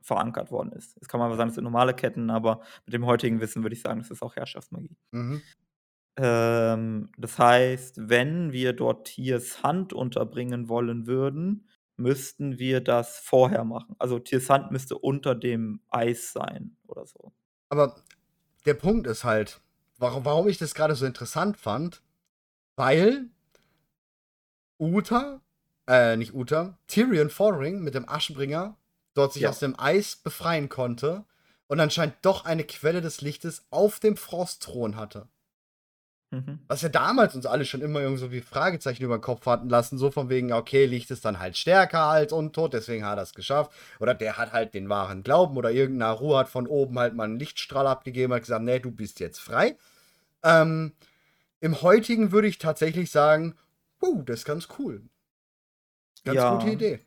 verankert worden ist. Jetzt kann man aber sagen, das sind normale Ketten, aber mit dem heutigen Wissen würde ich sagen, das ist auch Herrschaftsmagie. Mhm. Ähm, das heißt, wenn wir dort Tiers Hand unterbringen wollen würden, müssten wir das vorher machen. Also Tiers Hand müsste unter dem Eis sein oder so. Aber der Punkt ist halt, warum, warum ich das gerade so interessant fand, weil Uta, äh, nicht Uta, Tyrion Foring mit dem Aschenbringer dort sich Ja. aus dem Eis befreien konnte und anscheinend doch eine Quelle des Lichtes auf dem Frostthron hatte. Mhm. Was ja damals uns alle schon immer irgendwie so wie Fragezeichen über den Kopf hatten lassen, so von wegen, okay, Licht ist dann halt stärker als Untot, deswegen hat er es geschafft. Oder der hat halt den wahren Glauben oder irgendein Naru hat von oben halt mal einen Lichtstrahl abgegeben, hat gesagt, nee, du bist jetzt frei. Ähm, Im heutigen würde ich tatsächlich sagen, uh, das ist ganz cool. Ganz Ja. gute Idee.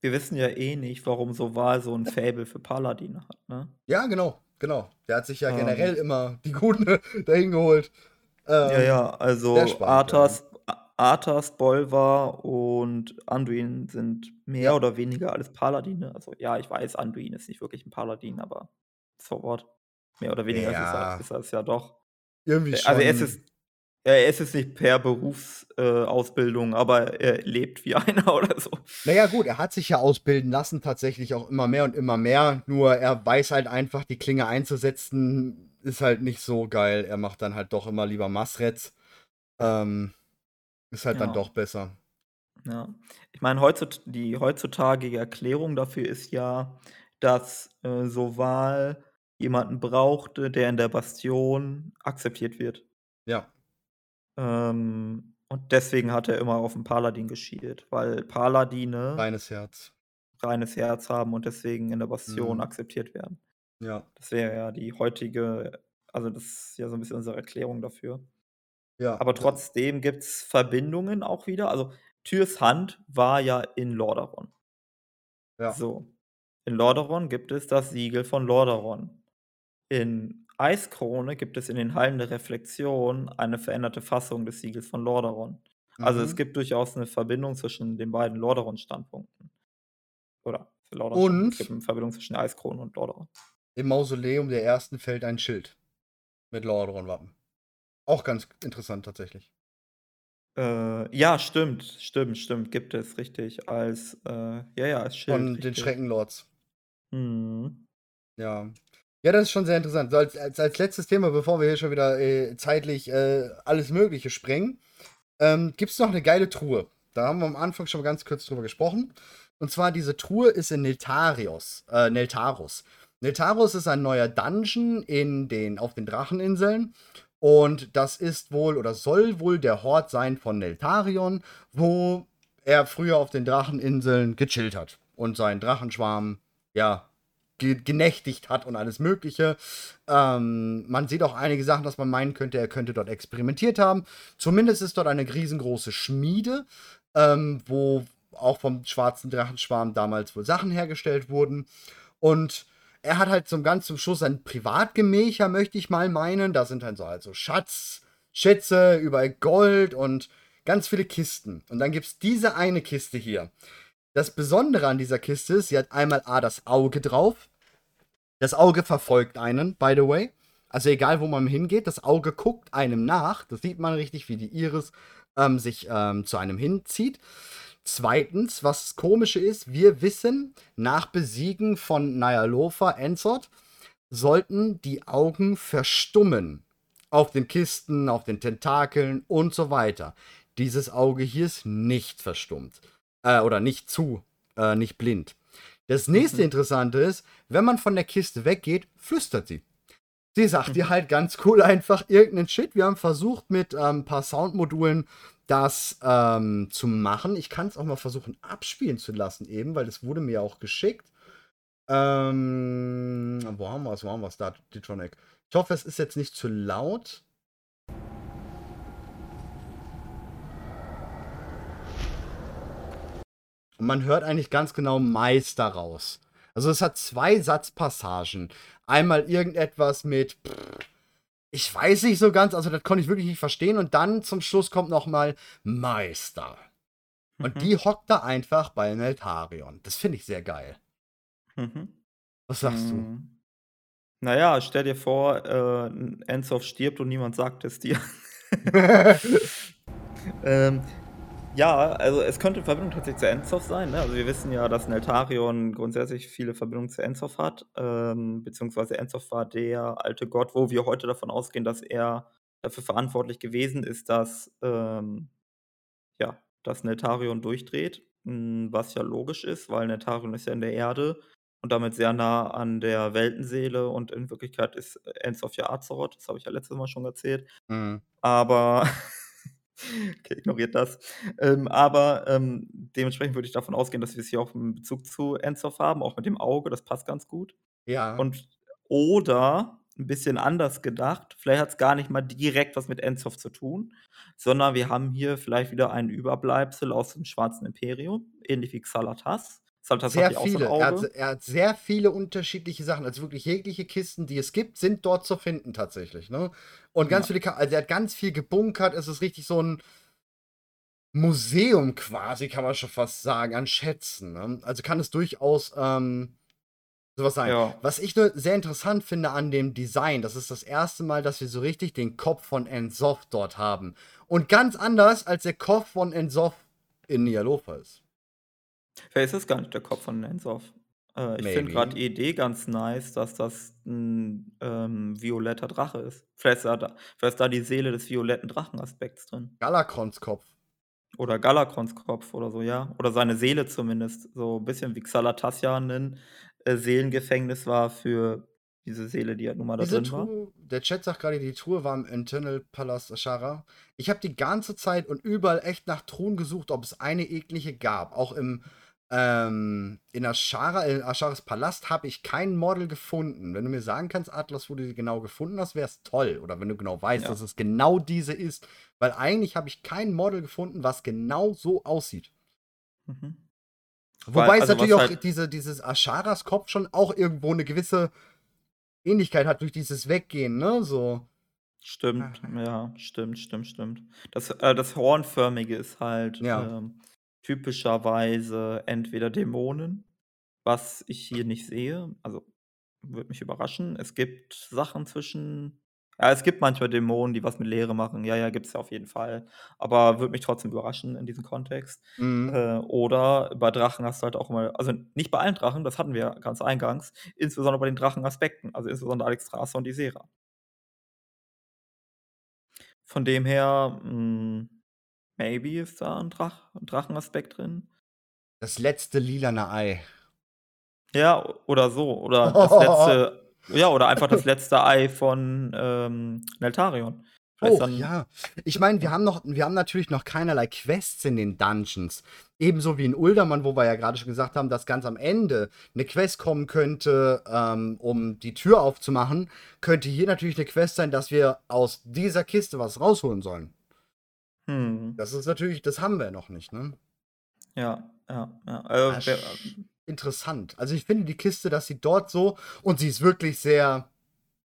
Wir wissen ja eh nicht, warum Soval so ein Fable für Paladine hat, ne? Ja, genau, genau. Der hat sich ja Ähm. generell immer die Guten dahin geholt. Ähm, Ja, ja, also spannend, Arthas, Arthas, Bolvar und Anduin sind mehr Ja. oder weniger alles Paladine. Also ja, ich weiß, Anduin ist nicht wirklich 'n Paladin, aber so what? Mehr oder weniger ist es Ja. ja ist er es ja doch. Irgendwie Äh, also er ist es er ist es nicht per Berufs äh, aber er lebt wie einer oder so. Na ja, gut, er hat sich ja ausbilden lassen, tatsächlich auch immer mehr und immer mehr. Nur er weiß halt einfach, die Klinge einzusetzen ist halt nicht so geil. Er macht dann halt doch immer lieber Masrets. Ähm, ist halt dann Ja. doch besser. Ja. Ich meine, heuzut die heutzutage Erklärung dafür ist ja, dass, äh, Soval jemanden brauchte, der in der Bastion akzeptiert wird. Ja. Ähm, und deswegen hat er immer auf 'n Paladin geschielt, weil Paladine Reines Herz. reines Herz haben und deswegen in der Bastion Mhm. akzeptiert werden. Ja. Das wäre ja die heutige also, das ist ja so 'n bisschen unsere Erklärung dafür. Ja, Aber trotzdem gibt's Verbindungen auch wieder. Also, Tyrs Hand war ja in Lordaeron. Ja. So. In Lordaeron gibt es das Siegel von Lordaeron. In Eiskrone gibt es in den Hallen der Reflexion eine veränderte Fassung des Siegels von Lordaeron. Also, es Mhm. gibt durchaus 'ne Verbindung zwischen den beiden Lordaeron-Standpunkten. Oder für Lordaeron es gibt Und 'ne Verbindung zwischen Eiskrone und Lordaeron. im Mausoleum der Ersten fällt ein Schild mit Lordaeron-Wappen. Auch ganz interessant tatsächlich. Äh, ja, stimmt, stimmt, stimmt, gibt es, richtig. Als, äh ja, ja, als Schild, Von den richtig. Schreckenlords. Mhm. Ja. Ja, das ist schon sehr interessant. So als als als letztes Thema, bevor wir hier schon wieder, äh, zeitlich, äh, alles Mögliche sprengen, ähm, gibt's noch 'ne geile Truhe. Da haben wir am Anfang schon mal ganz kurz drüber gesprochen. Und zwar diese Truhe ist in Neltarios äh, Neltaros. Neltaros ist ein neuer Dungeon in den auf den Dracheninseln. Und das ist wohl oder soll wohl der Hort sein von Neltarion, wo er früher auf den Dracheninseln gechillt hat und seinen Drachenschwarm, ja, ge genächtigt hat und alles Mögliche. Ähm, man sieht auch einige Sachen, dass man meinen könnte, er könnte dort experimentiert haben. Zumindest ist dort eine riesengroße Schmiede, ähm, wo auch vom schwarzen Drachenschwarm damals wohl Sachen hergestellt wurden. Und er hat halt zum ganz zum Schluss ein Privatgemächer, möchte ich mal meinen. Da sind dann so also Schatz Schätze, überall Gold und ganz viele Kisten. Und dann gibt's diese eine Kiste hier. Das Besondere an dieser Kiste ist, sie hat einmal A das Auge drauf. Das Auge verfolgt einen, by the way. Also egal, wo man hingeht, das Auge guckt einem nach. Das sieht man richtig, wie die Iris ähm, sich ähm, zu einem hinzieht. Zweitens, was Komische ist, wir wissen, nach Besiegen von Nyalofa Enzot sollten die Augen verstummen. Auf den Kisten, auf den Tentakeln und so weiter. Dieses Auge hier ist nicht verstummt. Äh, oder nicht zu, äh, nicht blind. Das nächste Mhm. Interessante ist, wenn man von der Kiste weggeht, flüstert sie. Sie sagt dir halt ganz cool einfach irgendeinen Shit. Wir haben versucht, mit ähm, ein paar Soundmodulen das ähm, zu machen. Ich kann es auch mal versuchen, abspielen zu lassen, eben, weil das wurde mir auch geschickt. Ähm, wo haben wir es? Wo haben wir es da, Ditronic? Ich hoffe, es ist jetzt nicht zu laut. Und man hört eigentlich ganz genau Meister raus. Also es hat zwei Satzpassagen. Einmal irgendetwas mit, ich weiß nicht so ganz, also das konnte ich wirklich nicht verstehen. Und dann zum Schluss kommt noch mal Meister. Und Mhm. die hockt da einfach bei Neltarion. Das finde ich sehr geil. Mhm. Was sagst du? Mhm. Na ja, stell dir vor, äh, Enzov stirbt und niemand sagt es dir. Ähm, ja, also es könnte in Verbindung tatsächlich zu Enzov sein, ne? Also wir wissen ja, dass Neltarion grundsätzlich viele Verbindungen zu Enzov hat, ähm, beziehungsweise Enzov war der alte Gott, wo wir heute davon ausgehen, dass er dafür verantwortlich gewesen ist, dass, ähm ja, dass Neltarion durchdreht, hm, was ja logisch ist, weil Neltarion ist ja in der Erde und damit sehr nah an der Weltenseele und in Wirklichkeit ist Enzov ja Azeroth, das habe ich ja letztes Mal schon erzählt. Mhm. Aber okay, ignoriert das. Ähm, aber, ähm, dementsprechend würde ich davon ausgehen, dass wir es hier auch in Bezug zu Enzov haben, auch mit dem Auge, das passt ganz gut. Ja. Und oder 'n bisschen anders gedacht, vielleicht hat's gar nicht mal direkt was mit Enzov zu tun, sondern wir haben hier vielleicht wieder ein Überbleibsel aus dem Schwarzen Imperium, ähnlich wie Xalatas. Sehr auch so viele. Er hat, er hat sehr viele unterschiedliche Sachen. Also wirklich jegliche Kisten, die es gibt, sind dort zu finden tatsächlich. Ne? Und ganz Ja. viele, also er hat ganz viel gebunkert. Es ist richtig so ein Museum quasi, kann man schon fast sagen, an Schätzen. Ne? Also kann es durchaus ähm, sowas sein. Ja. Was ich nur sehr interessant finde an dem Design, das ist das erste Mal, dass wir so richtig den Kopf von Ensoff dort haben. Und ganz anders als der Kopf von Ensoff in Nialofa ist. Vielleicht ist es gar nicht der Kopf von Nensoff. Äh, ich finde gerade die Idee ganz nice, dass das ein ähm, violetter Drache ist. Vielleicht ist, da, vielleicht ist da die Seele des violetten Drachenaspekts drin. Galakrons Kopf. Oder Galakrons Kopf oder so, ja. Oder seine Seele zumindest. So ein bisschen wie Xalatassian ein äh, Seelengefängnis war für diese Seele, die ja nun mal da Diese drin war. Truhe, der Chat sagt gerade, die Truhe war im Internal Palast Ashara. Ich habe die ganze Zeit und überall echt nach Truhen gesucht, ob es eine eklige gab. Auch im ähm, in Ashara, in Asharas Palast habe ich kein Model gefunden. Wenn du mir sagen kannst, Atlas, wo du die genau gefunden hast, wäre es toll. Oder wenn du genau weißt, Ja. dass es genau diese ist. Weil eigentlich habe ich kein Model gefunden, was genau so aussieht. Mhm. Wobei Weil- es also natürlich was auch halt- diese, dieses Asharas Kopf schon auch irgendwo eine gewisse Ähnlichkeit hat durch dieses Weggehen, ne? So. Stimmt, ja, stimmt, stimmt, stimmt. Das, äh, das Hornförmige ist halt Ja. ähm, typischerweise entweder Dämonen, was ich hier nicht sehe. Also würde mich überraschen. Es gibt Sachen zwischen. Ja, es gibt manchmal Dämonen, die was mit Leere machen. Ja, ja, gibt es ja auf jeden Fall. Aber würde mich trotzdem überraschen in diesem Kontext. Mhm. Äh, oder bei Drachen hast du halt auch immer, also nicht bei allen Drachen, das hatten wir ganz eingangs, insbesondere bei den Drachenaspekten, also insbesondere Alexstrasza und Isera. Von dem her, mh, maybe ist da ein, Drach, ein Drachenaspekt drin. Das letzte lilane Ei. Ja, oder so. Oder das letzte, ja, oder einfach das letzte Ei von ähm, Neltarion. Vielleicht Oh, ja. Ich meine, wir haben noch, wir haben natürlich noch keinerlei Quests in den Dungeons. Ebenso wie in Uldermann, wo wir ja gerade schon gesagt haben, dass ganz am Ende eine Quest kommen könnte, ähm, um die Tür aufzumachen, könnte hier natürlich eine Quest sein, dass wir aus dieser Kiste was rausholen sollen. Hm, Das ist natürlich, das haben wir noch nicht, ne? ja, ja, ja. Äh, Ach, wer- Interessant. Also ich finde die Kiste, dass sie dort so, und sie ist wirklich sehr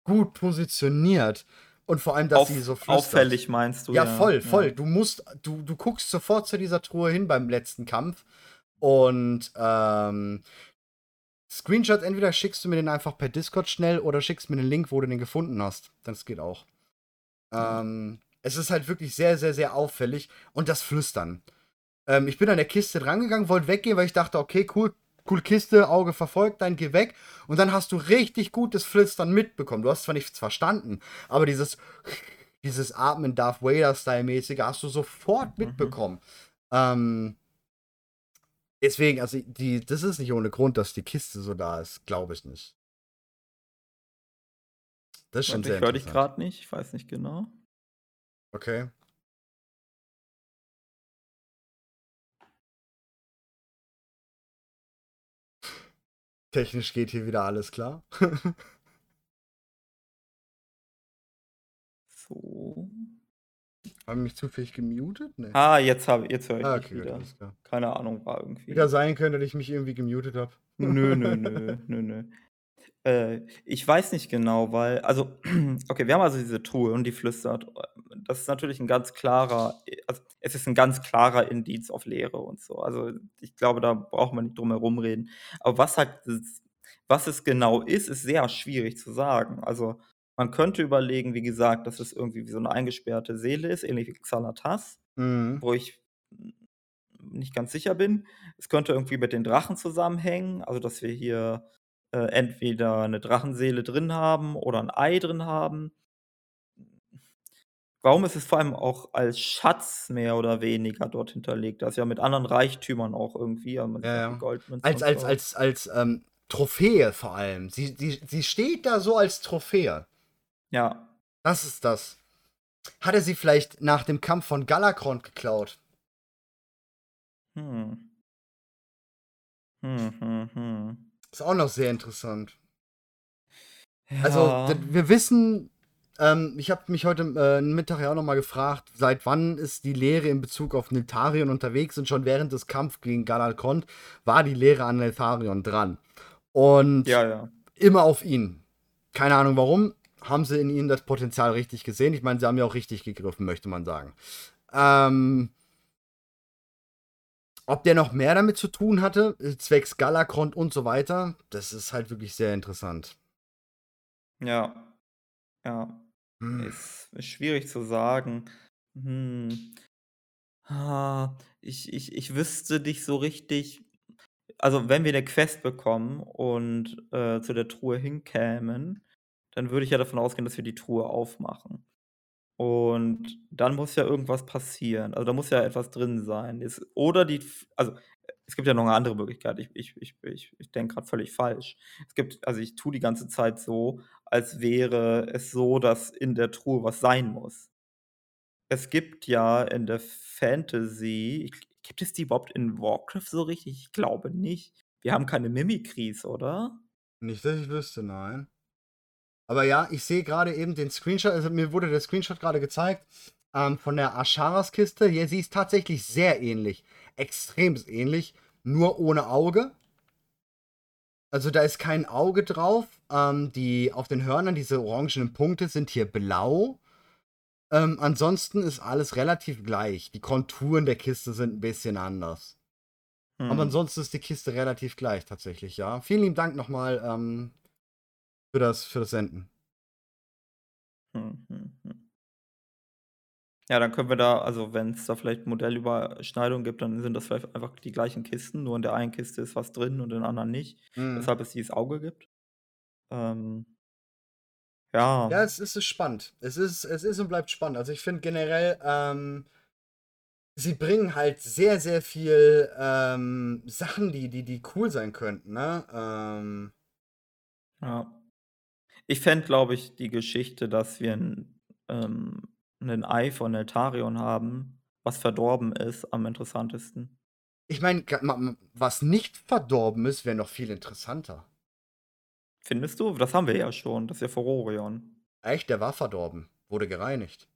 gut positioniert. Und vor allem, dass auf, sie so flüstert. auffällig meinst du? Ja, voll, voll. Ja. Du musst, du, du guckst sofort zu dieser Truhe hin beim letzten Kampf und ähm, Screenshots entweder schickst du mir den einfach per Discord schnell oder schickst mir den Link, wo du den gefunden hast. Das geht auch. Ähm, es ist halt wirklich sehr, sehr, sehr auffällig und das Flüstern. Ähm, ich bin an der Kiste drangegangen, wollte weggehen, weil ich dachte, okay, cool, cool Kiste, Auge verfolgt, dann geh weg. Und dann hast du richtig gutes Flüstern mitbekommen. Du hast zwar nichts verstanden, aber dieses, dieses Atmen Darth Vader-Style-mäßige hast du sofort Mhm. mitbekommen. Ähm, deswegen, also die, das ist nicht ohne Grund, dass die Kiste so da ist, glaube ich nicht. Das ist schon Warte, sehr ich höre dich gerade nicht, ich weiß nicht genau. Okay. Technisch geht hier wieder alles klar. So. Haben mich zufällig gemutet? Nee. Ah, jetzt, hab- jetzt höre ich Ah, okay, wieder. Keine Ahnung, war irgendwie. Wieder sein könnte, dass ich mich irgendwie gemutet habe. Nö, nö, nö, nö, nö. Äh, ich weiß nicht genau, weil, also, okay, wir haben also diese Truhe und die flüstert. Das ist natürlich ein ganz klarer, also es ist ein ganz klarer Indiz auf Lehre und so. Also ich glaube, da braucht man nicht drum herum reden. Aber was halt, was es genau ist, ist sehr schwierig zu sagen. Also man könnte überlegen, wie gesagt, dass es irgendwie wie so eine eingesperrte Seele ist, ähnlich wie Xanatas Mhm. wo ich nicht ganz sicher bin. Es könnte irgendwie mit den Drachen zusammenhängen, also dass wir hier äh, entweder eine Drachenseele drin haben oder ein Ei drin haben. Warum ist es vor allem auch als Schatz mehr oder weniger dort hinterlegt? Das ist ja mit anderen Reichtümern auch irgendwie. Ja, ja. Als, als, so. als, als ähm, Trophäe vor allem. Sie, sie, sie steht da so als Trophäe. Ja, Das ist das. Hat er sie vielleicht nach dem Kampf von Galakrond geklaut? hm. Hm, hm, hm. Ist auch noch sehr interessant. Also, Ja. d- wir wissen, ähm, ich habe mich heute äh, Mittag ja auch nochmal gefragt, seit wann ist die Lehre in Bezug auf Niltarion unterwegs und schon während des Kampfs gegen Galalkond war die Lehre an Niltarion dran. Und ja, ja. immer auf ihn. Keine Ahnung warum, haben sie in ihnen das Potenzial richtig gesehen. Ich meine, sie haben ja auch richtig gegriffen, möchte man sagen. Ähm, ob der noch mehr damit zu tun hatte, äh, zwecks Galakrond und so weiter, das ist halt wirklich sehr interessant. Ja. Ja. Hm. Ist, ist schwierig zu sagen. Hm. Ah, ich, ich, ich wüsste nicht so richtig. Also, wenn wir eine Quest bekommen und äh, zu der Truhe hinkämen, dann würde ich ja davon ausgehen, dass wir die Truhe aufmachen. Und dann muss ja irgendwas passieren. Also, da muss ja etwas drin sein. Es oder die also, es gibt ja noch eine andere Möglichkeit. Ich ich ich ich ich denke gerade völlig falsch. Es gibt also, ich tue die ganze Zeit so, als wäre es so, dass in der Truhe was sein muss. Es gibt ja in der Fantasy gibt es die überhaupt in Warcraft so richtig? Ich glaube nicht. Wir haben keine Mimikries, oder? Nicht, dass ich wüsste, nein. Aber ja, ich sehe gerade eben den Screenshot, also mir wurde der Screenshot gerade gezeigt ähm, von der Asharas-Kiste. Hier, sie ist tatsächlich sehr ähnlich. Extrem ähnlich, nur ohne Auge. Also da ist kein Auge drauf. Ähm, die auf den Hörnern, diese orangenen Punkte sind hier blau. Ähm, ansonsten ist alles relativ gleich. Die Konturen der Kiste sind ein bisschen anders. Hm. Aber ansonsten ist die Kiste relativ gleich tatsächlich, ja. Vielen lieben Dank nochmal ähm, für, das, für das Senden. Hm, hm, hm. Ja, dann können wir da, also wenn es da vielleicht Modellüberschneidungen gibt, dann sind das vielleicht einfach die gleichen Kisten, nur in der einen Kiste ist was drin und in der anderen nicht, Mhm. weshalb es dieses Auge gibt. Ähm, Ja, ja. es ist, spannend. Es ist, es ist und bleibt spannend. Also ich finde generell, ähm, sie bringen halt sehr, sehr viel ähm, Sachen, die, die, die cool sein könnten, ne? Ähm, Ja. Ich fände, glaube ich, die Geschichte, dass wir 'n ähm, 'nen Ei von Eltarion haben, was verdorben ist, am interessantesten. ich meine, was nicht verdorben ist, wäre noch viel interessanter. Findest du? Das haben wir ja schon, das ist ja Furorion. Echt, der war verdorben, wurde gereinigt.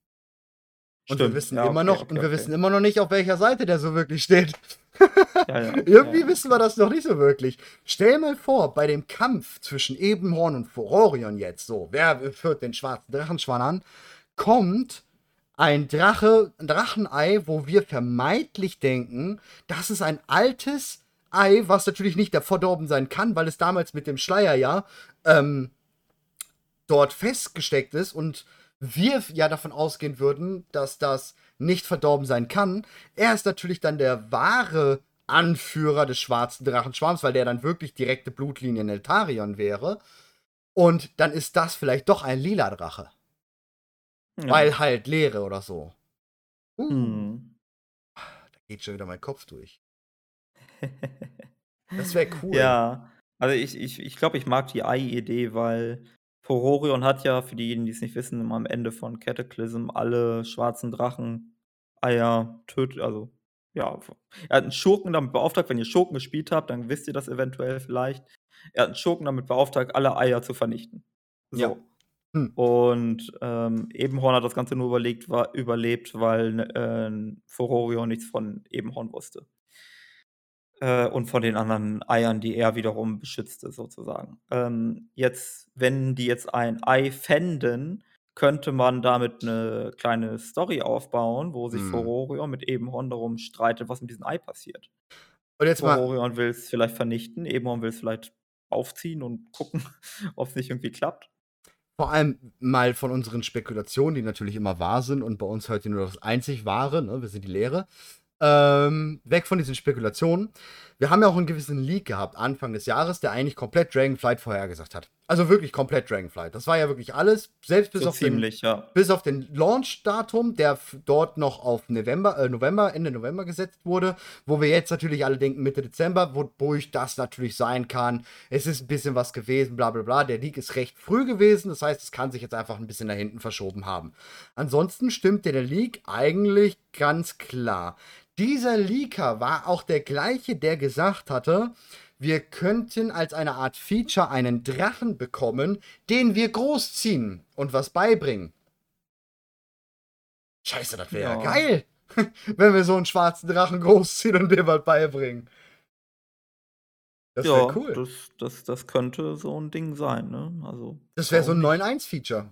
Und Stimmt, wir wissen ja, immer okay, noch, okay, und wir okay. wissen immer noch nicht, auf welcher Seite der so wirklich steht. Ja, ja, Irgendwie wissen wir das noch nicht so wirklich. Stell mal vor, bei dem Kampf zwischen Ebenhorn und Furorion jetzt so, wer führt den schwarzen Drachenschwan an, kommt ein Drache, ein Drachenei, wo wir vermeintlich denken, das ist ein altes Ei, was natürlich nicht der verdorben sein kann, weil es damals mit dem Schleier ja ähm, dort festgesteckt ist und wir ja davon ausgehen würden, dass das nicht verdorben sein kann. Er ist natürlich dann der wahre Anführer des schwarzen Drachenschwarms, weil der dann wirklich direkte Blutlinie in Eltarion wäre. Und dann ist das vielleicht doch ein lila Drache. Ja. Weil halt Leere oder so. Uh. Hm. Da geht schon wieder mein Kopf durch. das wäre cool. Ja, also ich, ich, ich glaube, ich mag die Ei-Idee, weil Pororion hat ja, für diejenigen, die es nicht wissen, am Ende von Cataclysm alle schwarzen Drachen Eier tötet, also ja, er hat einen Schurken damit beauftragt, wenn ihr Schurken gespielt habt, dann wisst ihr das eventuell vielleicht. Er hat einen Schurken damit beauftragt, alle Eier zu vernichten. So. Ja. Hm. Und ähm, Ebenhorn hat das Ganze nur überlegt, war, überlebt, weil äh, Furorion nichts von Ebenhorn wusste. Äh, und von den anderen Eiern, die er wiederum beschützte, sozusagen. Ähm, jetzt, wenn die jetzt ein Ei fänden, könnte man damit eine kleine Story aufbauen, wo sich Hm. Mit Ebenhorn darum streitet, was mit diesem Ei passiert. Und jetzt mal, Furorion will es vielleicht vernichten, Ebenhorn will es vielleicht aufziehen und gucken, ob es nicht irgendwie klappt. vor allem mal von unseren Spekulationen, die natürlich immer wahr sind und bei uns heute nur das einzig Wahre, ne? wir sind die Lehre. Ähm, weg von diesen Spekulationen. Wir haben ja auch einen gewissen Leak gehabt, Anfang des Jahres, der eigentlich komplett Dragonflight vorhergesagt hat. Also wirklich komplett Dragonflight. Das war ja wirklich alles, selbst bis So auf den, ziemlich, ja. bis auf den Launch-Datum, der dort noch auf November, äh, November, Ende November gesetzt wurde, wo wir jetzt natürlich alle denken Mitte Dezember, wodurch das natürlich sein kann. Es ist ein bisschen was gewesen, bla bla bla. Der Leak ist recht früh gewesen, das heißt, es kann sich jetzt einfach ein bisschen nach hinten verschoben haben. Ansonsten stimmt der Leak eigentlich ganz klar. Dieser Leaker war auch der gleiche, der gesagt hatte, wir könnten als eine Art Feature einen Drachen bekommen, den wir großziehen und was beibringen. Scheiße, das wäre ja. Ja. geil, wenn wir so einen schwarzen Drachen großziehen und dem was beibringen. Das ja, wäre cool. das, das, das könnte so ein Ding sein, ne? Also, Das wäre so ein warum nicht? 9.1-Feature.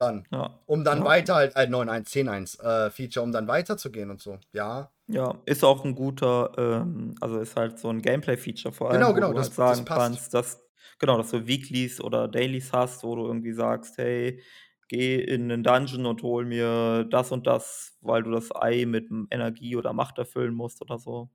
Dann. Ja. Um dann Ja. weiter halt, äh, 9.1, 10.1 äh, Feature, um dann weiterzugehen und so. Ja. Ja, ist auch 'n guter, ähm also, ist halt so 'n Gameplay-Feature vor allem, Genau, wo genau, du das- halt das sagen passt. kannst, dass genau, dass du Weeklies oder Dailies hast, wo du irgendwie sagst: „Hey, geh in 'nen Dungeon und hol mir das und das, weil du das Ei mit, Energie oder Macht erfüllen musst“ oder so.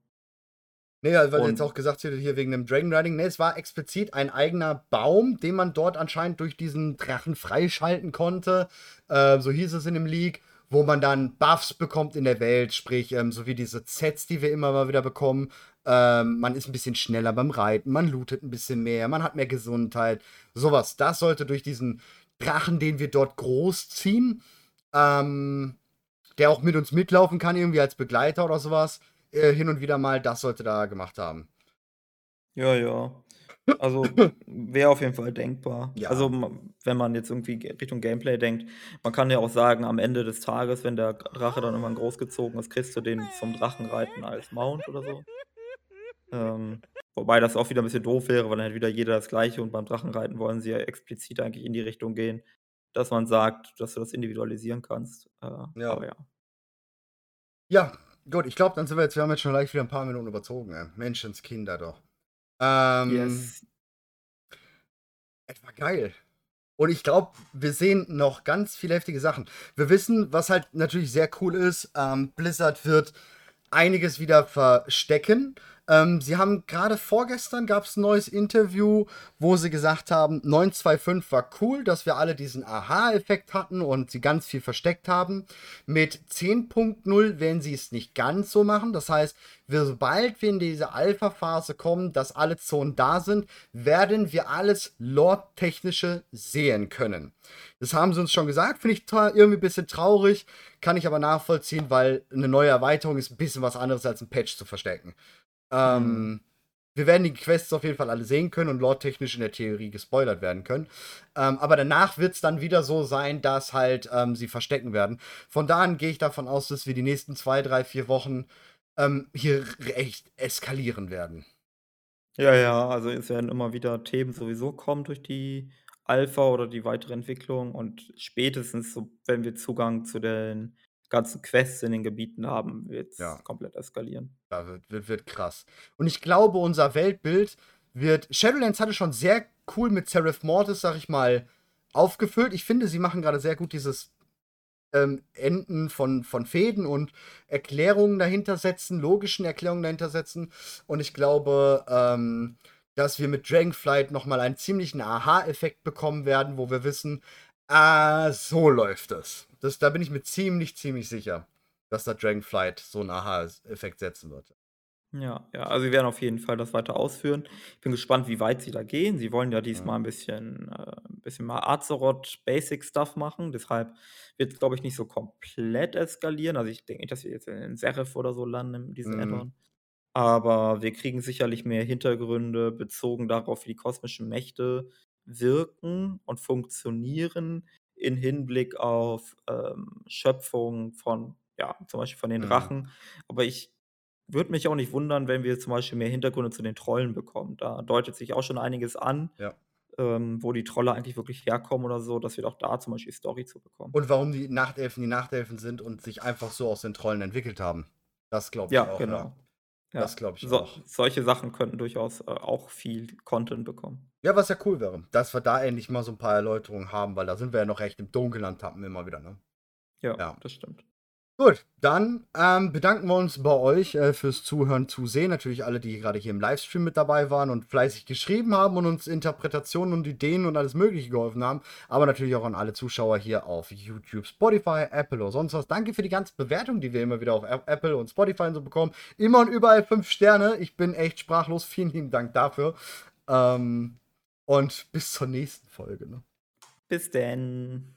Ne, ja, weil du jetzt Und auch gesagt hier hier wegen dem Dragon Riding, ne, es war explizit ein eigener Baum, den man dort anscheinend durch diesen Drachen freischalten konnte. Äh, so hieß es in dem Leak, wo man dann Buffs bekommt in der Welt, sprich, ähm, so wie diese Sets, die wir immer mal wieder bekommen. Ähm, man ist 'n bisschen schneller beim Reiten, man lootet 'n bisschen mehr, man hat mehr Gesundheit, so was. Das sollte durch diesen Drachen, den wir dort großziehen, ähm, der auch mit uns mitlaufen kann, irgendwie als Begleiter oder so was, äh, hin und wieder mal, das sollte da gemacht haben. Ja, ja. Also, wäre auf jeden Fall denkbar. Ja. Also, wenn man jetzt irgendwie Ge Richtung Gameplay denkt, man kann ja auch sagen, am Ende des Tages, wenn der Drache dann irgendwann großgezogen ist, kriegst du den zum Drachenreiten als Mount oder so. Ähm, wobei das auch wieder 'n bisschen doof wäre, weil dann hätte wieder jeder das Gleiche und beim Drachenreiten wollen sie ja explizit eigentlich in die Richtung gehen, dass man sagt, dass du das individualisieren kannst. Äh, Ja. aber ja. Ja, gut, ich glaube, dann sind wir jetzt wir haben jetzt schon leicht wieder 'n paar Minuten überzogen, ey. Menschenskinder doch. Ähm Yes. Es war geil. Und ich glaube, wir sehen noch ganz viele heftige Sachen. Wir wissen, was halt natürlich sehr cool ist, ähm, Blizzard wird einiges wieder verstecken. Ähm, sie haben grade vorgestern gab's 'n neues Interview, wo sie gesagt haben, 9.2.5 war cool, dass wir alle diesen Aha-Effekt hatten und sie ganz viel versteckt haben. Mit 10.0 werden sie es nicht ganz so machen. Das heißt, wir sobald wir in diese Alpha-Phase kommen, dass alle Zonen da sind, werden wir alles Lore-Technische sehen können. Das haben sie uns schon gesagt, finde ich irgendwie bisschen traurig, kann ich aber nachvollziehen, weil 'ne neue Erweiterung ist 'n bisschen was anderes als 'n Patch zu verstecken. Ähm, Mhm. wir werden die Quests auf jeden Fall alle sehen können und lore-technisch in der Theorie gespoilert werden können. Ähm, aber danach wird's dann wieder so sein, dass halt, ähm, sie verstecken werden. Von da an gehe ich davon aus, dass wir die nächsten 2, 3, 4 Wochen, ähm, hier echt eskalieren werden. Ja, ja, also, es werden immer wieder Themen sowieso kommen durch die Alpha oder die weitere Entwicklung und spätestens so, wenn wir Zugang zu den ganzen Quests in den Gebieten haben, wird's Ja. komplett eskalieren. Ja, wird wird wird krass. Und ich glaube, unser Weltbild wird Shadowlands hatte schon sehr cool mit Seraph Mortis, sage ich mal, aufgefüllt. Ich finde, sie machen grade sehr gut dieses, ähm, Enden von von Fäden und Erklärungen dahinter setzen, logischen Erklärungen dahinter setzen. Und ich glaube, ähm, dass wir mit Dragonflight noch mal einen ziemlichen Aha-Effekt bekommen werden, wo wir wissen: „Ah, so läuft es.“ Das da bin ich mir ziemlich, ziemlich sicher, dass da Dragonflight so 'n Aha-Effekt setzen wird. Ja, ja, also, sie werden auf jeden Fall das weiter ausführen. Ich bin gespannt, wie weit sie da gehen. Sie wollen ja diesmal 'n bisschen äh, 'n bisschen mal Azeroth Basic Stuff machen. Deshalb wird's, glaube ich, nicht so komplett eskalieren. Also, ich denke nicht, dass wir jetzt in Seraph oder so landen in diesem Mhm. Add-on. Aber wir kriegen sicherlich mehr Hintergründe bezogen darauf, wie die kosmischen Mächte wirken und funktionieren in Hinblick auf, ähm, Schöpfung von ja, zum Beispiel von den Mhm. Drachen. Aber ich würde mich auch nicht wundern, wenn wir zum Beispiel mehr Hintergründe zu den Trollen bekommen. Da deutet sich auch schon einiges an, Ja. ähm, wo die Trolle eigentlich wirklich herkommen oder so, dass wir auch da zum Beispiel Story zu bekommen. Und warum die Nachtelfen die Nachtelfen sind und sich einfach so aus den Trollen entwickelt haben. Das glaube ich Ja, auch, genau. ja. Ja, Das glaube ich so auch. solche Sachen könnten durchaus, äh, auch viel Content bekommen. Ja, was ja cool wäre, dass wir da endlich mal so 'n paar Erläuterungen haben, weil da sind wir ja noch recht im Dunkeln und tappen immer wieder, ne? Ja, Ja. das stimmt. Gut, dann, ähm, bedanken wir uns bei euch, äh, fürs Zuhören, Zusehen. Natürlich alle, die grade hier im Livestream mit dabei waren und fleißig geschrieben haben und uns Interpretationen und Ideen und alles Mögliche geholfen haben. Aber natürlich auch an alle Zuschauer hier auf YouTube, Spotify, Apple oder sonst was. Danke für die ganzen Bewertungen, die wir immer wieder auf App Apple und Spotify und so bekommen. Immer und überall 5 Sterne. Ich bin echt sprachlos. Vielen lieben Dank dafür. Ähm, und bis zur nächsten Folge, ne? Bis denn.